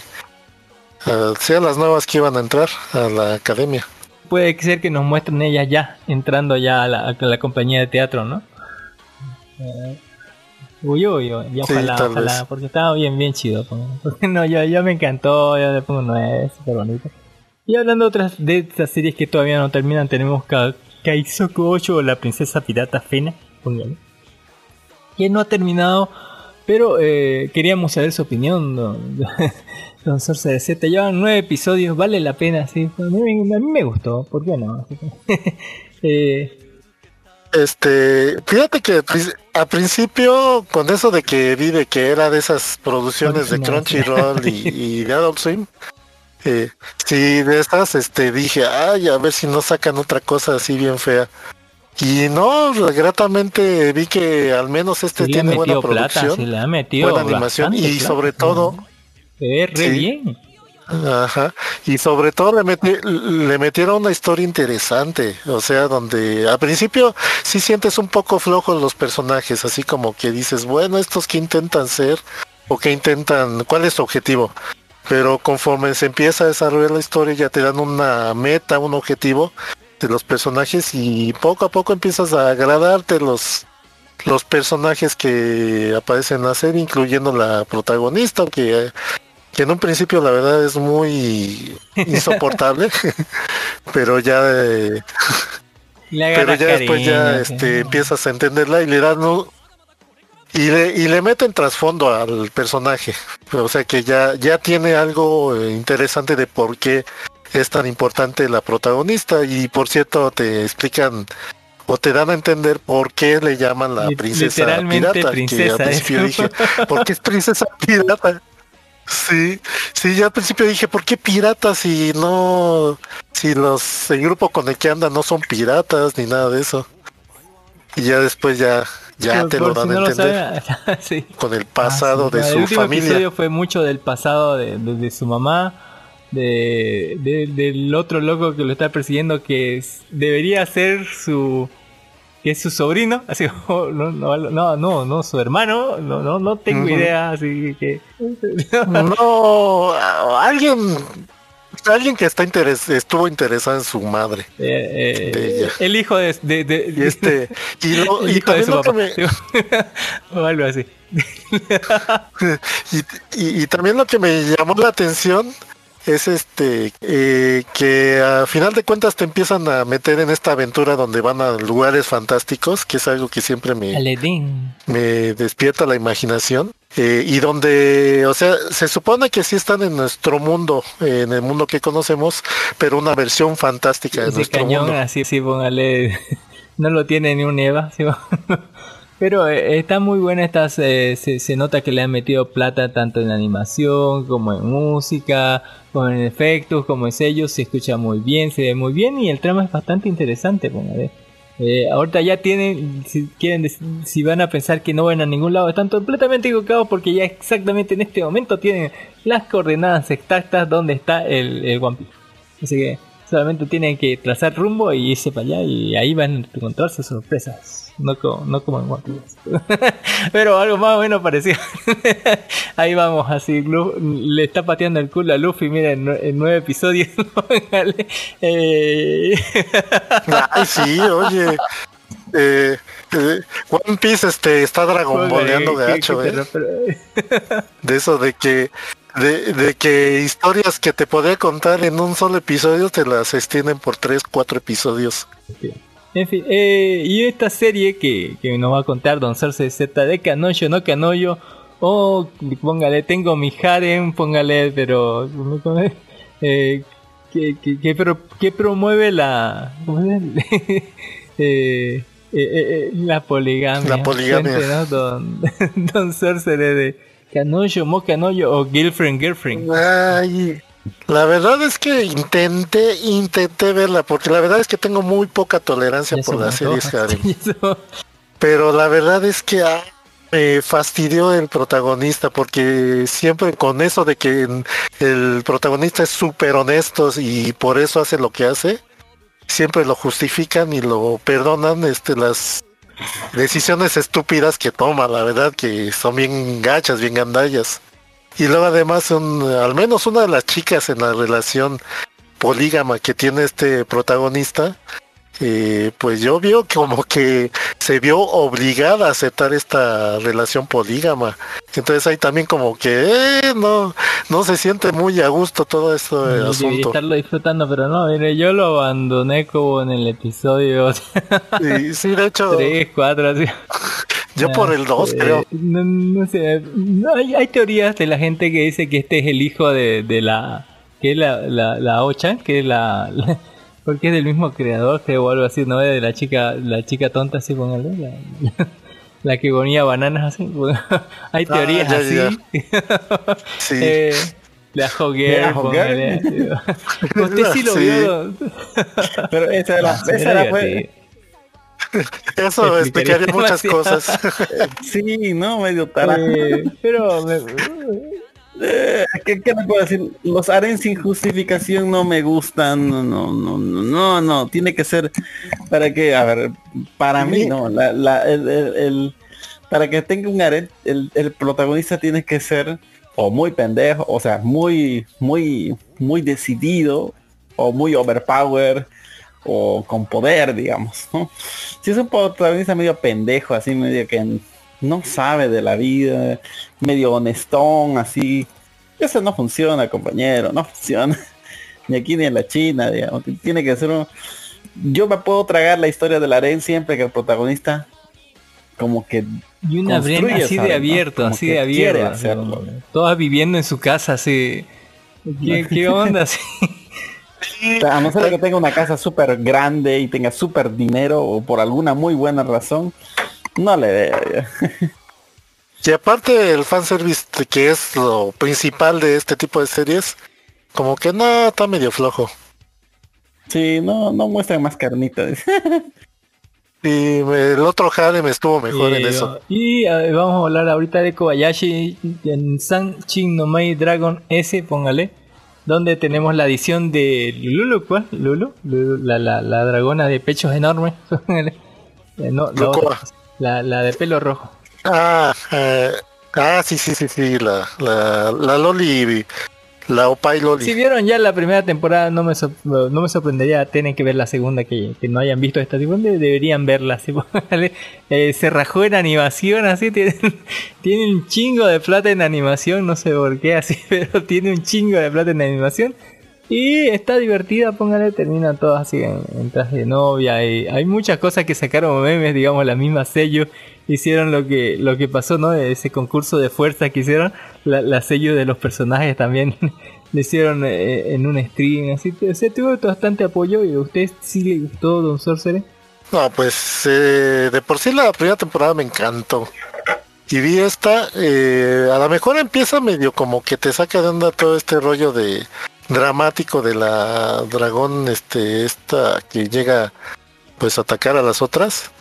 a, sí, a las nuevas que iban a entrar a la academia. Puede ser que nos muestren ellas ya, entrando ya a la, a la compañía de teatro, ¿no? Eh, Uy, uy, uy, ya Sí, ojalá, porque estaba bien, bien chido. Porque <laughs> no, ya, ya me encantó, ya le pongo nueve, súper bonito. Y hablando de otras de estas series que todavía no terminan, tenemos Ka Kaizoku 8 o la princesa pirata Fena, póngale. Que no ha terminado, pero eh, queríamos saber su opinión, <laughs> don, don Sorcerer Z. Llevan nueve episodios, vale la pena, sí. A mí, a mí me gustó, ¿por qué no? <laughs> eh, Este, fíjate que al principio, con eso de que vi de que era de esas producciones de. Crunchyroll y, y de Adult Swim, eh, sí, de estas, este, dije, ay, a ver si no sacan otra cosa así bien fea. Y no, gratamente vi que al menos este sí tiene buena plata, producción, le ha metido buena animación y plata, sobre todo, Se ve re Sí. bien. Ajá. Y sobre todo le, meti- le metieron una historia interesante, o sea, donde al principio sí sientes un poco flojos los personajes, así como que dices, bueno, estos que intentan ser o que intentan, ¿cuál es su objetivo? Pero conforme se empieza a desarrollar la historia ya te dan una meta, un objetivo de los personajes y poco a poco empiezas a agradarte los los personajes que aparecen en la serie, incluyendo la protagonista, que que en un principio la verdad es muy insoportable, <laughs> pero ya eh, pero ya después ya este, empiezas a entenderla y le dan un- y le, y le meten trasfondo al personaje. O sea que ya, ya tiene algo eh, interesante de por qué es tan importante la protagonista. Y por cierto, te explican o te dan a entender por qué le llaman la princesa pirata. princesa, que al principio eso. dije, ¿por qué es princesa pirata? Sí, sí, ya al principio dije, ¿por qué piratas si no, si los, el grupo con el que anda no son piratas ni nada de eso? Y ya después ya, ya Por- te lo dan si a no entender <laughs> sí. con el pasado Ah, sí. de el su último familia. episodio fue mucho del pasado de, de- de su mamá, de, de- del otro loco que lo está persiguiendo que es- debería ser su que es su sobrino, <laughs> así no, no, no, no, no, su hermano, no, no, no tengo idea, así que No, alguien, alguien que está interes, estuvo interesado en su madre. <laughs> Eh, eh, De ella. el hijo de, de, de- Y este, y, lo- <laughs> el y hijo de también su lo que papá me, o algo así y, y- y también lo que me llamó la atención es este eh, que a final de cuentas te empiezan a meter en esta aventura donde van a lugares fantásticos, que es algo que siempre me, me despierta la imaginación. eh, y donde, o sea, se supone que sí están en nuestro mundo, eh, en el mundo que conocemos, pero una versión fantástica de ese nuestro cañón mundo. así sí póngale <laughs> no lo tiene ni un Eva ¿sí? Pero eh, está muy buena esta se, se nota que le han metido plata tanto en animación como en música como en efectos como en sellos se escucha muy bien se ve muy bien y el trama es bastante interesante póngale Eh, ahorita ya tienen, si quieren, si van a pensar que no van a ningún lado, están completamente equivocados porque ya exactamente en este momento tienen las coordenadas exactas donde está el, el One Piece. Así que solamente tienen que trazar rumbo y irse para allá y ahí van a encontrarse sorpresas. No como, no como en One Piece. <laughs> Pero algo más o menos parecido. <laughs> ahí vamos, así. Le está pateando el culo a Luffy, mira, en, nue- en nueve episodios. <laughs> Eh, Ay, sí, oye. eh, eh, One Piece este, está dragonboleando gacho, ¿eh? De eso de que de, de que historias que te podría contar en un solo episodio te las extienden por tres, cuatro episodios. En fin, eh, y esta serie que, que nos va a contar Don Cersei Z de Canoyo, no Canoyo, o póngale, tengo mi harem, póngale, pero eh, que, que, que, pro- que promueve la. <laughs> Eh, eh, eh, la poligamia. La poligamia. Gente, ¿no? Don, <laughs> Don Cersei de Canoyo, Mo Canoyo o Girlfriend, Girlfriend. Ay, la verdad es que intenté, intenté verla, porque la verdad es que tengo muy poca tolerancia Ya por las series <laughs> antoja. harem. Y eso- Pero la verdad es que ah, me fastidió el protagonista, porque siempre con eso de que el protagonista es súper honesto y por eso hace lo que hace, siempre lo justifican y lo perdonan este las decisiones estúpidas que toma, la verdad que son bien gachas, bien gandallas. Y luego además un, al menos una de las chicas en la relación polígama que tiene este protagonista, eh, pues yo veo como que se vio obligada a aceptar esta relación polígama. Entonces ahí también como que eh, no, no se siente muy a gusto todo esto del Debería asunto. estarlo disfrutando, pero no, mire, yo lo abandoné como en el episodio Y sí, de hecho, <laughs> 3, 4, así. yo por el 2 Eh, creo. No, no sé, no, hay, hay teorías de la gente que dice que este es el hijo de, de la... que es la, la, la Ochan, que es la... la- porque es del mismo creador, creo, o algo así, ¿no? De la chica, la chica tonta, así, póngale, la, <laughs> la que ponía bananas, así. <laughs> hay Ah, teorías ya, así. ya. <laughs> Sí. Eh, la La Hoguer. póngale. Usted sí lo Sí. vio. Pero esa era, Ah, esa era fue, Eso explicaría muchas cosas. sí, no, medio tara. Eh, pero me- ¿Qué, qué puedo decir? Los aren sin justificación no me gustan, no, no, no, no, no, tiene que ser para que, a ver, para mí no, la, la, el- el- para que tenga un aren, el, el protagonista tiene que ser o muy pendejo, o sea, muy, muy, muy decidido, o muy overpower, o con poder, digamos, ¿no? Si es un protagonista medio pendejo, así medio que no sabe de la vida, medio honestón, así. Eso no funciona, compañero, no funciona. <laughs> Ni aquí ni en la China, digamos. Tiene que ser un, yo me puedo tragar la historia de la Aren siempre que el protagonista como que Y una así ¿sabes, de abierto, así de abierto. hacerlo. Todas viviendo en su casa así. ¿Qué, qué onda? <laughs> Así. A no ser que tenga una casa súper grande y tenga súper dinero o por alguna muy buena razón, no le veo. Y aparte el fanservice que es lo principal de este tipo de series, como que no, está medio flojo. Sí, no, no muestran más carnita. Y el otro harem estuvo mejor en eso. Y vamos a hablar ahorita de Kobayashi en San Chin no Mai Dragon S, póngale. Donde tenemos la edición de Lulu, ¿cuál? Lulu, Lulu, la, la, la dragona de pechos enormes. <laughs> Eh, no, la, otra, la, la de pelo rojo. Ah, eh, ah, sí, sí, sí, sí, la, la, la Loli, la Opai Loli. Si vieron ya la primera temporada, no me, sor- no me sorprendería, tienen que ver la segunda que, que no hayan visto esta tipo, de- deberían verla. <laughs> Eh, se rajó en animación, así, tiene, <laughs> tiene un chingo de plata en animación, no sé por qué así, <laughs> pero tiene un chingo de plata en animación. Y está divertida, póngale, terminan todas así en, en traje de novia. Y hay muchas cosas que sacaron memes, digamos, la misma sello. Hicieron lo que, lo que pasó, ¿no? Ese concurso de fuerza que hicieron. La, la sello de los personajes también <laughs> le hicieron eh, en un stream. Así o sea, tuvo bastante apoyo. ¿Y a usted sí le gustó Don Sorcerer? No, pues eh, de por sí la primera temporada me encantó. Y vi esta, eh, a lo mejor empieza medio como que te saca de onda todo este rollo de dramático de la dragón, este, esta que llega pues a atacar a las otras.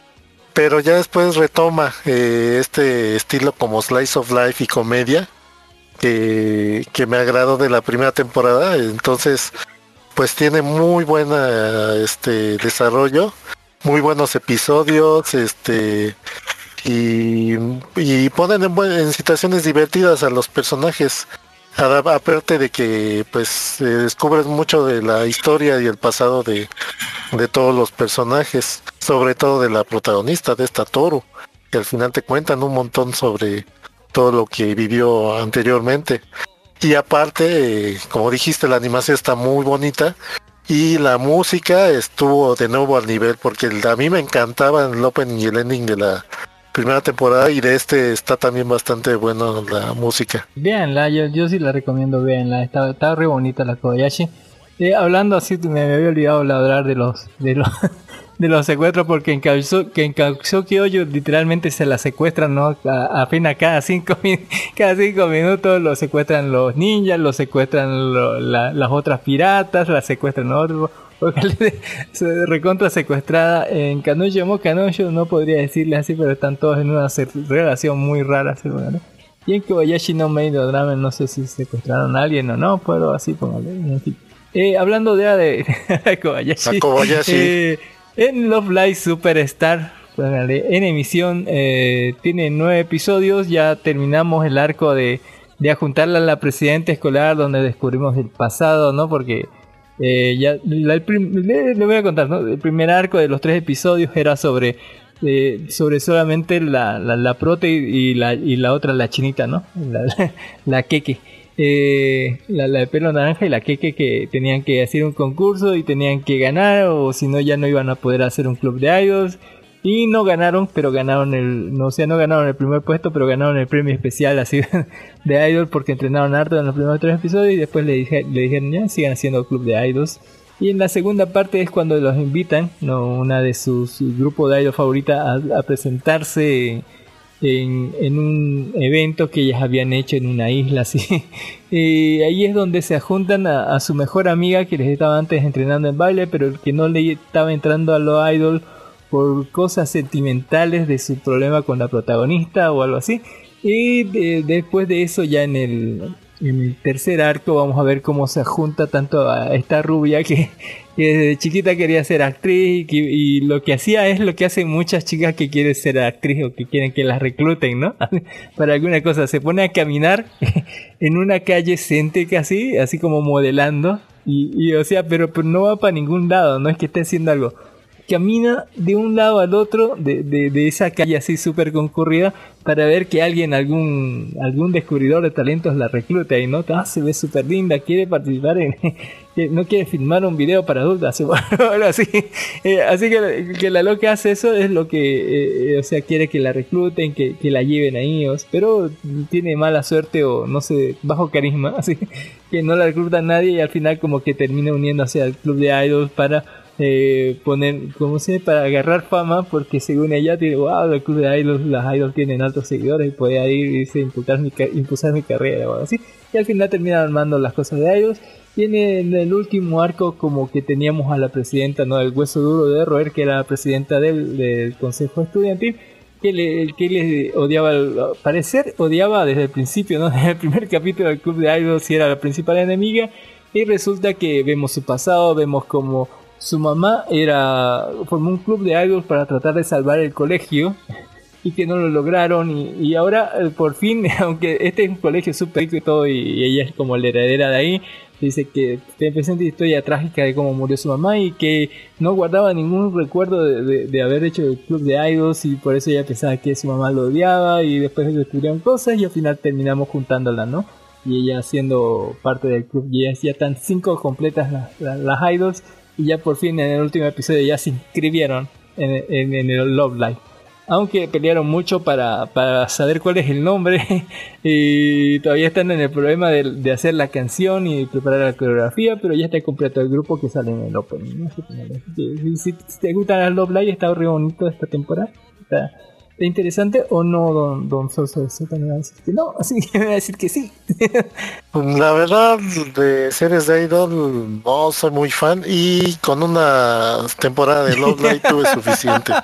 Pero ya después retoma eh, este estilo como slice of life y comedia que, que me agradó de la primera temporada. Entonces, pues tiene muy buena este desarrollo muy buenos episodios, este y, y ponen en, en situaciones divertidas a los personajes. Aparte de que pues se descubres mucho de la historia y el pasado de, de todos los personajes, sobre todo de la protagonista de esta Toro, que al final te cuentan un montón sobre todo lo que vivió anteriormente. Y aparte, eh, como dijiste, la animación está muy bonita y la música estuvo de nuevo al nivel porque a mí me encantaba el opening y el ending de la primera temporada y de este está también bastante bueno la música. Véanla, yo, yo sí la recomiendo, véanla. Está, está re bonita la Kobayashi. Eh, hablando así, me, había olvidado hablar de los de los <laughs> de los secuestros porque en que en Oyo literalmente se la secuestran, ¿no? A- apenas cada cinco, <laughs> cada cinco minutos los secuestran los ninjas, los secuestran las otras piratas, las secuestran otros. Se recontra secuestrada en Kanoyo Kanoyo, no podría decirle así, pero están todos en una relación muy rara, seguro, ¿no? Y en Kobayashi no of Drama, no sé si secuestraron a alguien o no, pero así póngale. en fin. Eh, hablando de, <laughs> de Kobayashi, Kobayashi. eh, en Love Live Superstar, póngale, en emisión, eh, tiene nueve episodios, ya terminamos el arco de, de ajuntarla a la presidenta escolar, donde descubrimos el pasado, ¿no? Porque eh, ya la- le, voy a contar, ¿no? El primer arco de los tres episodios era sobre eh, sobre solamente la, la, la prote y, la, y la otra, la chinita, ¿no? La, la, <laughs> la queque. Eh, la, la de pelo naranja y la queque que tenían que hacer un concurso y tenían que ganar o si no ya no iban a poder hacer un club de idols y no ganaron pero ganaron el no sea no ganaron el primer puesto pero ganaron el premio especial así <laughs> de idol porque entrenaron harto en los primeros tres episodios y después le, dije, le dijeron ya sigan haciendo club de idols y en la segunda parte es cuando los invitan, ¿no? una de sus grupos de idol favorita, a, presentarse en, en un evento que ellas habían hecho en una isla <laughs> así. Y ahí es donde se juntan a, su mejor amiga que les estaba antes entrenando en baile, pero que no le estaba entrando a lo idol por cosas sentimentales de su problema con la protagonista o algo así. Y de- después de eso ya en el, en el tercer arco vamos a ver cómo se junta tanto a esta rubia que, que desde chiquita quería ser actriz y, que- y lo que hacía es lo que hacen muchas chicas que quieren ser actriz o que quieren que las recluten, ¿no? <laughs> Para alguna cosa. Se pone a caminar <laughs> en una calle céntrica así, así como modelando. Y, y, o sea, pero, pero no va para ningún lado, no es que esté haciendo algo. Camina de un lado al otro de, de, de esa calle así súper concurrida para ver que alguien, algún, algún descubridor de talentos la recluta y no, ah, se ve súper linda, quiere participar en, <laughs> no quiere filmar un video para adultas, o algo así. Eh, así que, que la loca hace eso, es lo que, eh, o sea, quiere que la recluten, que, que la lleven ahí, o- pero tiene mala suerte o no sé, bajo carisma, <laughs> así que no la recluta nadie y al final como que termina uniéndose al club de idols para eh, poner, como se para agarrar fama, porque según ella tiene, wow, el club de idols, las idols tienen altos seguidores y puede ir y dice, impulsar mi, impulsar mi carrera o algo así. Y al final termina armando las cosas de idols. Tiene en el último arco como que teníamos a la presidenta, no, el hueso duro de roer, que era la presidenta del, del consejo estudiantil, que le, que le odiaba, al parecer odiaba desde el principio, ¿no? <laughs> Desde el primer capítulo del club de idols y era la principal enemiga. Y resulta que vemos su pasado, vemos como su mamá era formó un club de idols para tratar de salvar el colegio y que no lo lograron y, y ahora eh, por fin, <laughs> aunque este es un colegio súper rico y todo y, y ella es como la heredera de ahí, dice que te presenta historia trágica de cómo murió su mamá y que no guardaba ningún recuerdo de, de- de haber hecho el club de idols y por eso ella pensaba que su mamá lo odiaba y después descubrieron cosas y al final terminamos juntándola, ¿no? Y ella siendo parte del club y ya, están cinco completas las, las, las idols y ya por fin en el último episodio ya se inscribieron en, en- en el Love Live. Aunque pelearon mucho para, para saber cuál es el nombre <laughs> y todavía están en el problema de, de hacer la canción y preparar la coreografía, pero ya está completo el grupo que sale en el que, Si, si- si te gustan las Love Live, está re bonito esta temporada. Está interesante o no, don, don también va a decir que no, así que me va a decir que sí. <laughs> La verdad, de series de Idol no soy muy fan y con una temporada de Love Live tuve suficiente. <laughs>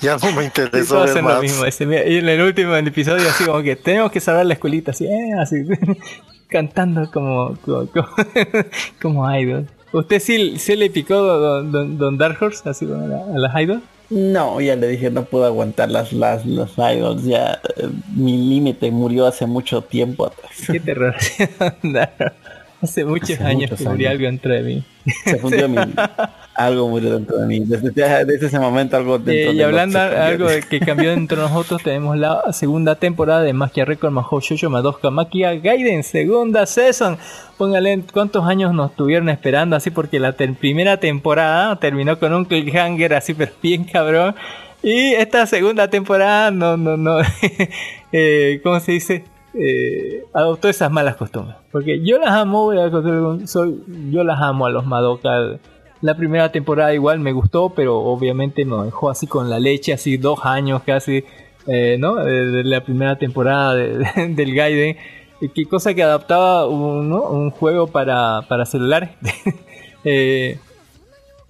Ya no me interesó ver hacen lo más. mismo. ese, mira, y en el último episodio, así como que tenemos que salvar la escuelita, así, eh, así <laughs> cantando como, como, como, como idol. ¿Usted sí, sí le picó don, don, don Dark Horse así a, a las idol? No, ya le dije, no puedo aguantar las, las, los idols, ya eh, mi límite murió hace mucho tiempo atrás. Qué terror. <laughs> Hace muchos Hace años muchos que murió años. algo dentro de mí. Se fundió mi... <laughs> Algo murió dentro de mí. Desde, desde ese momento algo dentro Eh, de y mí hablando de cambió. algo de que cambió dentro de nosotros, tenemos la segunda temporada de Magia Record Mahou Shoujo Madoka Makia Gaiden, segunda season. Póngale cuántos años nos estuvieron esperando así porque la te- primera temporada terminó con un cliffhanger así pero bien cabrón. Y esta segunda temporada no, no, no, <laughs> eh, ¿cómo se dice? Eh, adoptó esas malas costumbres. Porque yo las amo, soy, yo las amo a los Madoka. La primera temporada igual me gustó, pero obviamente me dejó así con la leche, así dos años casi, eh, ¿no? De, la primera temporada de- <laughs> de- del Gaiden. Y Qué cosa que adaptaba un, juego para, para celulares. <laughs> Eh,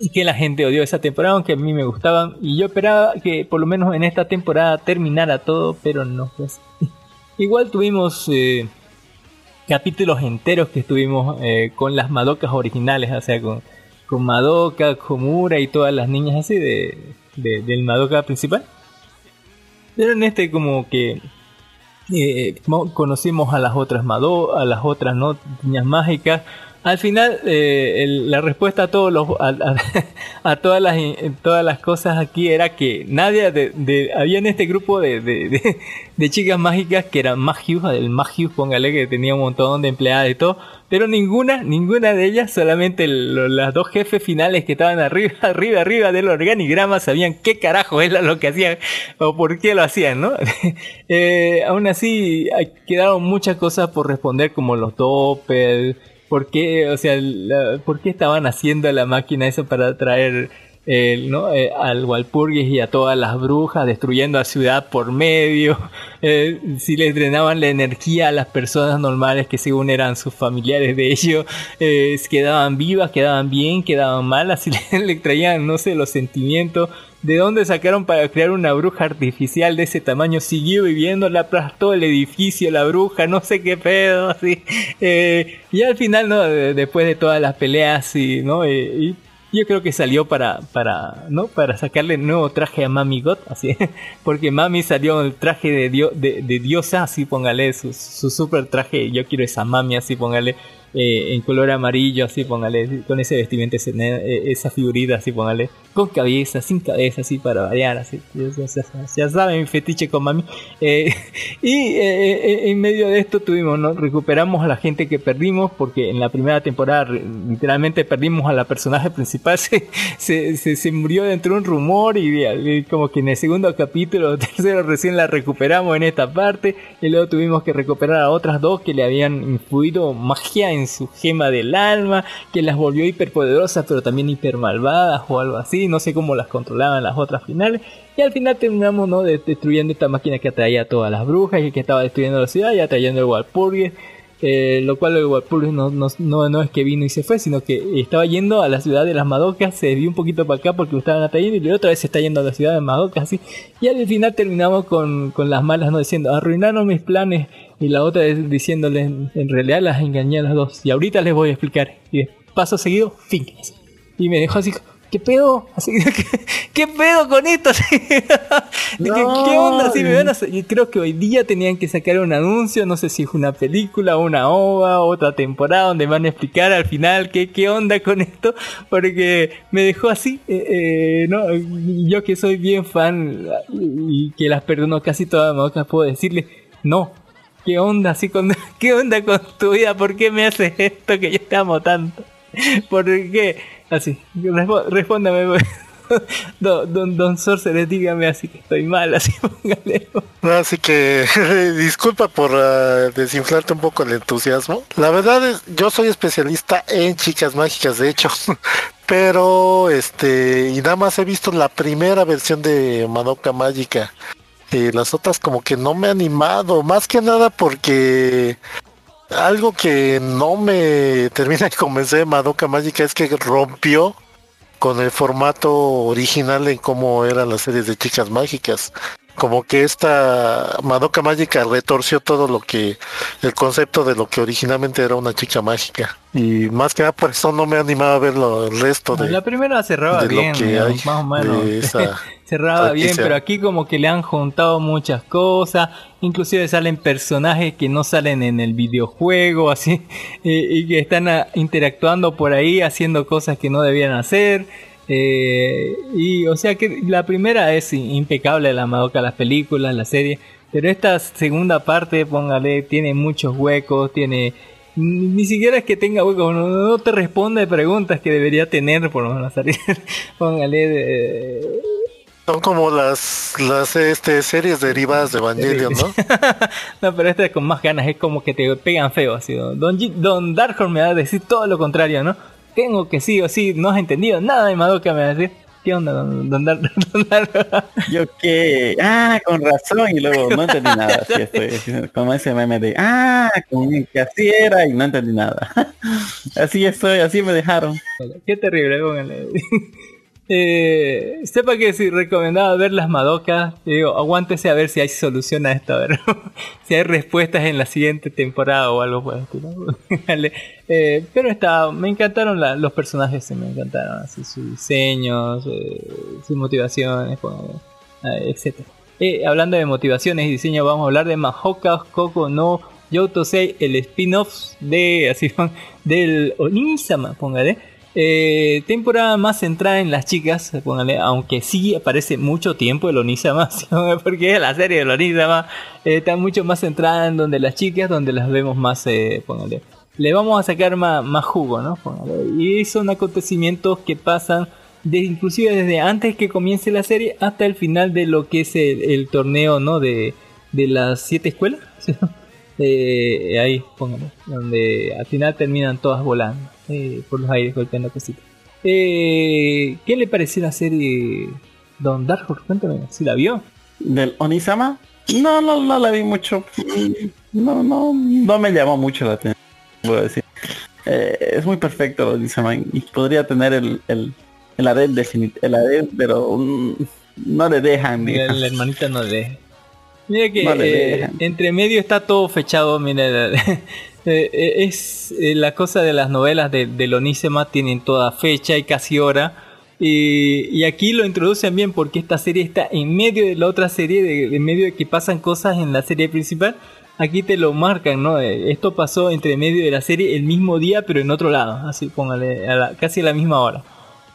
y que la gente odió esa temporada, aunque a mí me gustaban. Y yo esperaba que por lo menos en esta temporada terminara todo, pero no fue así. <laughs> Igual tuvimos eh, capítulos enteros que estuvimos eh, con las Madokas originales, o sea, con, con Madoka, Komura y todas las niñas así de, de- del Madoka principal. Pero en este como que eh, mo- conocimos a las otras Mado, a las otras no niñas mágicas. Al final, eh, el- la respuesta a todos los <laughs> a, todas las eh, todas las cosas aquí era que nadie de, de- había en este grupo de, de, <laughs> de- chicas mágicas que eran Magius, el Magius, póngale que tenía un montón de empleadas y todo, pero ninguna, ninguna de ellas, solamente las dos jefes finales que estaban arriba, <laughs> arriba, arriba del organigrama sabían qué carajo era lo que hacían o por qué lo hacían, ¿no? Eh, aún así, quedaron muchas cosas por responder como los doppel, por qué, o sea, por qué estaban haciendo la máquina eso para traer. Eh, al Walpurgis y a todas las brujas, destruyendo la ciudad por medio, <laughs> eh, si les drenaban la energía a las personas normales que según eran sus familiares de ellos, <laughs> eh, quedaban vivas, quedaban bien, quedaban malas, <laughs> si le, le traían, no sé, los sentimientos, de dónde sacaron para crear una bruja artificial de ese tamaño, siguió viviendo, la aplastó el edificio, la bruja, no sé qué pedo, <laughs> así. Eh, y al final, ¿no? De- después de todas las peleas y, ¿no? Eh, y yo creo que salió para, para, ¿no? Para sacarle nuevo traje a Mami God, así. <laughs> Porque Mami salió el traje de, dio- de diosa, así póngale, su, su super traje, yo quiero esa Mami, así póngale. Eh, en color amarillo, así póngale, con ese vestimenta, ese eh, esa figurita, así póngale, con cabeza, sin cabeza, así para variar, así. Ya, ya- ya- saben, fetiche con mami. Eh, <laughs> y eh, eh, en medio de esto tuvimos, ¿no? Recuperamos a la gente que perdimos, porque en la primera temporada literalmente perdimos a la personaje principal, <laughs> se, se, se, se murió dentro de un rumor y, y como que en el segundo capítulo, <laughs> tercero recién la recuperamos en esta parte, y luego tuvimos que recuperar a otras dos que le habían influido magia en su gema del alma, que las volvió hiperpoderosas pero también hiper malvadas o algo así, no sé cómo las controlaban las otras finales, y al final terminamos ¿no? de- destruyendo esta máquina que atraía a todas las brujas y que estaba destruyendo la ciudad y atrayendo el Walpurgis. Eh, lo cual Walpurgis no, no, no, es que vino y se fue, sino que estaba yendo a la ciudad de las Madocas, se desvió un poquito para acá porque lo estaban atrayendo y luego otra vez se está yendo a la ciudad de Madocas, así. Y al final terminamos con, con las malas, ¿no? Diciendo, arruinaron mis planes. Y la otra vez diciéndole, en realidad las engañé a las dos. Y ahorita les voy a explicar. Y paso seguido, fin. Y me dejó así, ¿qué pedo? Así, ¿qué, qué pedo con esto? <laughs> ¿qué, qué onda? Así me van a creo que hoy día tenían que sacar un anuncio, no sé si es una película, una ova, otra temporada, donde van a explicar al final qué, qué onda con esto, porque me dejó así, eh, eh, ¿no? Yo que soy bien fan y que las perdono casi todas, Madoka, puedo decirle, no, ¿Qué onda así con <laughs> qué onda con tu vida? ¿Por qué me haces esto que yo te amo tanto? ¿Por qué? Así, respo- respóndame. pues. <laughs> Don, don, don Sorcerer, dígame así que estoy mal, así <laughs> póngale. Así que <laughs> disculpa por ah, desinflarte un poco el entusiasmo. La verdad es, yo soy especialista en chicas mágicas, de hecho. Pero, este, y nada más he visto la primera versión de Madoka Mágica. Y las otras como que no me he animado, más que nada porque algo que no me termina de convencer de Madoka Mágica es que rompió con el formato original en cómo eran las series de chicas mágicas. Como que esta Madoka Mágica retorció todo lo que, el concepto de lo que originalmente era una chica mágica. Y más que nada por eso no me he animado a ver lo- el resto de, La primera cerraba bien, digamos, más o menos. esa <laughs> cerraba bien, pero aquí como que le han juntado muchas cosas, inclusive salen personajes que no salen en el videojuego, así, <laughs> y, y que están ah, interactuando por ahí, haciendo cosas que no debían hacer. Eh, y o sea que la primera es impecable, la Madoka, las películas, la serie, pero esta segunda parte, póngale, tiene muchos huecos, tiene... Ni ni siquiera es que tenga huecos, no, no te responde preguntas que debería tener por lo menos salir. <laughs> Póngale de, Son como las, las este, series derivadas de Evangelion, ¿no? <laughs> no, pero esta es con más ganas, es como que te pegan feo. Así. Don, Don Dark Horse me va a decir todo lo contrario, ¿no? Tengo que sí o sí, no has entendido nada de Madoka, me va a decir. ¿Qué onda, Don, don <laughs> Yo qué, ah, con razón, y luego no entendí nada, así <laughs> estoy, como ese meme de, ah, con que así era, y no entendí nada. <laughs> así estoy, así me dejaron. Qué terrible, póngale. Eh, sepa que si recomendaba ver las Madocas, digo, aguántese a ver si hay solución a esto, a ver <laughs> si hay respuestas en la siguiente temporada o algo por. <laughs> Eh, pero está, me encantaron los personajes, se me encantaron, así sus diseños, eh, sus motivaciones, etcétera. Eh, hablando de motivaciones y diseño, vamos a hablar de Mahoka Koko no Youtosei, el spin-off de así <laughs> del Onisama, póngale. Eh, temporada más centrada en las chicas, póngale, aunque sí aparece mucho tiempo el Onisama, <laughs> ¿sí? porque la serie del Onisama eh, está mucho más centrada en donde las chicas, donde las vemos más, eh, póngale. Le vamos a sacar más, más jugo, ¿no? Póngale. Y son acontecimientos que pasan de, inclusive desde antes que comience la serie hasta el final de lo que es el, el torneo, ¿no? De, de las siete escuelas. ¿sí? <laughs> Eh, ahí, póngale. Donde al final terminan todas volando eh, por los aires golpeando cositas. Eh, ¿Qué le pareció la serie Don Dark Horse? Cuéntame, si la vio? ¿Del Onisama? No, no, no la vi mucho. No, no, no me llamó mucho la atención, puedo decir. Eh, es muy perfecto Onisama y podría tener el, el, el Adel definit- el Adel, pero mm, no le dejan, digamos. la hermanita no le Mira que No le eh, entre medio está todo fechado, mira, eh, es eh, la cosa de las novelas de, del Onísema tienen toda fecha y casi hora. Y, y aquí lo introducen bien porque esta serie está en medio de la otra serie, de, en medio de que pasan cosas en la serie principal. aquí te lo marcan, ¿no? Eh, Esto pasó entre medio de la serie el mismo día, pero en otro lado, así póngale, a la- casi a la misma hora.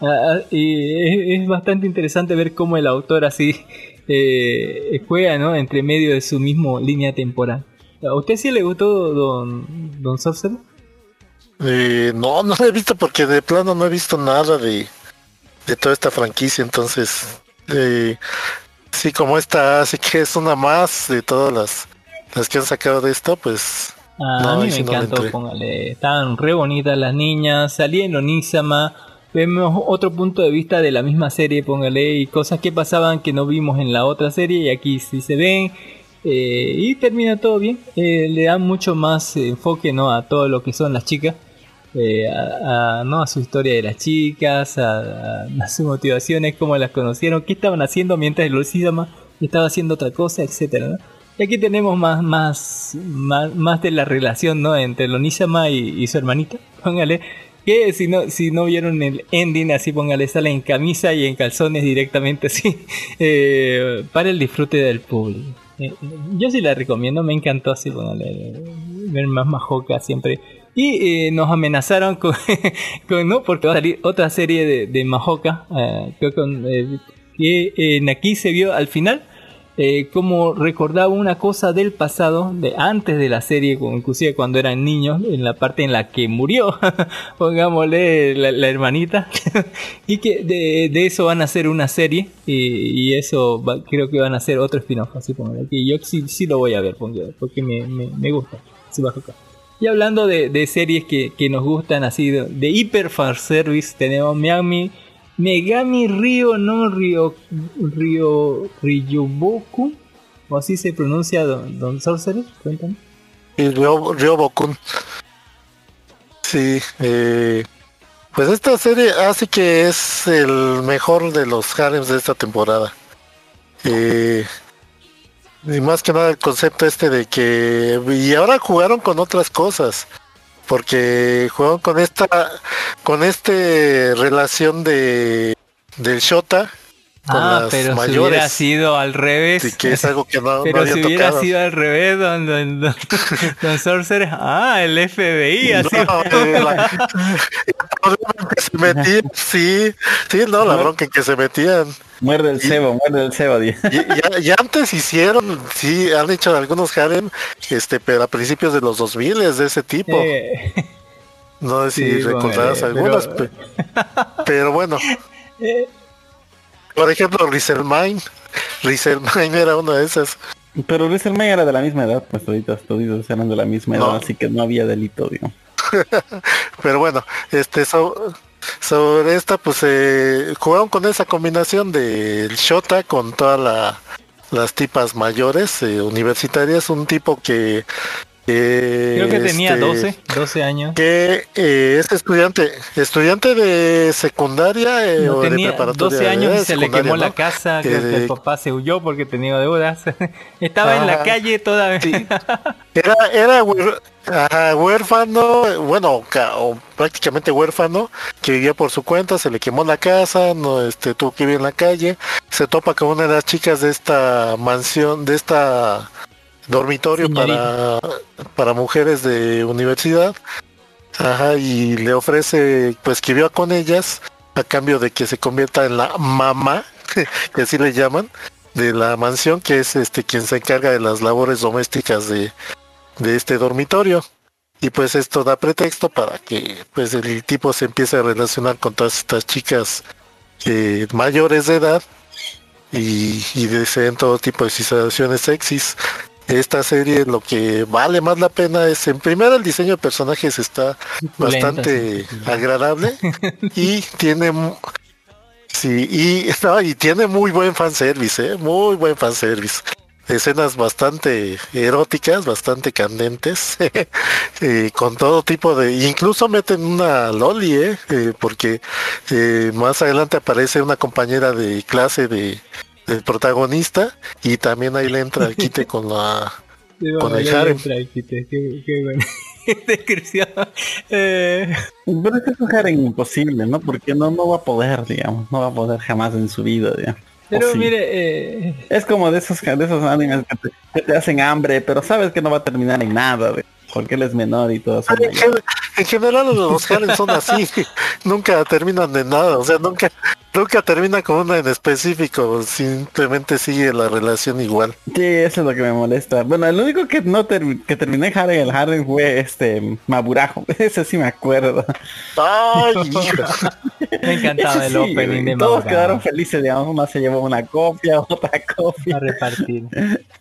Ah, ah, y es, es bastante interesante ver cómo el autor así eh, juega, ¿no? Entre medio de su mismo línea temporal. ¿A usted sí le gustó Don, don Sorcerer? Eh, no, no lo he visto porque de plano no he visto nada de, de toda esta franquicia, entonces eh, sí como esta, así que es una más de todas las, las que han sacado de esto, pues Ah, No, a mí me no encantó, entré. póngale. Estaban re bonitas las niñas, salía en Onisama. Vemos otro punto de vista de la misma serie, póngale, y cosas que pasaban que no vimos en la otra serie y aquí sí se ven. Eh, y termina todo bien. Eh, le dan mucho más enfoque ¿no? a todo lo que son las chicas. eh, a, ¿no? a su historia de las chicas, a, a- a sus motivaciones, cómo las conocieron, qué estaban haciendo mientras el estaba haciendo otra cosa, etcétera. Y aquí tenemos más, más, más, más de la relación, ¿no? Entre Lonisama y, y su hermanita. <laughs> Póngale. Que si no, si no vieron el ending, así póngale, sale en camisa y en calzones directamente <laughs> así. para el disfrute del público. Eh, yo sí la recomiendo, me encantó así, póngale. Ver más Majoka siempre. Y eh, nos amenazaron con, <laughs> con, ¿no? Porque va a salir otra serie de, de eh, creo con, eh, que en aquí se vio al final eh, como recordaba una cosa del pasado, de antes de la serie, inclusive cuando eran niños, en la parte en la que murió, <laughs> pongámosle la, la hermanita, <laughs> y que de, eso van a hacer una serie, y, eso creo que van a hacer otro spin-off, así póngale, que yo sí, sí lo voy a ver, póngale, porque me, me, me gusta. Y hablando de, de series que, que nos gustan así, de, de hiper fan service, tenemos Miami, Megami Rio, no Rio, Rio, Ryuboku, o así se pronuncia Don, don Sorcerer, cuéntame. Y Ryo, Ryobokun. Sí, eh, pues esta serie hace que es el mejor de los harems de esta temporada. Eh, y más que nada el concepto este de que... Y ahora jugaron con otras cosas. Porque con esta... Con este relación de... Del Shota. Ah, las pero si hubiera sido al revés. Sí, que es algo que no, <laughs> no pero había si hubiera tocado. sido al revés, don, don, don, <laughs> don Sorcerer, ah, el FBI, así. No, eh, <laughs> la- que se metían, sí, sí, no, la bronca en que se metían. Muerde el cebo, muerde el cebo. Y, ya, ya antes hicieron, sí, han hecho algunos harem, este, pero a principios de los 2000 es de ese tipo. Eh, no sé si sí, recordarás bueno, algunas, pero- pe- pero, bueno. eh, Por ejemplo, Rizelmine. Rizelmine era una de esas. Pero Hermay era de la misma edad, pues toditos, toditos eran de la misma edad, No. así que no había delito, digo. <laughs> Pero bueno, este so- sobre esta pues eh, jugaron con esa combinación del Shota con todas la- las tipas mayores eh, universitarias, un tipo que que, creo que tenía este, 12, 12 años. que eh, es estudiante, estudiante de secundaria eh, No o de tenía preparatoria. 12 años y se le quemó la casa, Que que el de- papá se huyó porque tenía deudas. <laughs> Estaba en la calle todavía. <laughs> Era, era ajá, huérfano, bueno, o prácticamente huérfano, que vivía por su cuenta, se le quemó la casa, no, este, tuvo que vivir en la calle, se topa con una de las chicas de esta mansión, de esta dormitorio para, para mujeres de universidad, ajá, y le ofrece, pues que viva con ellas, a cambio de que se convierta en la mamá, <laughs> que así le llaman, de la mansión, que es este quien se encarga de las labores domésticas de, de este dormitorio. Y pues esto da pretexto para que pues el tipo se empiece a relacionar con todas estas chicas eh, mayores de edad y, y deseen todo tipo de situaciones sexys. Esta serie lo que vale más la pena es en primera el diseño de personajes está bastante agradable <laughs> y tiene sí y <laughs> no, y tiene muy buen fanservice, ¿eh? muy buen fanservice. Escenas bastante eróticas, bastante candentes, <laughs> eh, con todo tipo de, incluso meten una loli, ¿eh? Eh, porque eh, más adelante aparece una compañera de clase de del protagonista y también ahí le entra el quite con la <laughs> Sí, con bueno, el harem. entra el quite, qué, qué bueno. <laughs> Descripción. Eh, Pero es que es un harem imposible, ¿no? Porque no, no va a poder, digamos, no va a poder jamás en su vida, digamos. Pero sí. mire, eh, Es como de esos, de esos animes que te, que te hacen hambre, pero sabes que no va a terminar en nada, de- porque él es menor y todo eso. En, gen- en general los <laughs> Harem son así, nunca terminan en nada, o sea, nunca, nunca termina con una en específico, simplemente sigue la relación igual. Sí, eso es lo que me molesta. Bueno, el único que no termi- que terminé en Harem, el Harem fue este Maburajo. <laughs> Ese sí me acuerdo. Ay, <laughs> me encantaba Ese el sí, opening de Todos Maura. quedaron felices, digamos, uno se llevó una copia, otra copia. a repartir.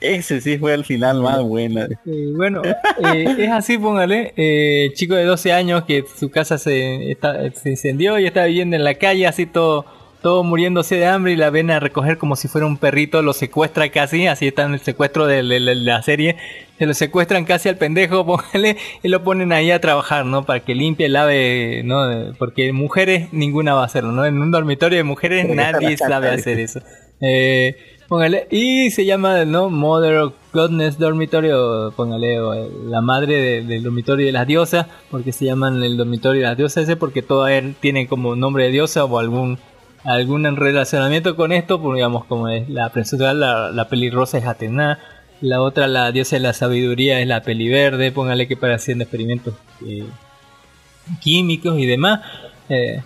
Ese sí fue el final más bueno. Eh, bueno, eh, es así, póngale, eh, chico de 12 años que su casa se, está- se incendió y está viviendo en la calle, así todo, todo muriéndose de hambre y la ven a recoger como si fuera un perrito, lo secuestra casi, así está en el secuestro de, de- de la serie, se lo secuestran casi al pendejo, <laughs> póngale, y lo ponen ahí a trabajar, ¿no? Para que limpie, lave, ¿no? Porque mujeres ninguna va a hacerlo, ¿no? En un dormitorio de mujeres nadie <laughs> sabe hacer eso. Eh, póngale, y se llama, ¿no? Mother of Godness Dormitorio, póngale, eh, la madre de- del dormitorio de las diosas, porque se llaman el dormitorio de las diosas porque todas tienen como nombre de diosa o algún algún relacionamiento con esto, pues, digamos, como es la principal, la, la pelirrosa es Atena, la otra, la diosa de la sabiduría, es la peliverde, póngale que para haciendo experimentos eh, químicos y demás. Eh,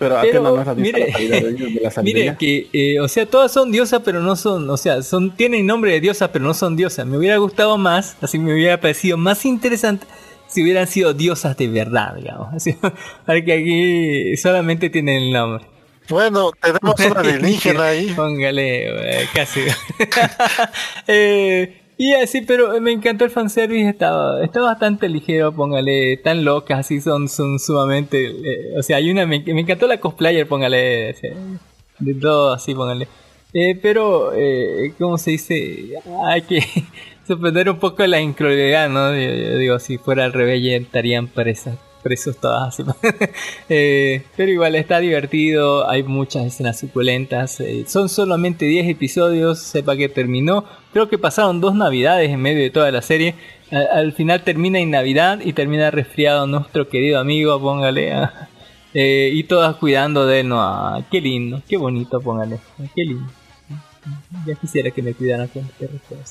Pero, Pero, no la mire, de la de la <laughs> Mire que, eh, o sea, todas son diosas, pero no son, o sea, son tienen nombre de diosas, pero no son diosas. Me hubiera gustado más, así me hubiera parecido más interesante si hubieran sido diosas de verdad, digamos. <laughs> Así, porque aquí solamente tienen el nombre. Bueno, tenemos una <laughs> alienígena ahí. Póngale, eh, casi. Eh, y así, pero me encantó el fanservice, está, está bastante ligero, póngale, tan locas, así son, son sumamente, eh, o sea, hay una, me, me encantó la cosplayer, póngale, de todo así, póngale. Eh, pero, eh, ¿cómo se dice? Hay que <laughs> sorprender un poco la incredulidad, ¿no? Yo digo, si fuera al revés ya estarían presas, presos todas. <laughs> Eh, pero igual está divertido, hay muchas escenas suculentas. eh, son solamente 10 episodios, sepa que terminó. Creo que pasaron dos navidades en medio de toda la serie. Al, al final termina en Navidad y termina resfriado nuestro querido amigo, póngale. ah, eh, y todas cuidando de él, no, ah, qué lindo, qué bonito, póngale, qué lindo. Ya quisiera que me cuidaran cuando esté resfriado.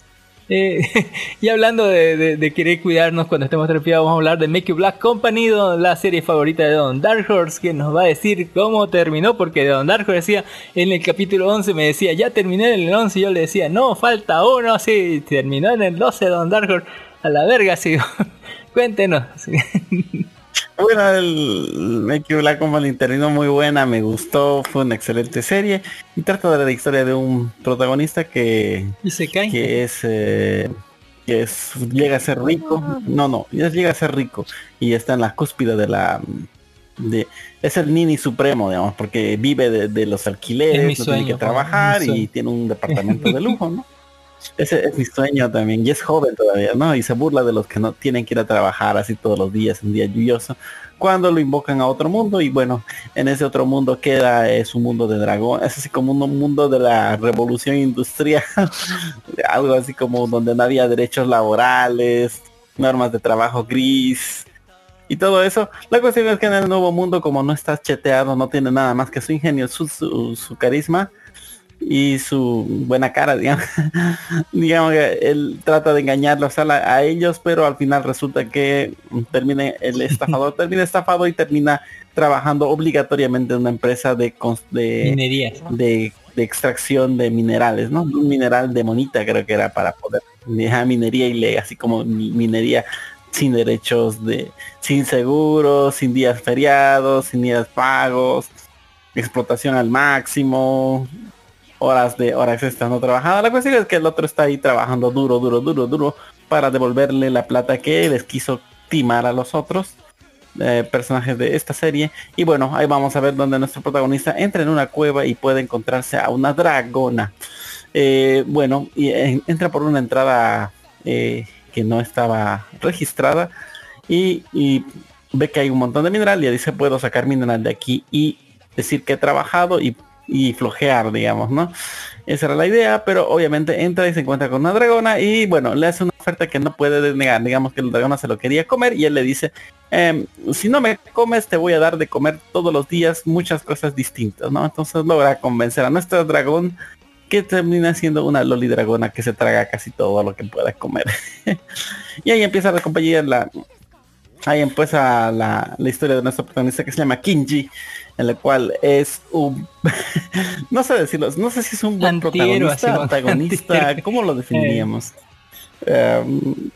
Eh, <laughs> y hablando de, querer cuidarnos cuando estemos resfriados, vamos a hablar de Make You Black Company, la serie favorita de Don Dark Horse, que nos va a decir cómo terminó, porque Don Dark Horse decía en el capítulo 11, me decía, ya terminé en el 11, y yo le decía, no, falta uno, así, terminó en el 12 Don Dark Horse, a la verga, así, <laughs> cuéntenos. <laughs> Bueno, el Make You Black Company terminó muy buena, me gustó, fue una excelente serie. Y trata de la historia de un protagonista que, y se cae. que es eh, que es llega a ser rico, no no, ya llega a ser rico. Y está en la cúspide de la de es el nini supremo, digamos, porque vive de, de los alquileres, no tiene que trabajar y tiene un departamento de lujo, ¿no? <laughs> Ese es mi sueño también, y es joven todavía, ¿no? Y se burla de los que no tienen que ir a trabajar así todos los días, un día lluvioso, cuando lo invocan a otro mundo, y bueno, en ese otro mundo queda, es un mundo de dragón, es así como un mundo de la revolución industrial, <laughs> algo así como donde no había derechos laborales, normas de trabajo gris, y todo eso. La cuestión es que en el nuevo mundo, como no estás cheteado, no tiene nada más que su ingenio, su, su, su carisma y su buena cara, digamos. <laughs> digamos que él trata de engañarlos a, la- a ellos, pero al final resulta que termina el <laughs> estafador, termina estafado y termina trabajando obligatoriamente en una empresa de, de Minería. de, de extracción de minerales, ¿no? Un mineral de monita creo que era para poder dejar minería ilegal, así como mi- minería sin derechos de, sin seguros, sin días feriados, sin días pagos, explotación al máximo, horas de horas extras no trabajadas. La cuestión es que el otro está ahí trabajando duro, duro, duro, duro para devolverle la plata que les quiso timar a los otros eh, personajes de esta serie. Y bueno, ahí vamos a ver donde nuestro protagonista entra en una cueva y puede encontrarse a una dragona. Eh, bueno, y eh, entra por una entrada que no estaba registrada y, y ve que hay un montón de mineral y dice puedo sacar mineral de aquí y decir que he trabajado y y flojear, digamos, ¿no? Esa era la idea, pero obviamente entra y se encuentra con una dragona y bueno, le hace una oferta que no puede negar. Digamos que la dragona se lo quería comer y él le dice, em, si no me comes te voy a dar de comer todos los días muchas cosas distintas, ¿no? Entonces logra convencer a nuestro dragón que termina siendo una loli dragona que se traga casi todo lo que pueda comer. <laughs> y ahí empieza la compañía, la, ahí empieza la, la historia de nuestro protagonista que se llama Kinji, en la cual es un <laughs> no sé decirlo, no sé si es un buen protagonista, así, <laughs> antagonista. ¿cómo lo definiríamos? Em,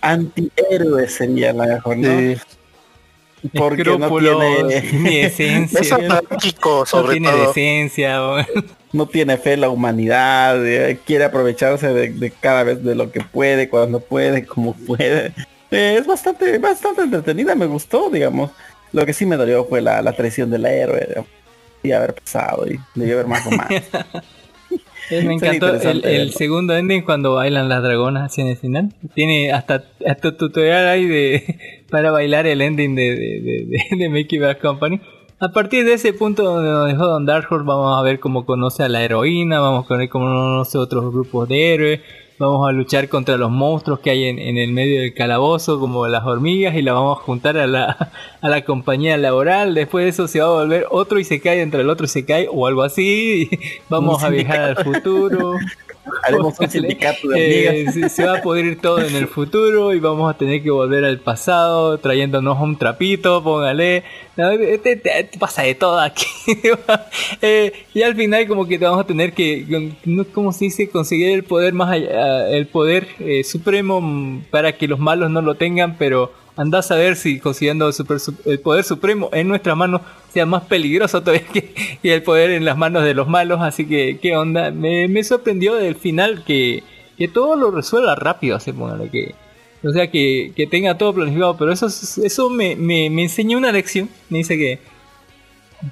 antihéroe sería la mejor, ¿no? Sí. Porque no tiene ni esencia. <laughs> Es anárquico, no sobre tiene todo. decencia. no tiene fe en la humanidad, eh, quiere aprovecharse de, de cada vez de lo que puede, cuando puede, como puede. Eh, es bastante, bastante entretenida, me gustó, digamos. Lo que sí me dolió fue la, la traición del héroe. Y haber pasado y debió haber más romance. <laughs> Eh, me encantó el, el segundo ending cuando bailan las dragonas así en el final. Tiene hasta, hasta tutorial ahí de <laughs> para bailar el ending de, de, de, de, Mickey Back Company. A partir de ese punto donde nos dejó Don Dark Horse, vamos a ver cómo conoce a la heroína, vamos a ver cómo conoce otros grupos de héroes, vamos a luchar contra los monstruos que hay en, en el medio del calabozo, como las hormigas, y la vamos a juntar a la, <laughs> a la compañía laboral. Después de eso se va a volver otro y se cae entre el otro y se cae, o algo así. <laughs> vamos a viajar al futuro. <laughs> Haremos un sindicato de Eh, amigas. se, se va a pudrir todo en el futuro y vamos a tener que volver al pasado trayéndonos un trapito, póngale. No, te, te- te pasa de todo aquí. <laughs> Eh, y al final como que te vamos a tener que, ¿cómo se dice? Conseguir el poder más allá, el poder eh, supremo mm, para que los malos no lo tengan, pero andás a ver si consiguiendo el, super- su- el poder supremo en nuestras manos sea más peligroso todavía que, que el poder en las manos de los malos. Así que, ¿qué onda? Me, sorprendió del final que, que todo lo resuelva rápido, así póngale que. O sea, que, que tenga todo planificado, pero eso, es- eso me, me, me enseñó una lección. Me dice que,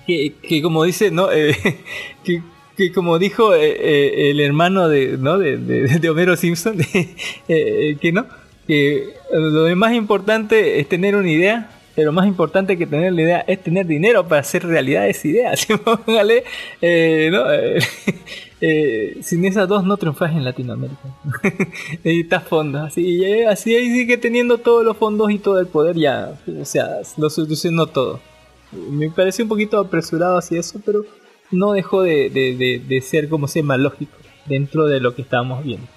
que, como dice, ¿no? Eh, <laughs> que, que como dijo eh, eh, el hermano de, ¿no? de, de, de Homero Simpson, <laughs> que no, que lo más importante es tener una idea, pero más importante que tener la idea es tener dinero para hacer realidad esa idea. <laughs> Póngale, eh, ¿no? Eh, <laughs> eh, sin esas dos no triunfas en Latinoamérica. <laughs> Necesitas fondos. Así, eh, así ahí sigue teniendo todos los fondos y todo el poder ya. O sea, lo solucionó todo. Me pareció un poquito apresurado así eso, pero no dejó de, de, de, de ser como sea más lógico dentro de lo que estábamos viendo.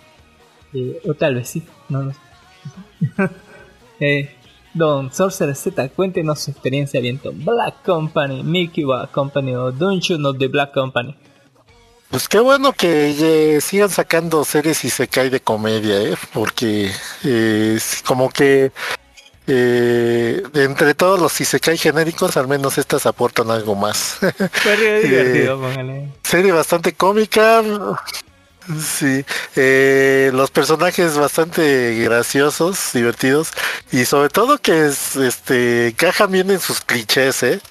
Eh, o tal vez sí, no lo sé. <laughs> eh, Don Sorcerer Z, cuéntenos su experiencia viendo Black Company, Mickey Black Company o Don't You Know the Black Company. Pues qué bueno que eh, sigan sacando series y se cae de comedia, ¿eh? porque eh, es como que eh, entre todos los Isekai genéricos, al menos estas aportan algo más. <laughs> Fue divertido, póngale. Serie bastante cómica. Sí, eh, los personajes bastante graciosos, divertidos y sobre todo que es, este encajan bien en sus clichés, ¿eh?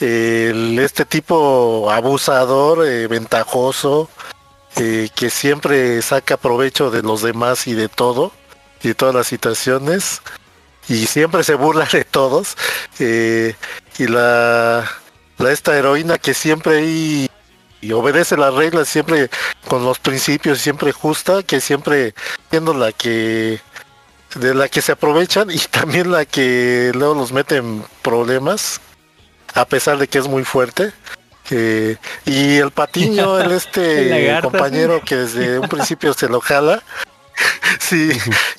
Este tipo abusador, eh, ventajoso, que siempre saca provecho de los demás y de todo, y de todas las situaciones, y siempre se burla de todos, y la, la esta heroína que siempre ahí y obedece las reglas siempre con los principios siempre justa que siempre siendo la que de la que se aprovechan y <laughs> también la que luego los mete en problemas a pesar de que es muy fuerte Eh, y el patiño <laughs> el este compañero que desde un principio se lo jala <laughs> sí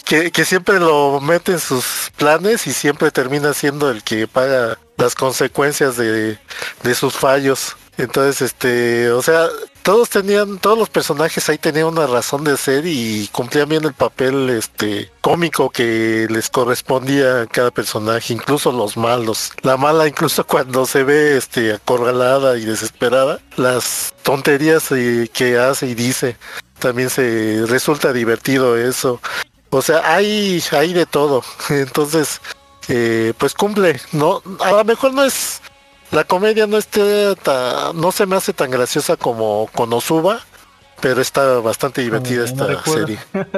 que, que siempre lo mete en sus planes y siempre termina siendo el que paga las consecuencias de, de sus fallos entonces este o sea todos tenían todos los personajes ahí tenían una razón de ser y cumplían bien el papel este cómico que les correspondía a cada personaje incluso los malos. La mala incluso <laughs> cuando se ve este acorralada y desesperada las tonterías eh, que hace y dice también se resulta divertido eso. O sea hay hay de todo. <laughs> Entonces eh, pues cumple no a lo mejor no es la comedia no esté ta- no se me hace tan graciosa como Konosuba pero está bastante divertida esta serie. <laughs>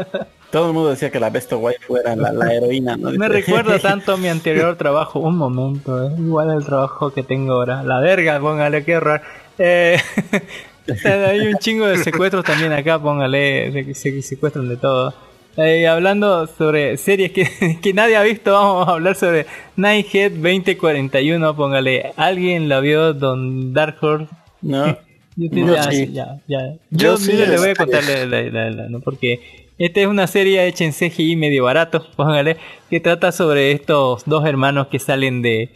Todo el mundo decía que la Besto Wife fuera la, la heroína, ¿no? Me recuerda <laughs> tanto a mi anterior trabajo. Un momento, es igual al trabajo que tengo ahora. La verga, póngale, qué raro. Eh, <laughs> hay un chingo de secuestros también acá, póngale, se, se- secuestran de todo. Eh, hablando sobre series que, <laughs> que nadie ha visto, vamos a hablar sobre Nighthead 2041, póngale. ¿Alguien la vio, Don Dark Horse? No. <laughs> Yo, No, ah, sí. ya, ya. Yo Yo, sí, le voy a contarle la, la- la- ¿no? porque esta es una serie hecha en CGI medio barato, <laughs> póngale, que trata sobre estos dos hermanos que salen de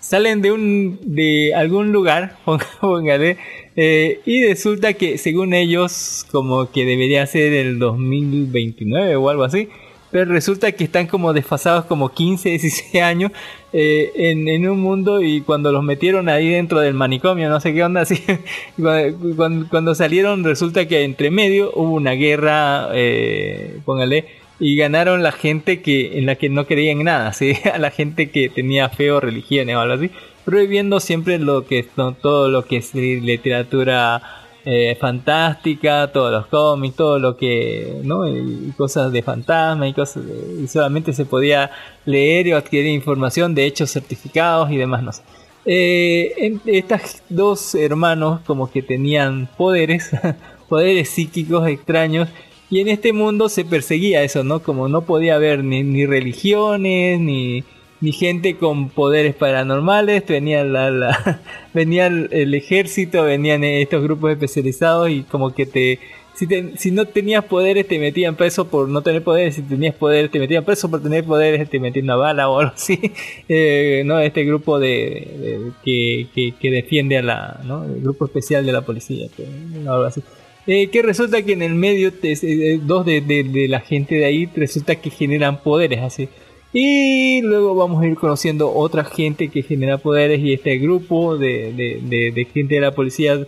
salen de un de algún lugar, póngale, eh, y resulta que según ellos como que debería ser el 2029 o algo así. Pero resulta que están como desfasados como 15, 16 años eh, en, en un mundo y cuando los metieron ahí dentro del manicomio, no sé qué onda, <laughs> así, cuando, cuando- salieron resulta que entre medio hubo una guerra, eh, póngale, y ganaron la gente que en la que no creían en nada, <laughs> ¿sí? a la gente que tenía fe o religiones o algo así, prohibiendo siempre lo que no, todo lo que es literatura eh, fantástica, todos los cómics, todo lo que, ¿no? Y cosas de fantasma y cosas, solamente se podía leer o adquirir información de hechos certificados y demás, no sé. Eh, estas dos hermanos como que tenían poderes, <laughs> poderes psíquicos extraños y en este mundo se perseguía eso, ¿no? Como no podía haber ni, ni religiones, ni, ni gente con poderes paranormales, venía, la, la- <laughs> venía el, ejército, venían estos grupos especializados y como que te... Si, no tenías poderes te metían preso por no tener poderes, si tenías poderes te metían preso por tener poderes, te metían una bala o algo así. <laughs> Eh, ¿no? Este grupo de, que, que, defiende a la... ¿no? El grupo especial de la policía, que- algo así. Eh, que resulta que en el medio, te- eh, dos de- de la gente de ahí, resulta que generan poderes así. Y luego vamos a ir conociendo otra gente que genera poderes y este grupo de, de, de- de gente de la policía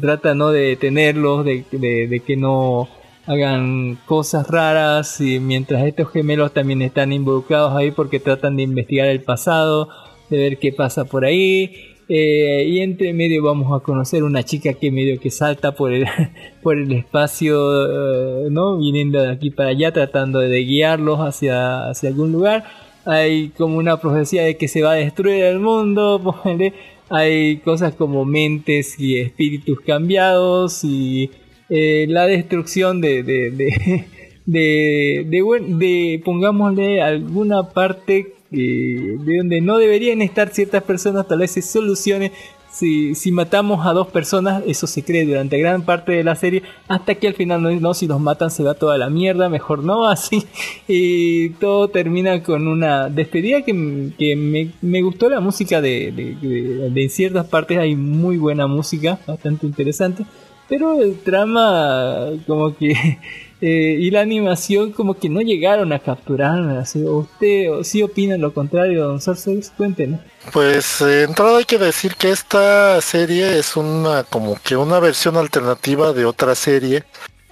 trata ¿no? de detenerlos, de, de- de que no hagan cosas raras y mientras estos gemelos también están involucrados ahí porque tratan de investigar el pasado, de ver qué pasa por ahí. Eh, y entre medio vamos a conocer una chica que medio que salta por el, <laughs> por el espacio, eh, ¿no? Viniendo de aquí para allá, tratando de guiarlos hacia, hacia algún lugar. Hay como una profecía de que se va a destruir el mundo. <laughs> Hay cosas como mentes y espíritus cambiados y eh, la destrucción de, de, de, <laughs> de, de, de, pongámosle alguna parte eh, de donde no deberían estar ciertas personas, tal vez se solucione. Si, si matamos a dos personas, eso se cree durante gran parte de la serie, hasta que al final no, no, si los matan se va toda la mierda, mejor no, <laughs> así, y todo termina con una despedida que, que me, me gustó la música de, de, de- de ciertas partes, hay muy buena música, bastante interesante, pero el trama como que <laughs> eh, y la animación como que no llegaron a capturarme así usted o sí opina lo contrario don Sorcerer cuéntenos Pues eh, entrada hay que decir que esta serie es una como que una versión alternativa de otra serie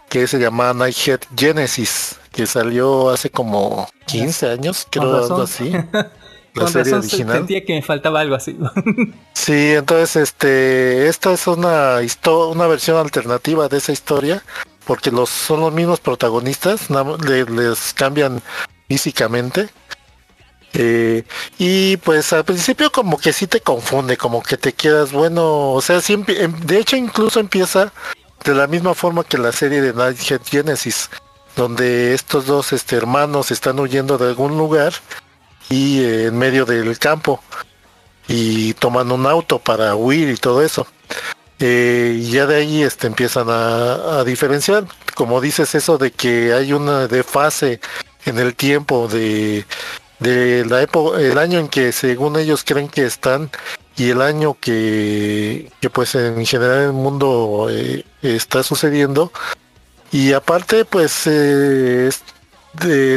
que se llama Nighthead Genesis, que salió hace como 15 años, creo algo así. <laughs> La con serie razón original. sentía que me faltaba algo así <laughs> Sí, entonces este esta es una una versión alternativa de esa historia porque los son los mismos protagonistas, les cambian físicamente. Eh, y pues al principio como que sí te confunde, como que te quedas, bueno, o sea, sí em- de hecho incluso empieza de la misma forma que la serie de Nighthead Genesis, donde estos dos este, hermanos están huyendo de algún lugar y eh, en medio del campo y toman un auto para huir y todo eso. Eh, y ya de ahí este, empiezan a, diferenciar, como dices eso de que hay una desfase en el tiempo de, de la época, el año en que según ellos creen que están y el año que, que pues en general el mundo eh, está sucediendo. Y aparte pues eh,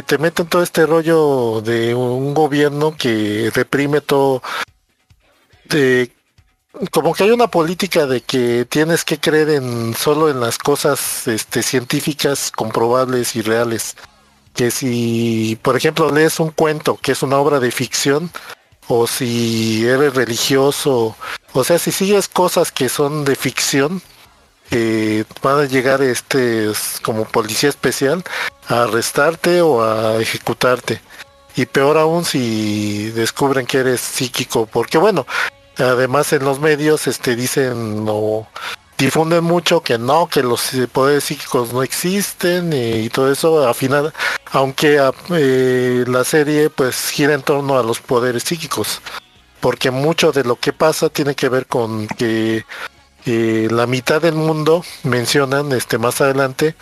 te meten todo este rollo de un gobierno que reprime todo como que hay una política de que tienes que creer en solo en las cosas este científicas comprobables y reales que si por ejemplo lees un cuento que es una obra de ficción o si eres religioso o sea si sigues cosas que son de ficción van a llegar este como policía especial a arrestarte o a ejecutarte. Y peor aún si descubren que eres psíquico, porque bueno, además en los medios este dicen o difunden mucho que no, que los poderes psíquicos no existen y, todo eso, al final, aunque eh, la serie pues gira en torno a los poderes psíquicos, porque mucho de lo que pasa tiene que ver con que eh, la mitad del mundo, mencionan este más adelante,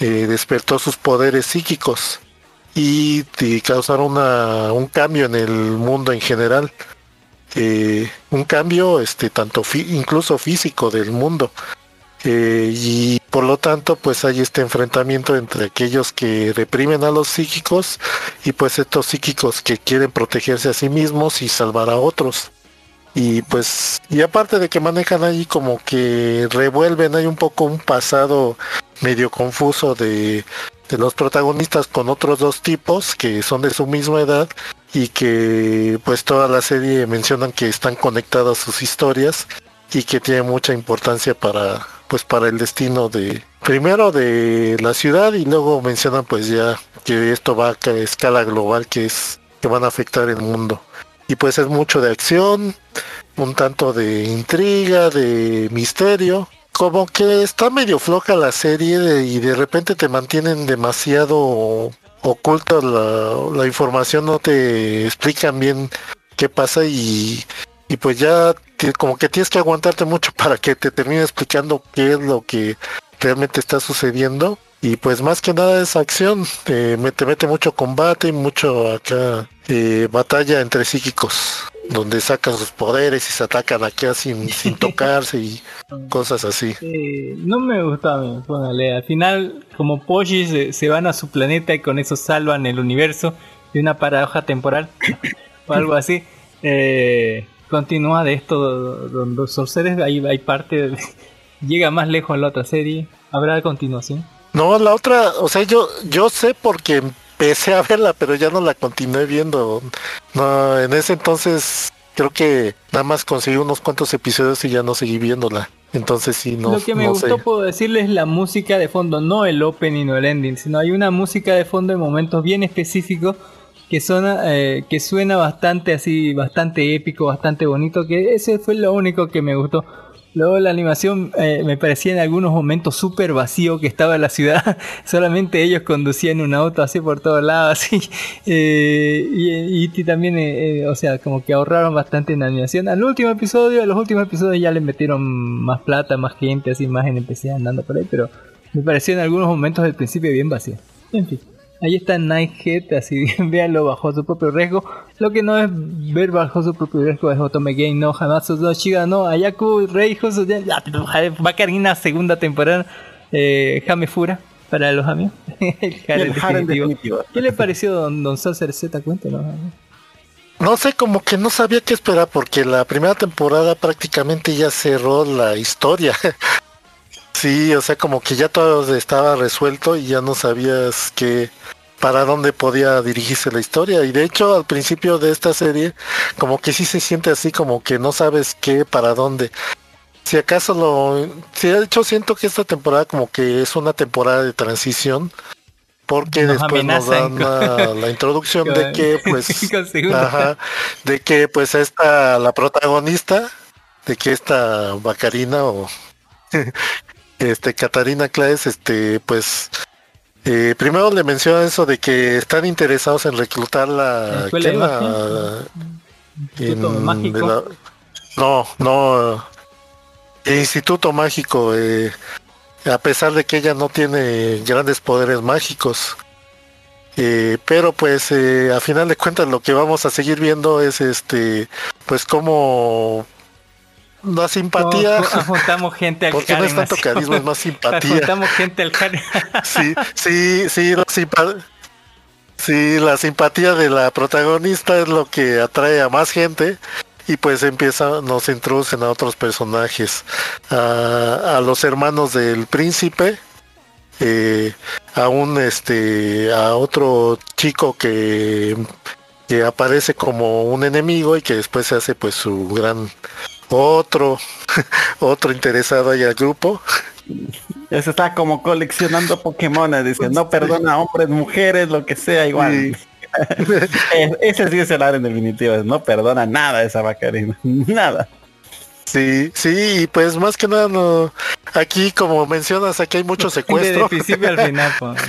eh, despertó sus poderes psíquicos y, causaron un cambio en el mundo en general. Eh, un cambio este tanto incluso físico del mundo. Eh, y por lo tanto pues hay este enfrentamiento entre aquellos que reprimen a los psíquicos y pues estos psíquicos que quieren protegerse a sí mismos y salvar a otros. Y pues y aparte de que manejan ahí como que revuelven hay un poco un pasado medio confuso de, de los protagonistas con otros dos tipos que son de su misma edad y que pues toda la serie mencionan que están conectadas sus historias y que tiene mucha importancia para pues para el destino de primero de la ciudad y luego mencionan pues ya que esto va a escala global que es que van a afectar el mundo. Y pues es mucho de acción un tanto de intriga de misterio como que está medio floja la serie y de repente te mantienen demasiado oculta la, información, no te explican bien qué pasa y, y pues ya como que tienes que aguantarte mucho <laughs> para que te termine explicando qué es lo que realmente está sucediendo. Y pues más que nada es acción, te mete, mucho combate y mucho acá eh, batalla entre psíquicos, donde sacan sus poderes y se atacan acá sin, sin <laughs> tocarse y cosas así. no me gusta a póngale. Al final, como Poshi se, van a su planeta y con eso salvan el universo de una paradoja temporal <coughs> o algo <laughs> así. Eh, continúa de esto donde los seres hay, hay parte <laughs> llega más lejos en la otra serie habrá continuación no, la otra, o sea, yo, yo sé porque empecé a verla, pero ya no la continué viendo. No, en ese entonces creo que nada más conseguí unos cuantos episodios y ya no seguí viéndola. Entonces sí, no. Lo que me gustó, puedo decirles, la música de fondo, no el opening o el ending, sino hay una música de fondo en momentos bien específicos que suena, eh, que suena bastante así, bastante épico, bastante bonito, que ese fue lo único que me gustó. Luego la animación eh, me parecía en algunos momentos súper vacío que estaba la ciudad. <laughs> Solamente ellos conducían un auto así por todos lados. <laughs> Así. Eh, y, también, eh, o sea, como que ahorraron bastante en animación. Al último episodio, a los últimos episodios ya le metieron más plata, más gente, así, más NPC andando por ahí. Pero me pareció en algunos momentos del principio bien vacío. En fin. Ahí está Nighthead, así <laughs> véanlo bajo su propio riesgo. Lo que no es ver bajo su propio riesgo es Otome Game no Hanasu no Shiga no Ayaku Rei Bacarina segunda temporada eh, Jame Fura para los amigos. <laughs> el ¿Qué le pareció don, don Z? Cuéntanos. No sé, como que no sabía qué esperar porque la primera temporada prácticamente ya cerró la historia. <laughs> Sí, o sea, como que ya todo estaba resuelto y ya no sabías que para dónde podía dirigirse la historia. Y de hecho, al principio de esta serie, como que sí se siente así, como que no sabes qué, para dónde. Si acaso lo... Si de hecho siento que esta temporada como que es una temporada de transición. Porque después nos dan <laughs> la, introducción de que pues <laughs> de que pues esta la protagonista de que esta Bacarina o <laughs> este Catarina Claes, este, pues eh, primero le menciona eso de que están interesados en reclutar la, no, no, el Instituto Mágico, eh, a pesar de que ella no tiene grandes poderes mágicos. Eh, pero pues a final de cuentas lo que vamos a seguir viendo es este pues como la <laughs> simpatía. Juntamos gente al Porque no es tanto carisma, es más simpatía. Juntamos gente al sí, sí, sí, la sí, la simpatía de la protagonista es lo que atrae a más gente y pues empieza, nos introducen a otros personajes, a, los hermanos del príncipe, eh, a un este, a otro chico que, que aparece como un enemigo y que después se hace pues su gran otro, <laughs> otro interesado ahí al grupo, se está como coleccionando Pokémon, dice, no perdona hombres, mujeres, lo que sea, igual. <laughs> Es- Ese sí es el área en definitiva, no perdona nada esa Bacarina, <laughs> nada. Sí, sí, y pues más que nada no, aquí como mencionas, aquí hay mucho secuestro. principio al final, pues.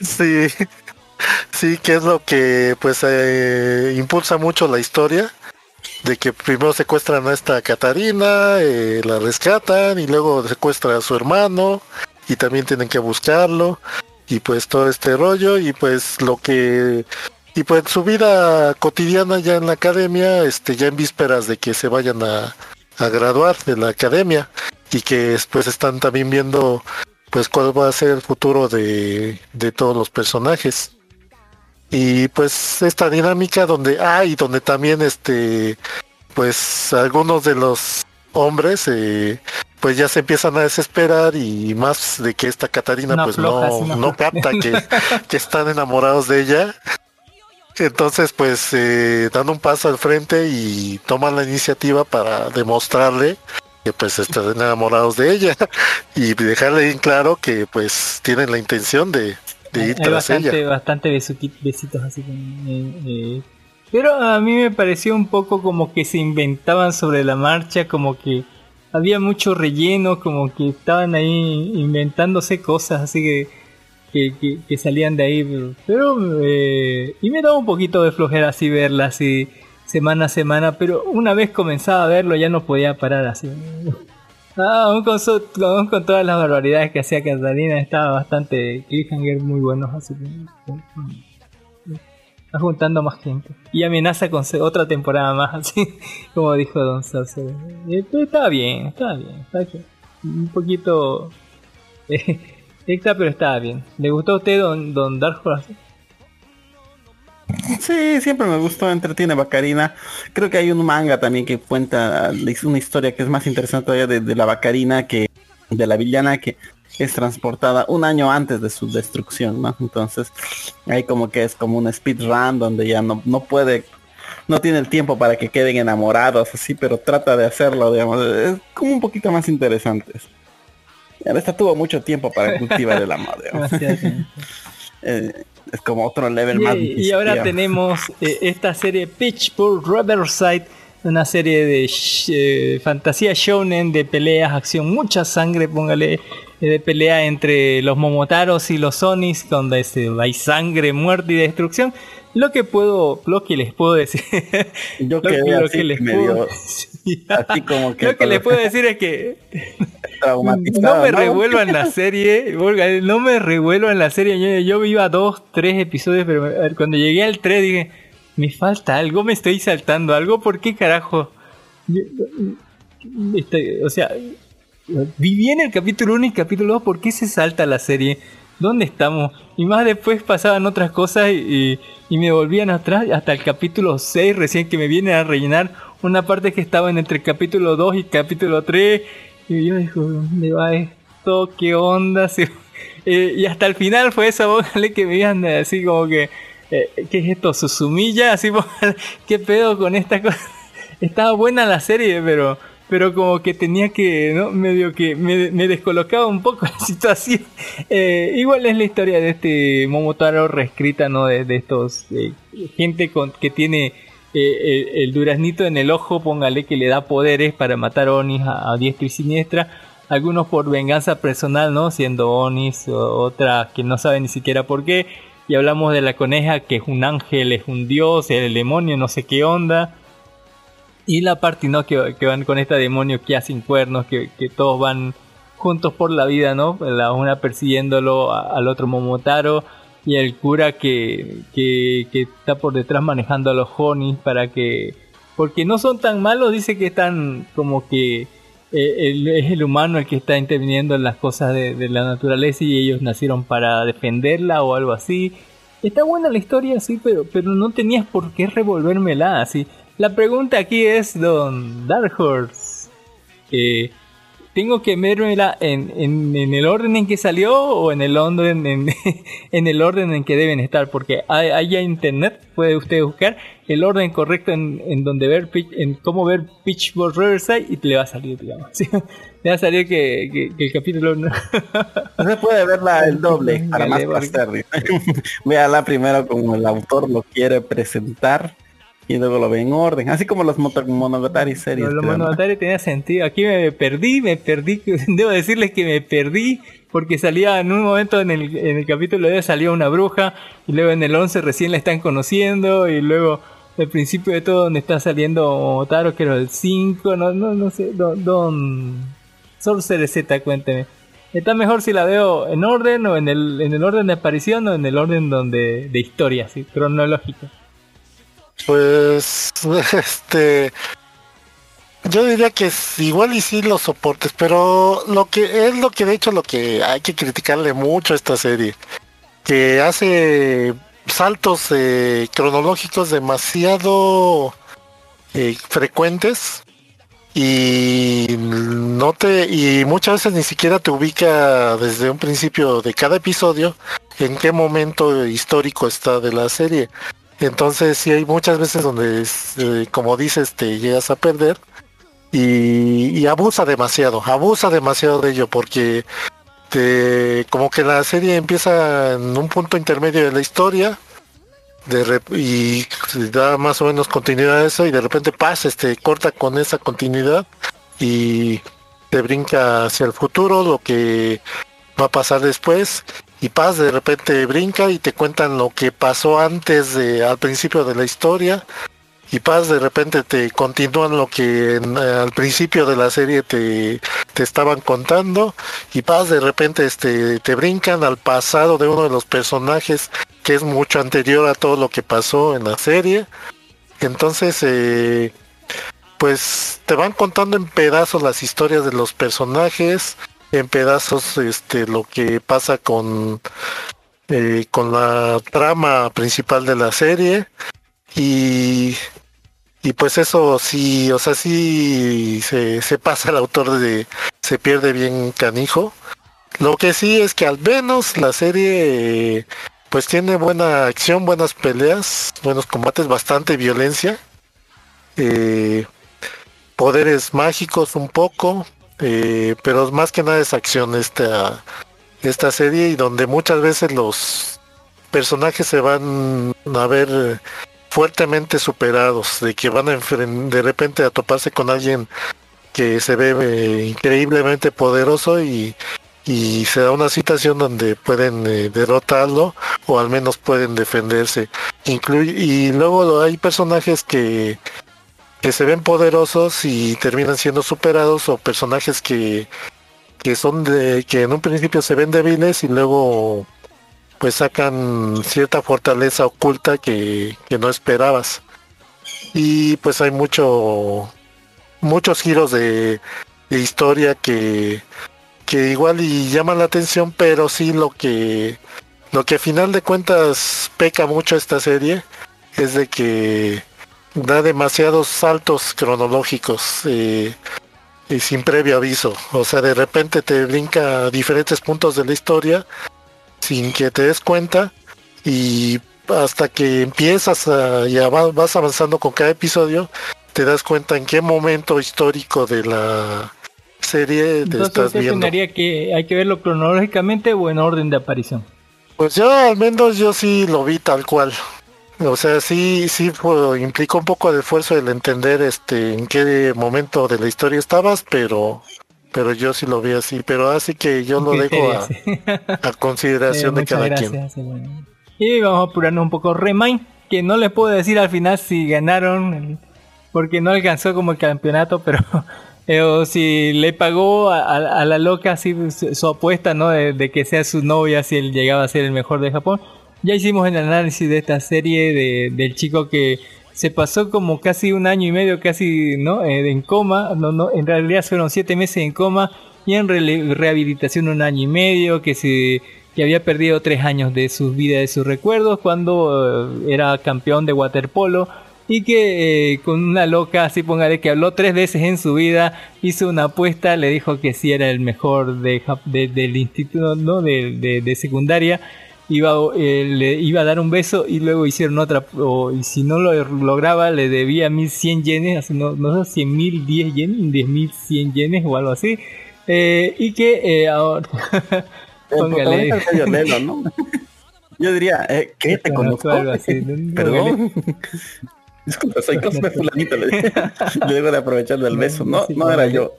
Sí, sí, que es lo que pues eh, impulsa mucho la historia de que primero secuestran a esta Catarina, eh, la rescatan y luego secuestran a su hermano y también tienen que buscarlo y pues todo este rollo y pues lo que y pues su vida cotidiana ya en la academia, este ya en vísperas de que se vayan a, a graduar de la academia y que después están también viendo pues cuál va a ser el futuro de, de todos los personajes. Y pues esta dinámica donde hay, y donde también este, pues algunos de los hombres eh, pues ya se empiezan a desesperar y más de que esta Catarina No pues no, no capta que, <laughs> que están enamorados de ella. Entonces pues eh, dan un paso al frente y toman la iniciativa para demostrarle que pues están enamorados de ella <laughs> y dejarle bien claro que pues tienen la intención de, de ir Hay tras bastante, ella. bastante besuqui- besitos así. eh, eh. Pero a mí me pareció un poco como que se inventaban sobre la marcha, como que había mucho relleno, como que estaban ahí inventándose cosas así que, que, que- que salían de ahí. Pero, pero, eh, y me daba un poquito de flojera así verla así semana a semana, pero una vez comenzaba a verlo ya no podía parar así. Ah, aún con, su- aún con todas las barbaridades que hacía Catalina, estaba bastante cliffhanger muy buenos, así que está juntando más gente. Y amenaza con otra temporada más, <laughs> así como dijo Don Sauce. Eh, pero estaba bien, estaba bien, estaba bien. Un poquito eh, extra, pero estaba bien. ¿Le gustó a usted Don, don Dark Horse? Sí, siempre me gustó, entretiene Bacarina. Creo que hay un manga también que cuenta una historia que es más interesante todavía de, de la Bacarina que de la villana que es transportada un año antes de su destrucción, ¿no? Entonces, ahí como que es como un speedrun donde ya no, no puede, no tiene el tiempo para que queden enamorados, así, pero trata de hacerlo, digamos, es como un poquito más interesante. Esta tuvo mucho tiempo para cultivar el amor, digamos. <laughs> <laughs> Eh, es como otro level más Y, y difícil, ahora tenemos eh, esta serie Pitchfork Riverside, una serie de eh, fantasía shonen de peleas, acción, mucha sangre, póngale, eh, de pelea entre los Momotaros y los Onis, donde este, hay sangre, muerte y destrucción. Lo que puedo, lo que les puedo decir, <laughs> Yo lo que- quedé lo que les medio- puedo- <laughs> así como que lo que les puedo decir es que <laughs> no me revuelvan la serie, no me revuelvan la serie. Yo, yo iba a dos, tres episodios, pero ver, cuando llegué al 3 dije, me falta algo, me estoy saltando algo, ¿por qué carajo? Este, o sea, vi bien el capítulo 1 y capítulo 2, ¿por qué se salta la serie? ¿Dónde estamos? Y más después pasaban otras cosas y, y- y me volvían atrás hasta el capítulo 6 recién que me vienen a rellenar una parte que estaba en entre capítulo 2 y capítulo 3 y yo digo, ¿dónde va esto? ¿Qué onda? <laughs> Sí. Eh, y hasta el final fue esa <laughs> voz que me iban así como que, eh, ¿qué es esto? ¿Susumilla? Así, <laughs> ¿qué pedo con esta cosa? Estaba buena la serie, pero pero como que tenía que, ¿no? Medio que me, descolocaba un poco <laughs> la situación. Eh, igual es la historia de este Momotaro reescrita, ¿no? De, estos, gente que tiene eh, el, el duraznito en el ojo, póngale que le da poderes para matar Onis a, a diestra y siniestra. Algunos por venganza personal, ¿no? Siendo Onis, otras que no saben ni siquiera por qué. Y hablamos de la coneja que es un ángel, es un dios, el demonio, no sé qué onda. Y la parte, ¿no? Que, que van con este demonio que hacen cuernos, que, que todos van juntos por la vida, ¿no? La una persiguiéndolo al otro Momotaro y el cura que, que, que está por detrás manejando a los Honis para que... Porque no son tan malos, dice que están como que eh, es el humano el que está interviniendo en las cosas de, de la naturaleza y ellos nacieron para defenderla o algo así. Está buena la historia, sí, pero, pero no tenías por qué revolvérmela así. La pregunta aquí es, don Dark Horse, eh, tengo que vermela en, en, en el orden en que salió o en el orden en, <laughs> en el orden en que deben estar, porque hay, hay internet, puede usted buscar el orden correcto en, en donde ver en cómo ver Pitchfork Riverside y le va a salir, digamos. ¿sí? <laughs> Le va a salir que, que, que el capítulo no- <laughs> No se puede verla el doble para más placer. dice. Véala primero como el autor lo quiere presentar <laughs> y luego lo ve en orden. Así como los Monogatari series. Lo creo, ¿no? Monogatari tenía sentido. Aquí me perdí, me perdí. <laughs> Debo decirles que me perdí porque salía en un momento en el, en el capítulo de salió una bruja y luego en el 11 recién la están conociendo y luego el principio de todo donde está saliendo Taro que era el 5, no, no, no sé, Don, don Sorcerer Z, cuénteme. ¿Está mejor si la veo en orden o en el, en el orden de aparición o en el orden donde de historia, así, cronológico? Pues, <laughs> este, yo diría que es igual y sí los soportes, pero lo que es lo que de hecho lo que hay que criticarle mucho a esta serie, que hace saltos eh, cronológicos demasiado eh, frecuentes y no te y muchas veces ni siquiera te ubica desde un principio de cada episodio en qué momento histórico está de la serie. Entonces sí hay muchas veces donde, eh, como dices, te llegas a perder y, abusa demasiado, abusa demasiado de ello porque como que la serie empieza en un punto intermedio de la historia y da más o menos continuidad a eso y de repente pasa, este, corta con esa continuidad y te brinca hacia el futuro, lo que va a pasar después y Paz de repente brinca y te cuentan lo que pasó antes de al principio de la historia y Paz de repente te continúan lo que eh, al principio de la serie te, te estaban contando y Paz de repente este te brincan al pasado de uno de los personajes que es mucho anterior a todo lo que pasó en la serie. Entonces eh, pues te van contando en pedazos las historias de los personajes en pedazos este lo que pasa con eh, con la trama principal de la serie. Y y pues eso sí o sea sí se, se pasa el autor de se pierde bien canijo. Lo que sí es que al menos la serie pues tiene buena acción buenas peleas buenos combates bastante violencia. Eh, poderes mágicos un poco eh, pero más que nada es acción esta esta serie y donde muchas veces los personajes se van a ver fuertemente superados de que van a de repente a toparse con alguien que se ve eh, increíblemente poderoso y y se da una situación donde pueden eh, derrotarlo o al menos pueden defenderse. Incluye, y luego hay personajes que que se ven poderosos y terminan siendo superados o personajes que que son que en un principio se ven débiles y luego pues sacan cierta fortaleza oculta que, que no esperabas. Y pues hay mucho muchos giros de, de historia que que igual y llaman la atención pero sí lo que lo que a final de cuentas peca mucho esta serie es de que da demasiados saltos cronológicos eh, y sin previo aviso. O sea, de repente te brinca a diferentes puntos de la historia sin que te des cuenta y hasta que empiezas a, y ava- vas avanzando con cada episodio, te das cuenta en qué momento histórico de la serie te Entonces estás viendo. que hay que verlo cronológicamente o en orden de aparición. Pues yo al menos yo sí lo vi tal cual. O sea, sí, sí fue- implicó un poco de esfuerzo el entender este en qué momento de la historia estabas, pero pero yo sí lo vi así. Pero así que yo lo dejo a, consideración de cada gracias, quien. sí, bueno. Y vamos a apurarnos un poco. Remind, que no les puedo decir al final si ganaron, porque no alcanzó como el campeonato, pero <laughs> eh, o si le pagó a, a- a la loca así su, su apuesta, ¿no? De, de que sea su novia si él llegaba a ser el mejor de Japón. Ya hicimos el análisis de esta serie de, del chico que se pasó como casi un año y medio, casi, ¿no? Eh, en coma, no, no, en realidad fueron siete meses en coma y en rehabilitación un año y medio, que se que había perdido tres años de su vida, de sus recuerdos, cuando eh, era campeón de waterpolo y que eh, con una loca, así póngale, que habló tres veces en su vida, hizo una apuesta, le dijo que si era el mejor de, del instituto, ¿no? De- de secundaria, iba, eh, le iba a dar un beso y luego hicieron otra, o- y si no lo lograba, le debía 1100 yenes, así, no, no sé, 100 mil, 10 yenes, 10 mil 100 yenes o algo así, eh, y que eh, ahora... <laughs> El póngale- es medio ¿no? Yo diría, eh, ¿qué? ¿Te conozco? algo así. <laughs> Perdón. <laughs> Disculpa, soy Cosme Fulanito. Le, debo de aprovechar del beso. No, no era yo.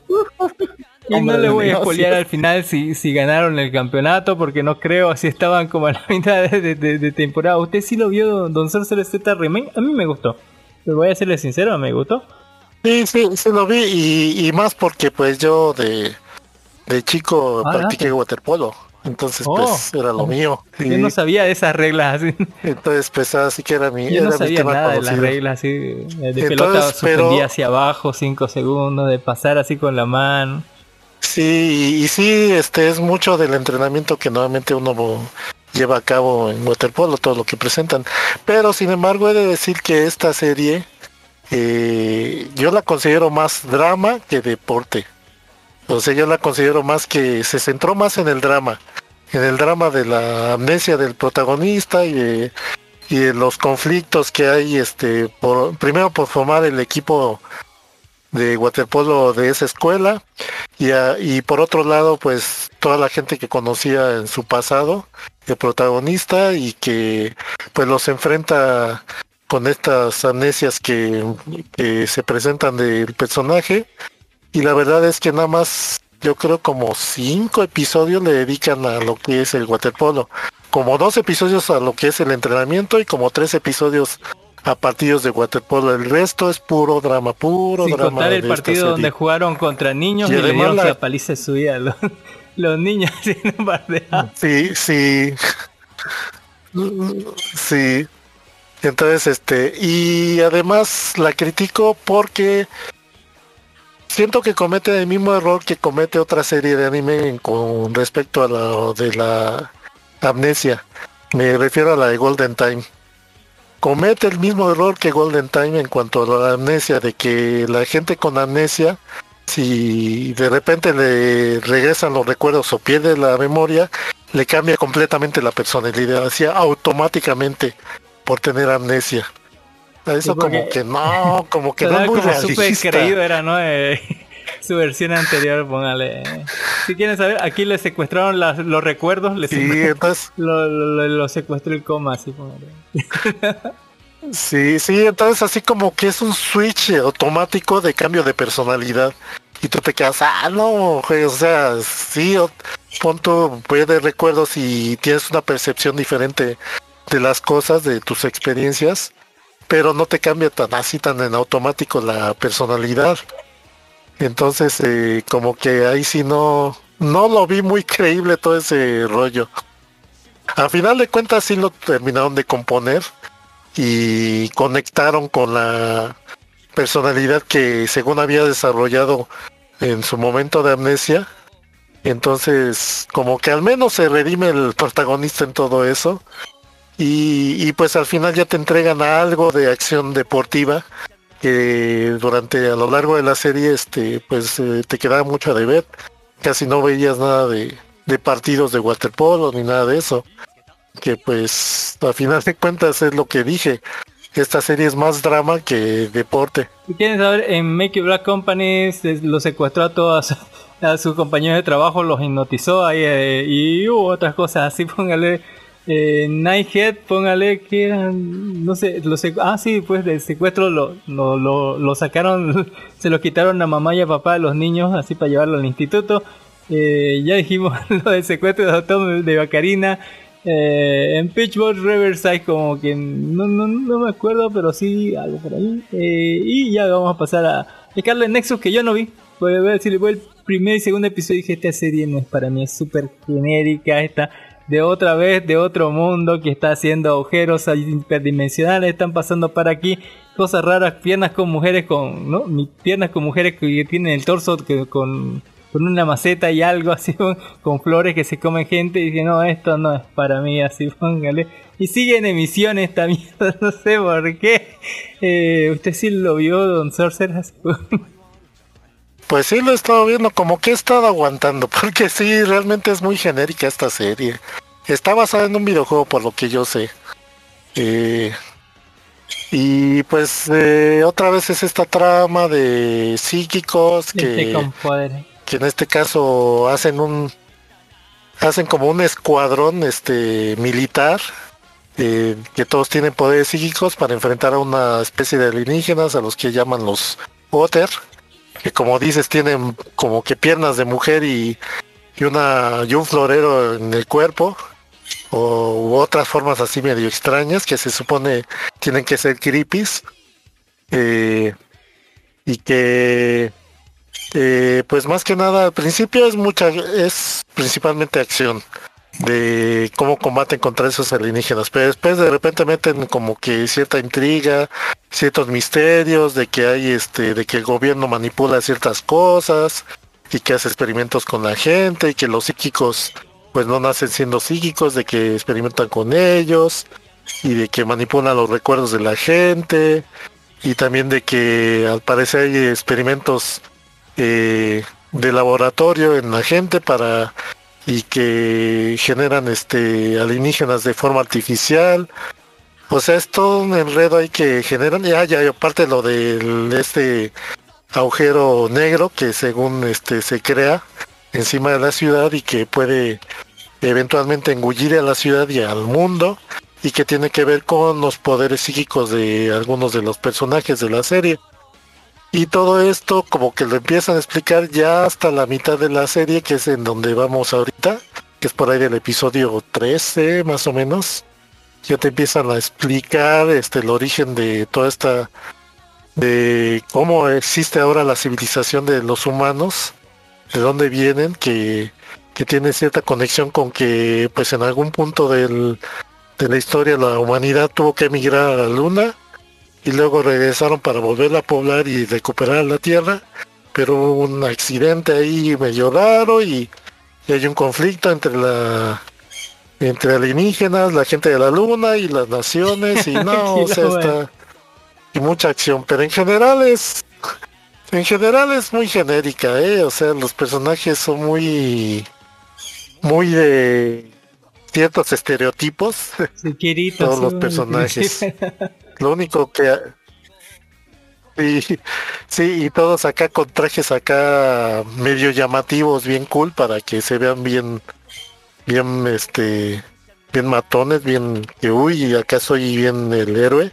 Y no le voy a negocios. spoilear al final si, si ganaron el campeonato, porque no creo si estaban como a la <laughs> mitad de, de- de- de temporada. ¿Usted sí lo vio, Don Sorcerer Z Remake? A mí me gustó. Pero voy a serle sincero, me gustó. Sí, sí, sí lo vi y, y más porque pues yo de, de chico Ah, practiqué waterpolo. Entonces Oh. pues era lo mío. <laughs> Yo no sabía de esas reglas así. entonces pues así que era mi, Yo no era mi sabía tema nada de las reglas así. De Entonces, pelota pero- suspendida hacia abajo, 5 segundos, de pasar así con la mano. Sí, y, sí, este es mucho del entrenamiento que normalmente uno lleva a cabo en waterpolo, todo lo que presentan. Pero sin embargo he de decir que esta serie eh, yo la considero más drama que deporte. O sea, yo la considero más que se centró más en el drama, en el drama de la amnesia del protagonista y y los conflictos que hay, este, por, primero por formar el equipo de waterpolo de esa escuela. Y, a- y por otro lado pues toda la gente que conocía en su pasado el protagonista y que pues los enfrenta con estas amnesias que, que se presentan del personaje. Y la verdad es que nada más yo creo como cinco episodios le dedican a lo que es el waterpolo. Como dos episodios a lo que es el entrenamiento y como tres episodios a partidos de waterpolo el resto es puro drama puro Sin drama contar el partido donde jugaron contra niños Y y, le dieron la- la paliza de su vida a los, los niños <laughs> haciendo bardeadas. Sí, sí. Sí. Entonces, este, y además la critico porque siento que comete el mismo error que comete otra serie de anime con respecto a la de la amnesia. Me refiero a la de Golden Time. Comete el mismo error que Golden Time en cuanto a la amnesia, de que la gente con amnesia, si de repente le regresan los recuerdos o pierde la memoria, le cambia completamente la personalidad, así automáticamente por tener amnesia. Eso Sí, como que no, como que no es muy súper realista. creído era, ¿no? Eh, su versión anterior, póngale. Si quieren saber, aquí le secuestraron las- los recuerdos, le Sí, entonces, <laughs> lo, lo- lo secuestró el coma, así póngale. <laughs> sí, sí, entonces así como que es un switch automático de cambio de personalidad. Y tú te quedas, ah, no, güey, o sea, sí, o- pon tu de recuerdos y tienes una percepción diferente de las cosas, de tus experiencias, pero no te cambia tan así, tan en automático la personalidad. Entonces, eh, como que ahí sí no, no lo vi muy creíble todo ese rollo. A final de cuentas sí lo terminaron de componer y conectaron con la personalidad que según había desarrollado en su momento de amnesia. Entonces, como que al menos se redime el protagonista en todo eso. Y, y pues al final ya te entregan a algo de acción deportiva que durante a lo largo de la serie este pues eh, te quedaba mucho a deber. Casi no veías nada de, de partidos de waterpolo ni nada de eso. Que pues a final de cuentas es lo que dije. Esta serie es más drama que deporte. Si quieren saber, en Make Black Company lo secuestró a todos a sus compañeros de trabajo, los hipnotizó ahí eh, y hubo otras cosas así, <laughs> póngale eh, Nighthead, póngale que eran, no sé, lo sec- ah sí, pues del secuestro lo, lo, lo, lo sacaron, <laughs> se lo quitaron a mamá y a papá de los niños así para llevarlo al instituto. Eh, ya dijimos <laughs> lo del secuestro de Tom de Bacarina. Eh, en Pitchboard Riverside como que no, no, no me acuerdo, pero sí algo por ahí. Eh, y ya vamos a pasar a Scarlet Nexus que yo no vi. Voy a ver si le voy el primer y segundo episodio y dije esta serie no es para mí, es súper genérica, esta de otra vez, de otro mundo que está haciendo agujeros hiperdimensionales, están pasando para aquí cosas raras, piernas con mujeres con, ¿no? Piernas con mujeres que tienen el torso que, con con una maceta y algo así <laughs> con, flores que se comen gente y dice no esto no es para mí así <laughs> póngale. Y sigue en emisión esta <laughs> mierda no sé por qué. Eh, usted sí lo vio Don Sorcerer Pues sí, lo he estado viendo, como que he estado aguantando, <laughs> porque sí, realmente es muy genérica esta serie. Está basada en un videojuego, por lo que yo sé. Eh, y pues eh, otra vez es esta trama de psíquicos que, que en este caso hacen un hacen como un escuadrón este militar eh, que todos tienen poderes psíquicos para enfrentar a una especie de alienígenas a los que llaman los Otter que como dices tienen como que piernas de mujer y, y una y un florero en el cuerpo o u otras formas así medio extrañas que se supone tienen que ser creepies eh, y que eh, pues más que nada al principio es mucha es principalmente acción de cómo combaten contra esos alienígenas. Pero después de repente meten como que cierta intriga ciertos misterios de que hay este de que el gobierno manipula ciertas cosas y que hace experimentos con la gente y que los psíquicos pues no nacen siendo psíquicos de que experimentan con ellos y de que manipulan los recuerdos de la gente y también de que al parecer hay experimentos eh, de laboratorio en la gente para y que generan este alienígenas de forma artificial o sea es todo un enredo ahí que generan ya ya y aparte lo del este agujero negro que según este se crea encima de la ciudad y que puede eventualmente engullir a la ciudad y al mundo y que tiene que ver con los poderes psíquicos de algunos de los personajes de la serie. Y todo esto como que lo empiezan a explicar ya hasta la mitad de la serie, que es en donde vamos ahorita, que es por ahí del episodio 13 más o menos. Ya te empiezan a explicar este el origen de toda esta de cómo existe ahora la civilización de los humanos, de dónde vienen, que, que tiene cierta conexión con que pues en algún punto del, de la historia la humanidad tuvo que emigrar a la luna y luego regresaron para volverla a poblar y recuperar la tierra, pero hubo un accidente ahí medio raro y, y hay un conflicto entre la entre alienígenas, la gente de la luna y las naciones y no, <laughs> o sea, está y mucha acción, pero en general es en general es muy genérica, eh, o sea, los personajes son muy muy de ciertos estereotipos. Todos los personajes. <laughs> Lo único que sí, <laughs> sí, y todos acá con trajes acá medio llamativos, bien cool para que se vean bien bien este bien matones, bien que uy, acá soy bien el héroe.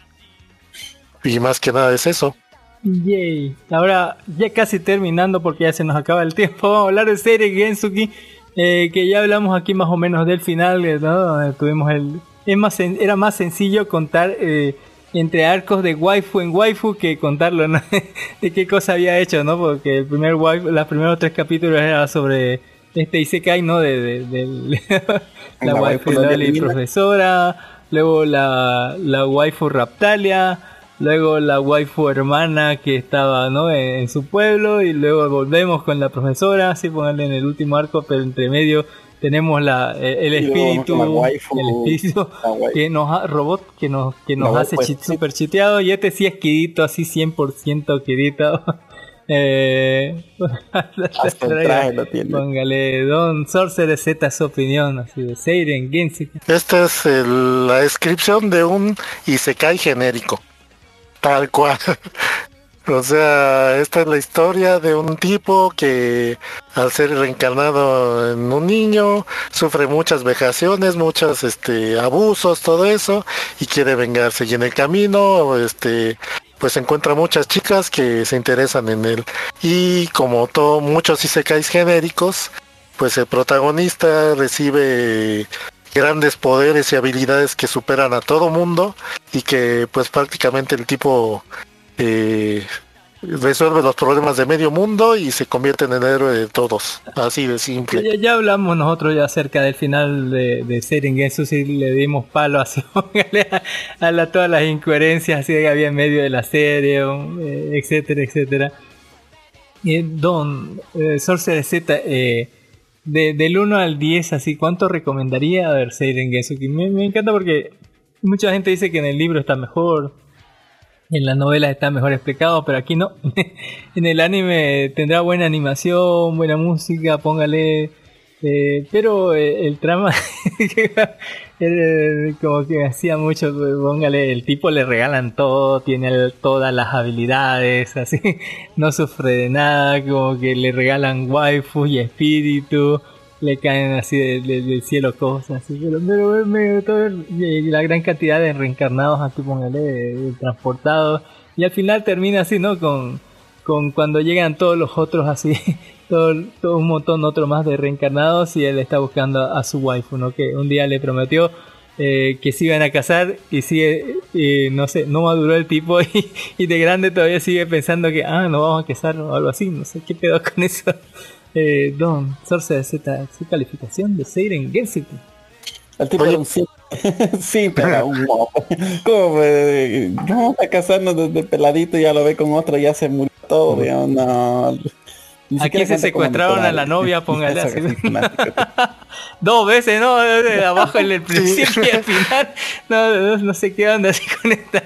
Y más que nada es eso. Yay. Ahora, ya casi terminando porque ya se nos acaba el tiempo, <laughs> vamos a hablar de serie Gensuki, eh, que ya hablamos aquí más o menos del final, eh, ¿no? Tuvimos el... Es más, era más sencillo contar eh, entre arcos de waifu en waifu que contarlo, ¿no? <laughs> de qué cosa había hecho, ¿no? Porque el primer waifu, los primeros tres capítulos era sobre este Isekai, ¿no? De, de- del- la, La waifu waifu adivina. profesora, luego la, la waifu Raptalia, luego la waifu hermana que estaba ¿no? en, en su pueblo y luego volvemos con la profesora, así ponerle en el último arco, pero entre medio tenemos la, eh, el espíritu, la waifu, el espíritu la waifu. que nos ha, robot que nos, que nos hace super chiteado y este sí es quedito, así 100% quedito. <laughs> Eh, <laughs> Hasta el traje lo tiene. Póngale Don Sorcerer Z su opinión, así de Seiren Genshin. Esta es el- la descripción de un Isekai genérico. Tal cual. <laughs> O sea, esta es la historia de un tipo que al ser reencarnado en un niño sufre muchas vejaciones, muchos este abusos, todo eso y quiere vengarse. Y en el camino este pues encuentra muchas chicas que se interesan en él. Y como todo muchos isekais genéricos, pues el protagonista recibe grandes poderes y habilidades que superan a todo mundo y que pues prácticamente el tipo eh, resuelve los problemas de medio mundo y se convierte en el héroe de todos. Así de simple. Ya, hablamos nosotros ya acerca del final de, de Seren Gensu, sí le dimos palo así, a, <laughs> a todas las incoherencias así que había en medio de la serie, eh, etcétera, etcétera. Eh, Don, eh, Sorcerer Z, de, del 1 al 10, así, ¿cuánto recomendaría ver Seiren Gensuki? Me, me encanta porque mucha gente dice que en el libro está mejor, en las novelas está mejor explicado, pero aquí no. <laughs> en el anime tendrá buena animación, buena música, póngale. eh, pero eh, el trama, <laughs> eh, como que hacía mucho, póngale, el tipo le regalan todo, tiene todas las habilidades, así, <laughs> no sufre de nada, como que le regalan waifu y espíritu, le caen así de- de- del cielo cosas, así, pero, pero gustó ver, eh, la gran cantidad de reencarnados aquí, póngale, transportados, y al final termina así, ¿no? Con, con cuando llegan todos los otros así, <laughs> todo, todo un montón otro más de reencarnados y él está buscando a su waifu, ¿no? Que un día le prometió eh, que se iban a casar y sigue, eh, no sé, no maduró el tipo <laughs> y, y de grande todavía sigue pensando que, ah, nos vamos a casar o algo así, no sé qué pedo con eso. Eh, Don, Sorcerer Z, su calificación de Seiren Gensuki. El tipo era un sí. <laughs> sí, pero un. ¿Cómo eh, vamos a casarnos desde peladito y ya lo ve con otra y ya se murió todo, digamos, no. Ni Aquí se secuestraron a la novia, póngale así. <laughs> Dos veces, ¿no? De <laughs> abajo en el principio y al final. No, no, no sé qué onda así con esta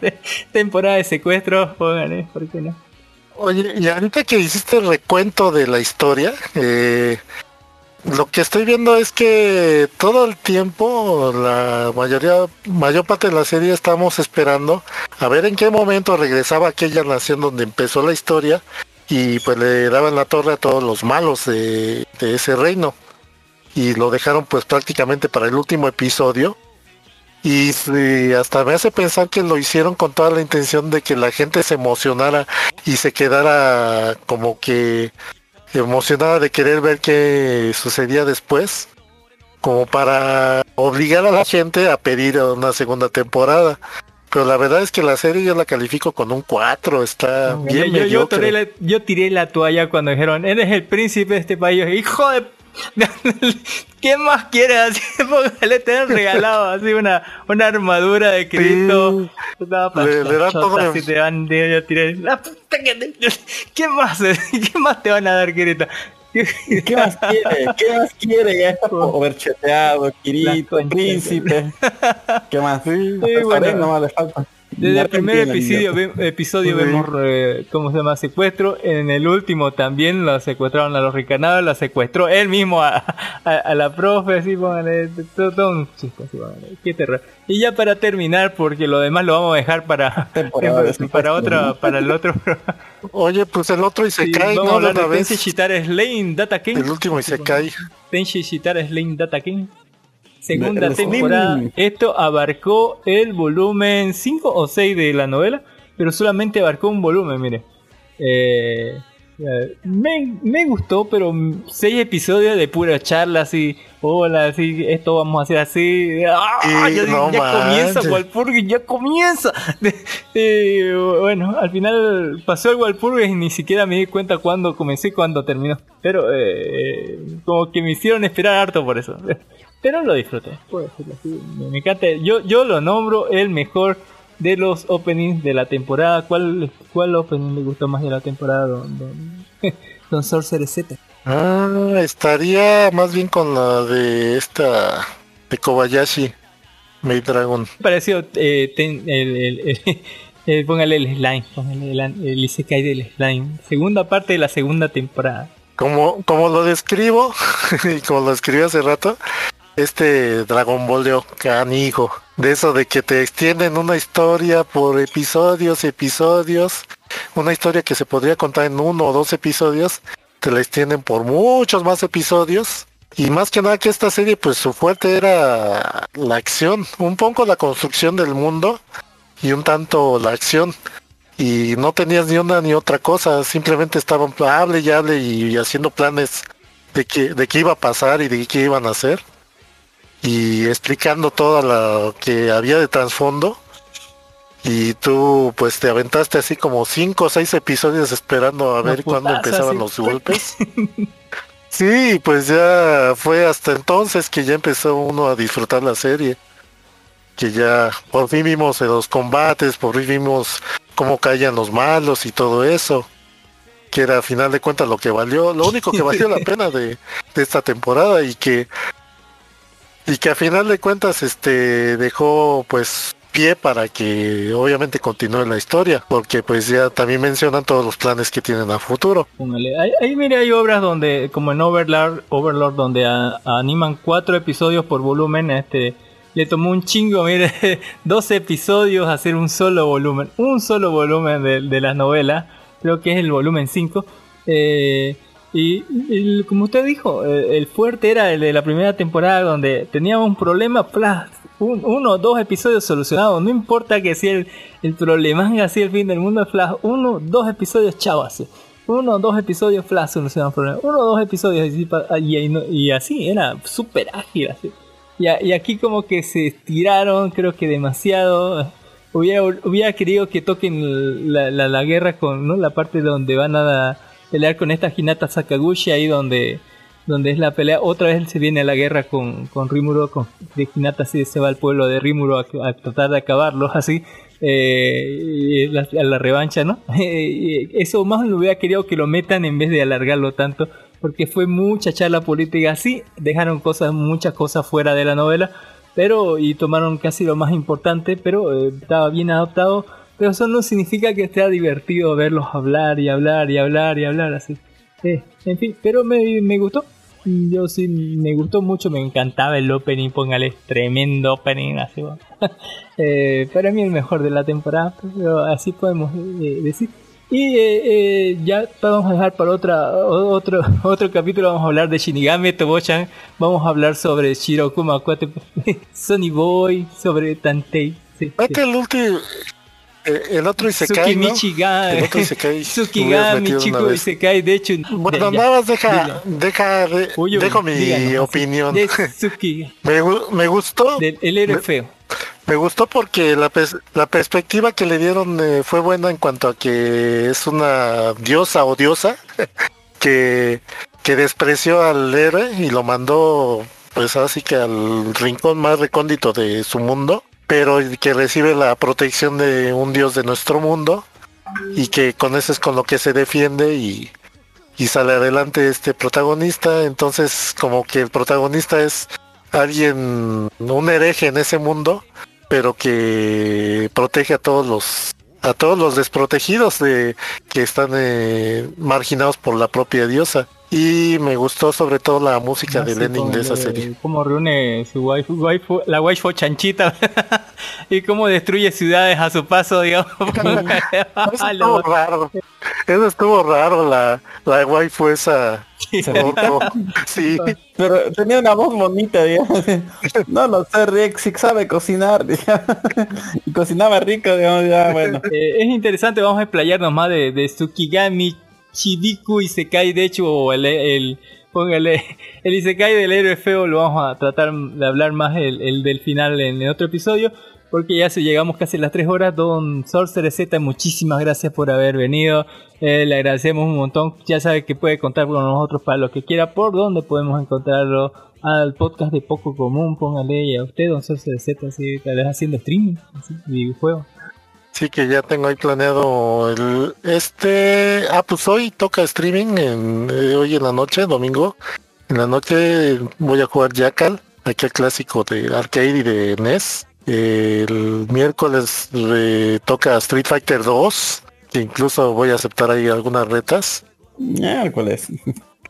de temporada de secuestro. Póngale, ¿por qué no? Oye, y ahorita que hiciste el recuento de la historia, eh, lo que estoy viendo es que todo el tiempo, la mayoría, mayor parte de la serie estamos esperando a ver en qué momento regresaba aquella nación donde empezó la historia y pues le daban la torre a todos los malos de, de ese reino. Y lo dejaron pues prácticamente para el último episodio. Y hasta me hace pensar que lo hicieron con toda la intención de que la gente se emocionara y se quedara como que emocionada de querer ver qué sucedía después, como para obligar a la gente a pedir una segunda temporada. Pero la verdad es que la serie yo la califico con un 4, está bien yo- yo mediocre. tiré la, yo tiré la toalla cuando dijeron, eres el príncipe de este país. Hijo de... <laughs> ¿Qué más quieres? Así, <laughs> póngale, te han regalado así una, una armadura de Cristo. Una Le- le dan todo de- así te van, tiré, "La puta que te- ¿Qué más? <laughs> ¿Qué más te van a dar, Cristo? ¿Qué más quiere? ¿Qué más quiere? Ya está overcheteado, Kirito, príncipe. ¿Qué más? Sí, bueno. no le falta. Desde el primer episodio, ve- vemos eh, cómo se llama secuestro. En el último también la secuestraron a los ricanados, la secuestró él mismo a, a, a la profe, así póngale, todo, todo un chiste, así póngale, qué terror. Y ya para terminar, porque lo demás lo vamos a dejar para <laughs> <laughs> para otra, para el otro. Oye, pues el otro y se Sí, cae, vamos a ¿no? hablar De de. Tenshi Shitara Slane Data King. El último y se cae. Tenshi Shitara Slane Data King. Segunda temporada. Esto abarcó el volumen 5 o 6 de la novela, pero solamente abarcó un volumen, mire. Eh, me, me gustó, pero 6 episodios de pura charla, así, hola, así, esto vamos a hacer así. ¡Ah! Ya no ya comienza. Walpurgis, ya comienza. <laughs> Eh, bueno, al final pasó el Walpurgis y ni siquiera me di cuenta cuándo comencé y cuándo terminó. Pero eh, como que me hicieron esperar harto por eso. <laughs> Pero lo disfruté, puedo decirlo así. Me, encanta. Yo, yo lo nombro el mejor de los openings de la temporada. ¿Cuál, cuál opening le gustó más de la temporada, don, don, <laughs> don Sorcerer Z? Ah, estaría más bien con la de esta de Kobayashi, Maid Dragon. Pareció eh, ten- el, el- el- <laughs> el- póngale el slime, póngale el, el Isekai del slime. Segunda parte de la segunda temporada. Como, como lo describo, <laughs> y como lo escribí hace rato, este Dragon Ball de canijo. De eso de que te extienden una historia por episodios, episodios. Una historia que se podría contar en uno o dos episodios. Te la extienden por muchos más episodios. Y más que nada que esta serie, pues su fuerte era la acción. Un poco la construcción del mundo y un tanto la acción y no tenías ni una ni otra cosa, simplemente estaban hable y hable y, haciendo planes de que de qué iba a pasar y de qué iban a hacer y explicando todo lo que había de trasfondo y tú pues te aventaste así como cinco o seis episodios esperando a ver cuándo empezaban los golpes. <laughs> Sí, pues ya fue hasta entonces que ya empezó uno a disfrutar la serie. Que ya por fin vimos los combates, por fin vimos cómo caían los malos y todo eso. que era a final de cuentas lo que valió, lo único que valió la <laughs> pena de, de esta temporada y que y que a final de cuentas este dejó pues pie para que obviamente continúe la historia, porque pues ya también mencionan todos los planes que tienen a futuro. Ahí, ahí, mire, hay obras donde, como en Overlord, Overlord donde animan cuatro episodios por volumen, este le tomó un chingo, mire, <laughs> 12 episodios hacer un solo volumen, un solo volumen de, de las novelas, creo que es el volumen 5. Eh, y el- como usted dijo, eh, el fuerte era el de la primera temporada donde teníamos un problema, ¡plas! un, uno o dos episodios solucionados, no importa que sea el, el problema, así el fin del mundo, flash, uno, dos episodios, chao, así. Uno o dos episodios, flash, solucionaban problemas. Uno o dos episodios, y, pa- y, y y así, era súper ágil, así. Y, a- y aquí como que se estiraron, creo que demasiado. Hubiera, hubiera querido que toquen la, la, la guerra con ¿no? la parte donde van a pelear con esta Hinata Sakaguchi, ahí donde donde es la pelea, otra vez se viene a la guerra con, con Rimuro, con de Hinata sí se va al pueblo de Rimuro a, tratar de acabarlo, <laughs> así, eh, a la revancha, ¿no? <laughs> Eso más lo hubiera querido que lo metan en vez de alargarlo tanto, porque fue mucha charla política así, dejaron muchas cosas fuera de la novela, pero, y tomaron casi lo más importante, pero eh, estaba bien adaptado, pero eso no significa que sea divertido verlos hablar y hablar y hablar y hablar así. Eh, en fin, pero me, me gustó. Yo sí me gustó mucho, me encantaba el opening, póngale tremendo opening, así bueno. <laughs> eh, para mí el mejor de la temporada, pero así podemos eh, decir. Y eh, eh, ya vamos a dejar para otra otro <laughs> otro capítulo, vamos a hablar de Shinigami Tobochan, vamos a hablar sobre Shirokuma <laughs> Sonny Boy, sobre Tantei. Sí, Vete sí. el último, el otro Isekai, ¿no? El otro Isekai. Tsukigami, chico. Isekai, de hecho. Bueno, ya, nada más deja, dilo. deja, de- dejo mi díganos, opinión. De <laughs> Me, me gustó, del el héroe feo. me gustó porque la, pers- la perspectiva que le dieron eh, fue buena en cuanto a que es una diosa o diosa <laughs> que, que despreció al héroe y lo mandó pues así que al rincón más recóndito de su mundo, pero que recibe la protección de un dios de nuestro mundo y que con eso es con lo que se defiende y, y sale adelante este protagonista. Entonces como que el protagonista es alguien, un hereje en ese mundo, pero que protege a todos los a todos los desprotegidos de que están eh, marginados por la propia diosa y me gustó sobre todo la música del Así ending como de esa le- serie Cómo reúne su waifu, waifu- la waifu chanchita <laughs> y cómo destruye ciudades a su paso, digamos. <laughs> eso <laughs> estuvo raro eso estuvo raro la la waifu esa sí Pero tenía una voz bonita, digamos. No lo sé, Rick sí sabe cocinar, digamos. Y cocinaba rico, digamos, ya, bueno. Eh, es interesante, vamos a explayarnos más de, de Tsukigami, Chibiku, Isekai, de hecho, el, el, póngale, <laughs> el Isekai del héroe feo lo vamos a tratar de hablar más el, el del final en otro episodio, porque ya se llegamos casi a las 3 horas. Don Sorcerer Z, muchísimas gracias por haber venido. Eh, le agradecemos un montón. Ya sabe que puede contar con nosotros para lo que quiera, por donde podemos encontrarlo. Al podcast de Poco Común, póngale a usted, Don Sorcerer Z, así, tal vez haciendo streaming, así, videojuegos. Sí, que ya tengo ahí planeado el este. Ah, pues hoy toca streaming en, eh, hoy en la noche, domingo. En la noche voy a jugar Jackal, aquel clásico de arcade y de NES. El miércoles eh, toca Street Fighter 2, que incluso voy a aceptar ahí algunas retas. Miércoles.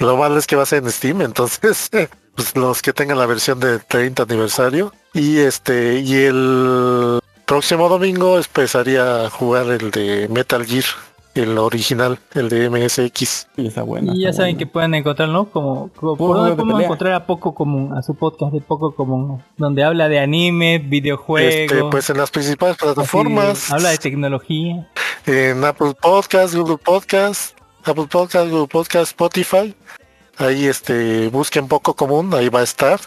Lo malo es que va a ser en Steam, entonces <laughs> pues los que tengan la versión de 30 aniversario. Y este, y el próximo domingo empezaría a jugar el de Metal Gear, el original, el de MSX. Sí, está bueno. Y ya está saben que pueden encontrarnos como, como por encontrar a Poco Común, a su podcast de Poco Común, donde habla de anime, videojuegos, Este, pues en las principales así, plataformas, habla de tecnología. en Apple Podcast, Google Podcast, Apple Podcast, Google Podcast, Spotify. Ahí este busquen poco común, ahí va a estar.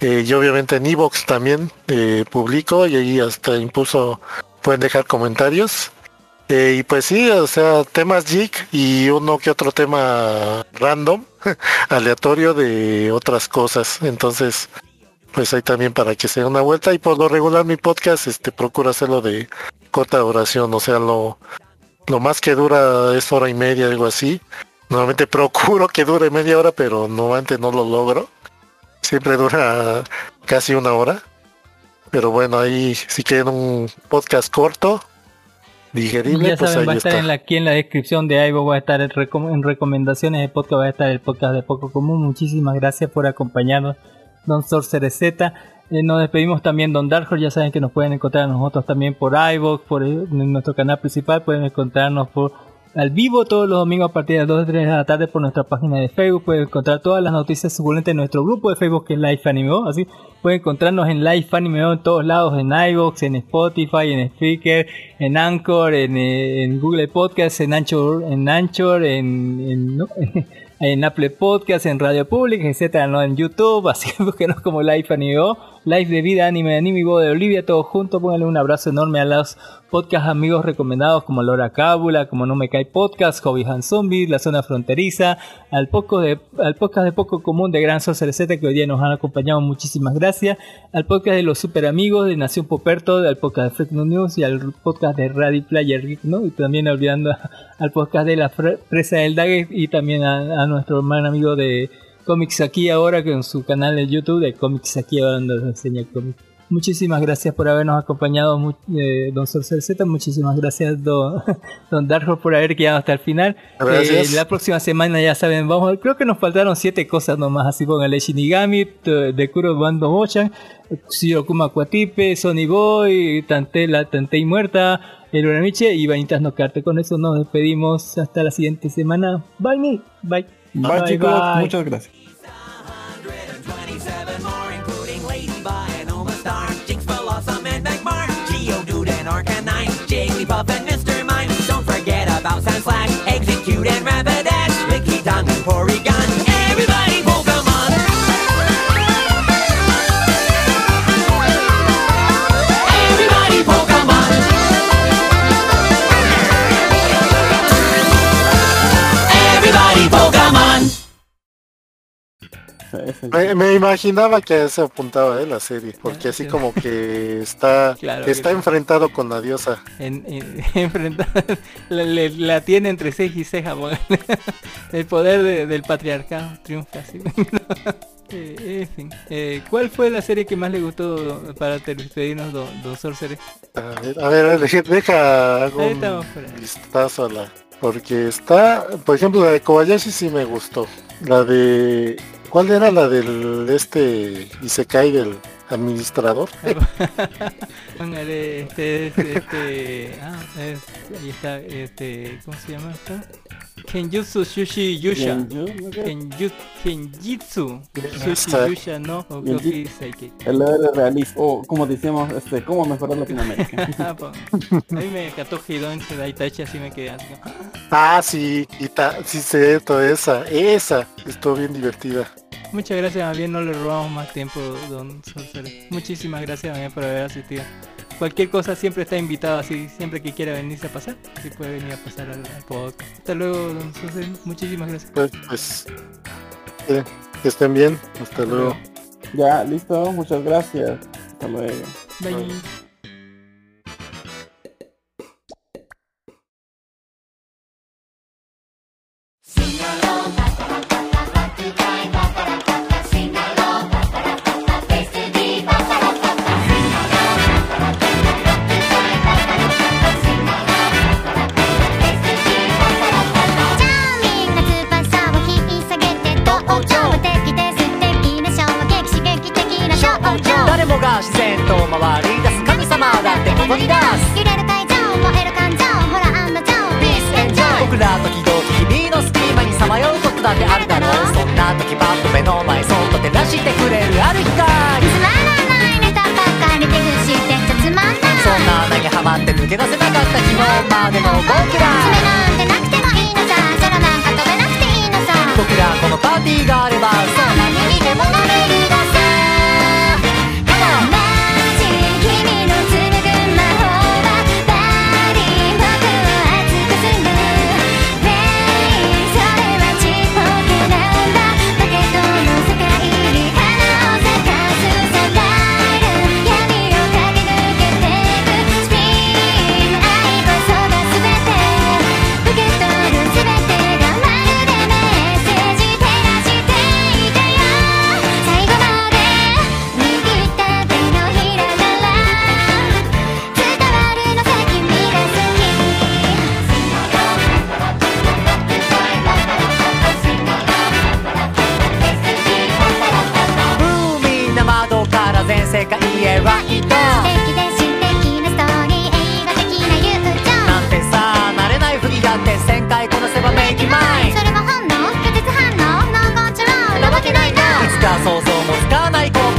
Eh, y obviamente en Evox también eh, publico y ahí hasta incluso pueden dejar comentarios. Eh, y pues sí, o sea, temas geek y uno que otro tema random, <laughs> aleatorio de otras cosas. Entonces, pues ahí también para que se dé una vuelta. Y por lo regular mi podcast, este, procura hacerlo de corta duración, o sea, lo, Lo más que dura es hora y media, algo así. Normalmente <laughs> procuro que dure media hora, pero normalmente no lo logro. Siempre dura casi una hora. Pero bueno, ahí si quieren un podcast corto, digerible, Ya pues saben, va a ahí estar está. en la, aquí en la descripción de iVoox, va a estar en, recom- en recomendaciones de podcast, va a estar el podcast de Poco Común. Muchísimas gracias por acompañarnos, Don Sorcerer Z. Eh, nos despedimos también, Don Darjo. Ya saben que nos pueden encontrar a nosotros también por iVoox, por en nuestro canal principal. Pueden encontrarnos por al vivo todos los domingos a partir de las 2 o 3 de la tarde por nuestra página de Facebook. Pueden encontrar todas las noticias suculentes en nuestro grupo de Facebook que es Life Anime O. Así pueden encontrarnos en Life Anime O en todos lados, en iVoox, en Spotify, en Spreaker, en Anchor, en, eh, Google Podcast, en Anchor, en Anchor, en, <laughs> Apple Podcast, en Radio Public, etcétera, ¿no? en YouTube, <laughs> así que búsquenos como Life Anime O, Life de Vida Anime Anime y Voz de Olivia, todos juntos, pónganle un abrazo enorme a los podcast amigos recomendados como Lora Cábula, como No Me Cae Podcast, Hobby Han Zombie, La Zona Fronteriza, al, poco de, podcast de Poco Común de Gran Sorcerer Z que hoy día nos han acompañado, muchísimas gracias, al podcast de los super amigos de Nación Poperto, al podcast de Freak No News y al podcast de Radio Player Geek, ¿no? Y también olvidando <laughs> al podcast de la Presa del Dague y también a, a nuestro hermano amigo de Comics Aquí ahora con su canal de YouTube de Comics Aquí ahora donde nos enseña cómics. Muchísimas gracias por habernos acompañado, eh, Don Sorcer Z. Muchísimas gracias, Don, <laughs> don Darjo, por haber quedado hasta el final. Eh, la próxima semana, ya saben, vamos. Creo que nos faltaron siete cosas nomás. Así póngale Shinigami, t- de Kuro Bando Mochan, Shirokuma Kuatipe, Sony Boy, Tante, la Tantei Muerta, el Uramiche y Vanitas no Carte. Con eso nos despedimos hasta la siguiente semana. Bye, me. Bye. Bye, bye bye. muchas gracias. Jigglypuff and Mr. Mime. Don't forget about Execute and Rapidash, and Porygon. Me, me imaginaba que se apuntaba eh, la serie, porque así como que está, <laughs> Claro está sí. enfrentado con la diosa. en, en- <laughs> la, le- la tiene entre ceja y ceja <laughs> el poder de- del patriarcado triunfa así Eh, en fin Eh, ¿cuál fue la serie que más le gustó para despedirnos don, don Sorcerer? A ver, a ver, deja, hago un fuera. vistazo a la... Porque está, por ejemplo, la de Kobayashi sí me gustó. La de... ¿Cuál era la del este Isekai del administrador? <laughs> Póngale este, este, este, ah, es- ahí está, este, ¿cómo se llama esto? Kenjutsu Shushi Yusha. Genju, ¿no? Kenju- Kenjitsu Shushi. Yusha no Okoki. El héroe realista, o como decíamos, este, cómo mejorar Latinoamérica. <laughs> Ah, po. A mí me encantó Hidon Daitachi, así me quedé así. Ah, sí, y sí, cierto, esa, esa, estuvo bien divertida. Muchas gracias, bien no le robamos más tiempo, don Sorcerer. Muchísimas gracias más bien por haber asistido. Cualquier cosa siempre está invitado, así siempre que quiera venirse a pasar, así puede venir a pasar al, al podcast. Hasta luego, don Sorcerer. Muchísimas gracias. Pues, pues eh, que estén bien, hasta luego. ya, listo, muchas gracias. Hasta luego. Bye. じと回り出す神様だってここに出す揺れる会場燃える感情ほら案の定 Peace and joy 僕ら時々日々の隙間にさまようことだってあるだろう。そんな時パッと目の前そっと照らしてくれるある光つまらないネタばっかり手ぐしてちゃつまんない。そんな穴にはまって抜け出せなかった昨日までの僕ら。爪なんてなくてもいいのさ。空なんか飛べなくていいのさ。僕らこのパーティーがあれば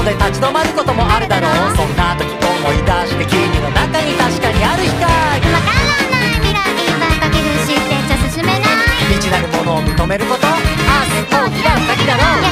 で立ち止まることもあるだろう。そんな時思い出して君の中に確かにある光わからない。未来今かけるしってちゃ進めない未知なるものを認めること明日大きなうぎだろう